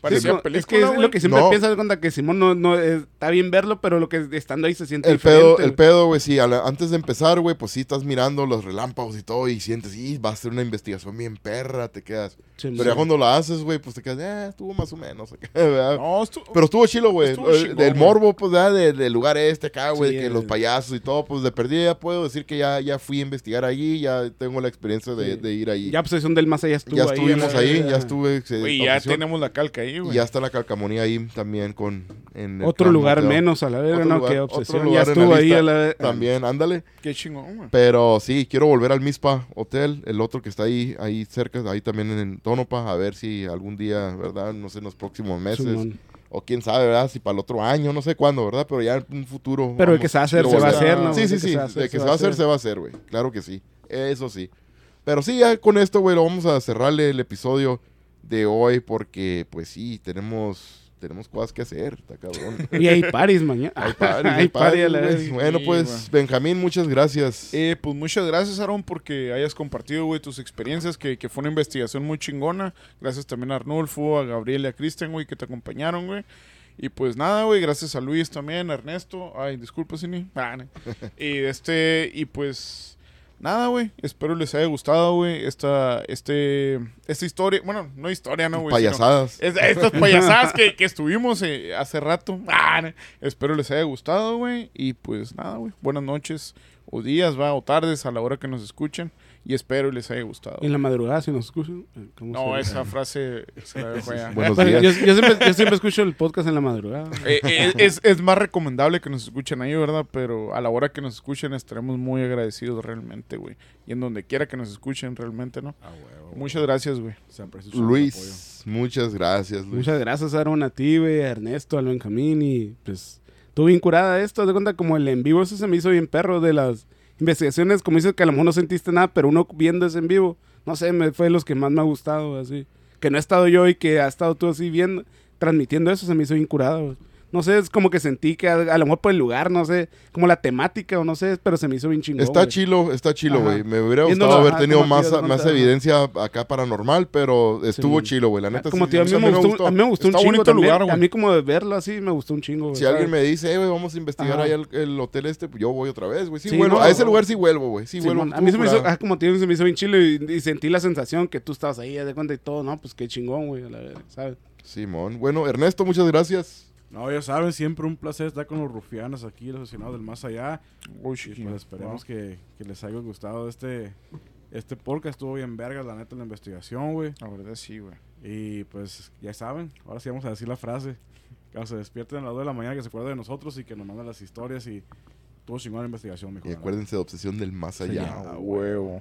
B: Parecía
D: Sí, es
B: película,
D: que es
B: güey.
D: lo que siempre
A: No.
D: piensas cuando que Simón no, no eh, está bien verlo, pero lo que estando ahí se siente
A: El
D: diferente.
A: pedo, el
D: güey.
A: pedo, güey, sí, la- antes de empezar, güey, pues sí estás mirando los relámpagos y todo y sientes, sí, va a ser una investigación bien perra, te quedas. Pero ya cuando la haces, güey, pues te quedas, eh, estuvo más o menos. acá, ¿verdad?
B: No, estu-
A: Pero estuvo chilo, güey.
B: Estuvo
A: Eh, Del morbo, pues, ¿verdad? De- del lugar este acá, güey.
D: Sí,
A: que
D: el-
A: los payasos y todo, pues, de perdida ya puedo decir que ya, ya fui a investigar allí. Ya tengo la experiencia de,
D: Sí.
A: de ir ahí.
D: Ya Obsesión del Más Allá estuvo
A: ya
D: ahí,
A: estuvimos ahí, ya estuve. eh,
B: Güey, ya tenemos la calca ahí,
A: Y
B: güey.
A: ya está la calcamonía ahí también con... En el
D: Otro lugar menos a la verga, no,
A: lugar-
D: que
A: otro
D: Obsesión. Ya estuvo ahí
A: lista
D: a la
A: También, ándale.
B: Qué chingón, güey.
A: Pero sí, quiero volver al Mispa Hotel, el otro que está ahí, ahí cerca, ahí también en Tónopa, a ver si algún día, ¿verdad? No sé, en los próximos meses. O quién sabe, ¿verdad? Si para el otro año, no sé cuándo, ¿verdad? Pero ya en un futuro.
D: Pero el que se va a hacer, se va a hacer, ¿no?
A: Sí,
D: El
A: sí, sí. De que se va a hacer, se va a hacer, güey. Claro que sí. Eso sí. Pero sí, ya con esto, güey, lo vamos a cerrarle el episodio de hoy porque, pues sí, tenemos, tenemos cosas que hacer, está cabrón.
D: Y hay paris mañana.
A: Hay party,
D: Hay
A: güey.
D: vez.
A: Bueno,
B: Sí,
A: pues, Benjamín, muchas gracias.
B: Eh, pues muchas gracias, Aaron, porque hayas compartido, güey, tus experiencias, que, que fue una investigación muy chingona. Gracias también a Arnulfo, a Gabriel y a Cristian, güey, que te acompañaron, güey. Y pues nada, güey, gracias a Luis también, a Ernesto. Ay, disculpa, Cini. Ah, no. y este, y pues nada, güey. Espero les haya gustado, güey, esta, este, esta historia. Bueno, no historia, ¿no, güey?
A: Payasadas.
B: es- estas payasadas que, que estuvimos eh, hace rato. Ah, no. Espero les haya gustado, güey. Y pues nada, güey. Buenas noches o días, va, o tardes a la hora que nos escuchen. Y espero les haya gustado.
D: En la madrugada, si nos escuchan. eh, ¿cómo
B: No,
D: se-
B: esa frase se la dejo allá.
A: Buenos
D: Bueno,
A: días.
D: yo, yo siempre, yo siempre escucho el podcast en la madrugada.
B: Eh, eh, es, es más recomendable que nos escuchen ahí, ¿verdad? Pero a la hora que nos escuchen estaremos muy agradecidos realmente, güey. Y en donde quiera que nos escuchen realmente, ¿no?
C: Ah, huevo.
B: Muchas gracias, güey.
A: Luis, muchas gracias, Luis.
D: Muchas gracias, Aaron, a ti, güey, a Ernesto, al Benjamín. Y pues, estuve bien curada esto. De cuenta, como el en vivo, eso se me hizo bien perro de las investigaciones. Como dices que a lo mejor no sentiste nada, pero uno viendo ese en vivo, no sé, me fue de los que más me ha gustado, así. Que no he estado yo y que ha estado tú así viendo, transmitiendo eso, se me hizo bien curado, güey. No sé, es como que sentí que a, a lo mejor por el lugar, no sé, como la temática o no sé, pero se me hizo bien chingón.
A: Está chilo, está chilo, güey. Me hubiera gustado haber
D: ajá,
A: tenido más, más evidencia acá paranormal, pero estuvo
D: Sí.
A: chilo, güey. La neta,
D: como
A: sí,
D: a mí, me gustó, a mí me gustó un chingo también.
B: lugar, güey.
D: A mí como de verlo así me gustó un chingo. güey,
A: Si alguien me dice, eh, güey, vamos a investigar ahí el, el hotel este, pues yo voy otra vez, güey. Sí,
D: Sí,
A: vuelvo.
D: no,
A: a ese lugar sí vuelvo, güey. Sí, vuelvo.
D: A mí se me hizo, como te digo, se me hizo bien chilo y, sentí la sensación que tú estabas ahí, de cuenta y todo, ¿no? Pues qué chingón, güey, ¿sabes?
A: Simón. Bueno, Ernesto, muchas gracias.
C: No, ya saben, siempre un placer estar con los rufianos aquí, los aficionados del más allá.
B: Uy,
C: Y pues esperemos que, que les haya gustado este, este podcast. Estuvo bien verga, la neta, la investigación, güey.
B: La verdad sí, güey.
C: Y pues ya saben, ahora sí vamos a decir la frase. Cuando se despierten a las 2 de la mañana, que se acuerden de nosotros y que nos manden las historias. Y tuvo chingón la investigación, mijo.
A: Y acuérdense de Obsesión del Más Allá.
B: A huevo.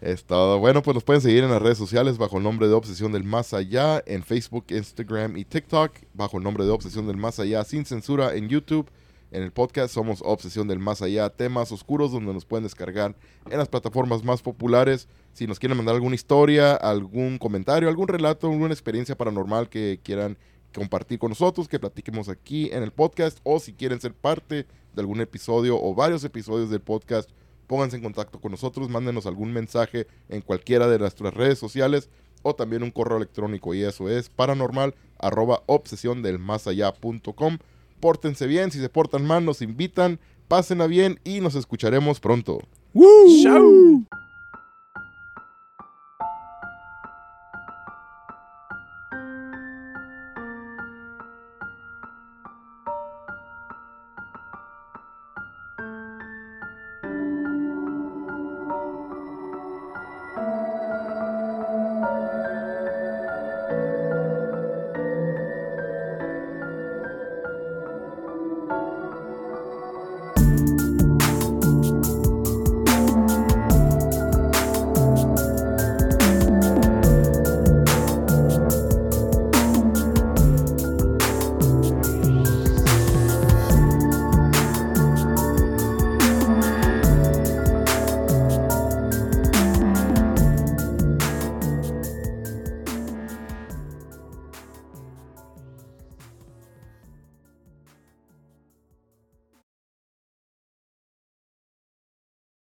A: Es. Bueno, pues nos pueden seguir en las redes sociales bajo el nombre de Obsesión del Más Allá, en Facebook, Instagram y TikTok, bajo el nombre de Obsesión del Más Allá, sin censura en YouTube. En el podcast somos Obsesión del Más Allá, temas oscuros donde nos pueden descargar en las plataformas más populares. Si nos quieren mandar alguna historia, algún comentario, algún relato, alguna experiencia paranormal que quieran compartir con nosotros, que platiquemos aquí en el podcast, o si quieren ser parte de algún episodio o varios episodios del podcast, pónganse en contacto con nosotros, mándenos algún mensaje en cualquiera de nuestras redes sociales o también un correo electrónico y eso es paranormal arroba obsesión del más allá punto com. Pórtense bien, si se portan mal nos invitan, pásenla bien y nos escucharemos pronto.
B: ¡Chao!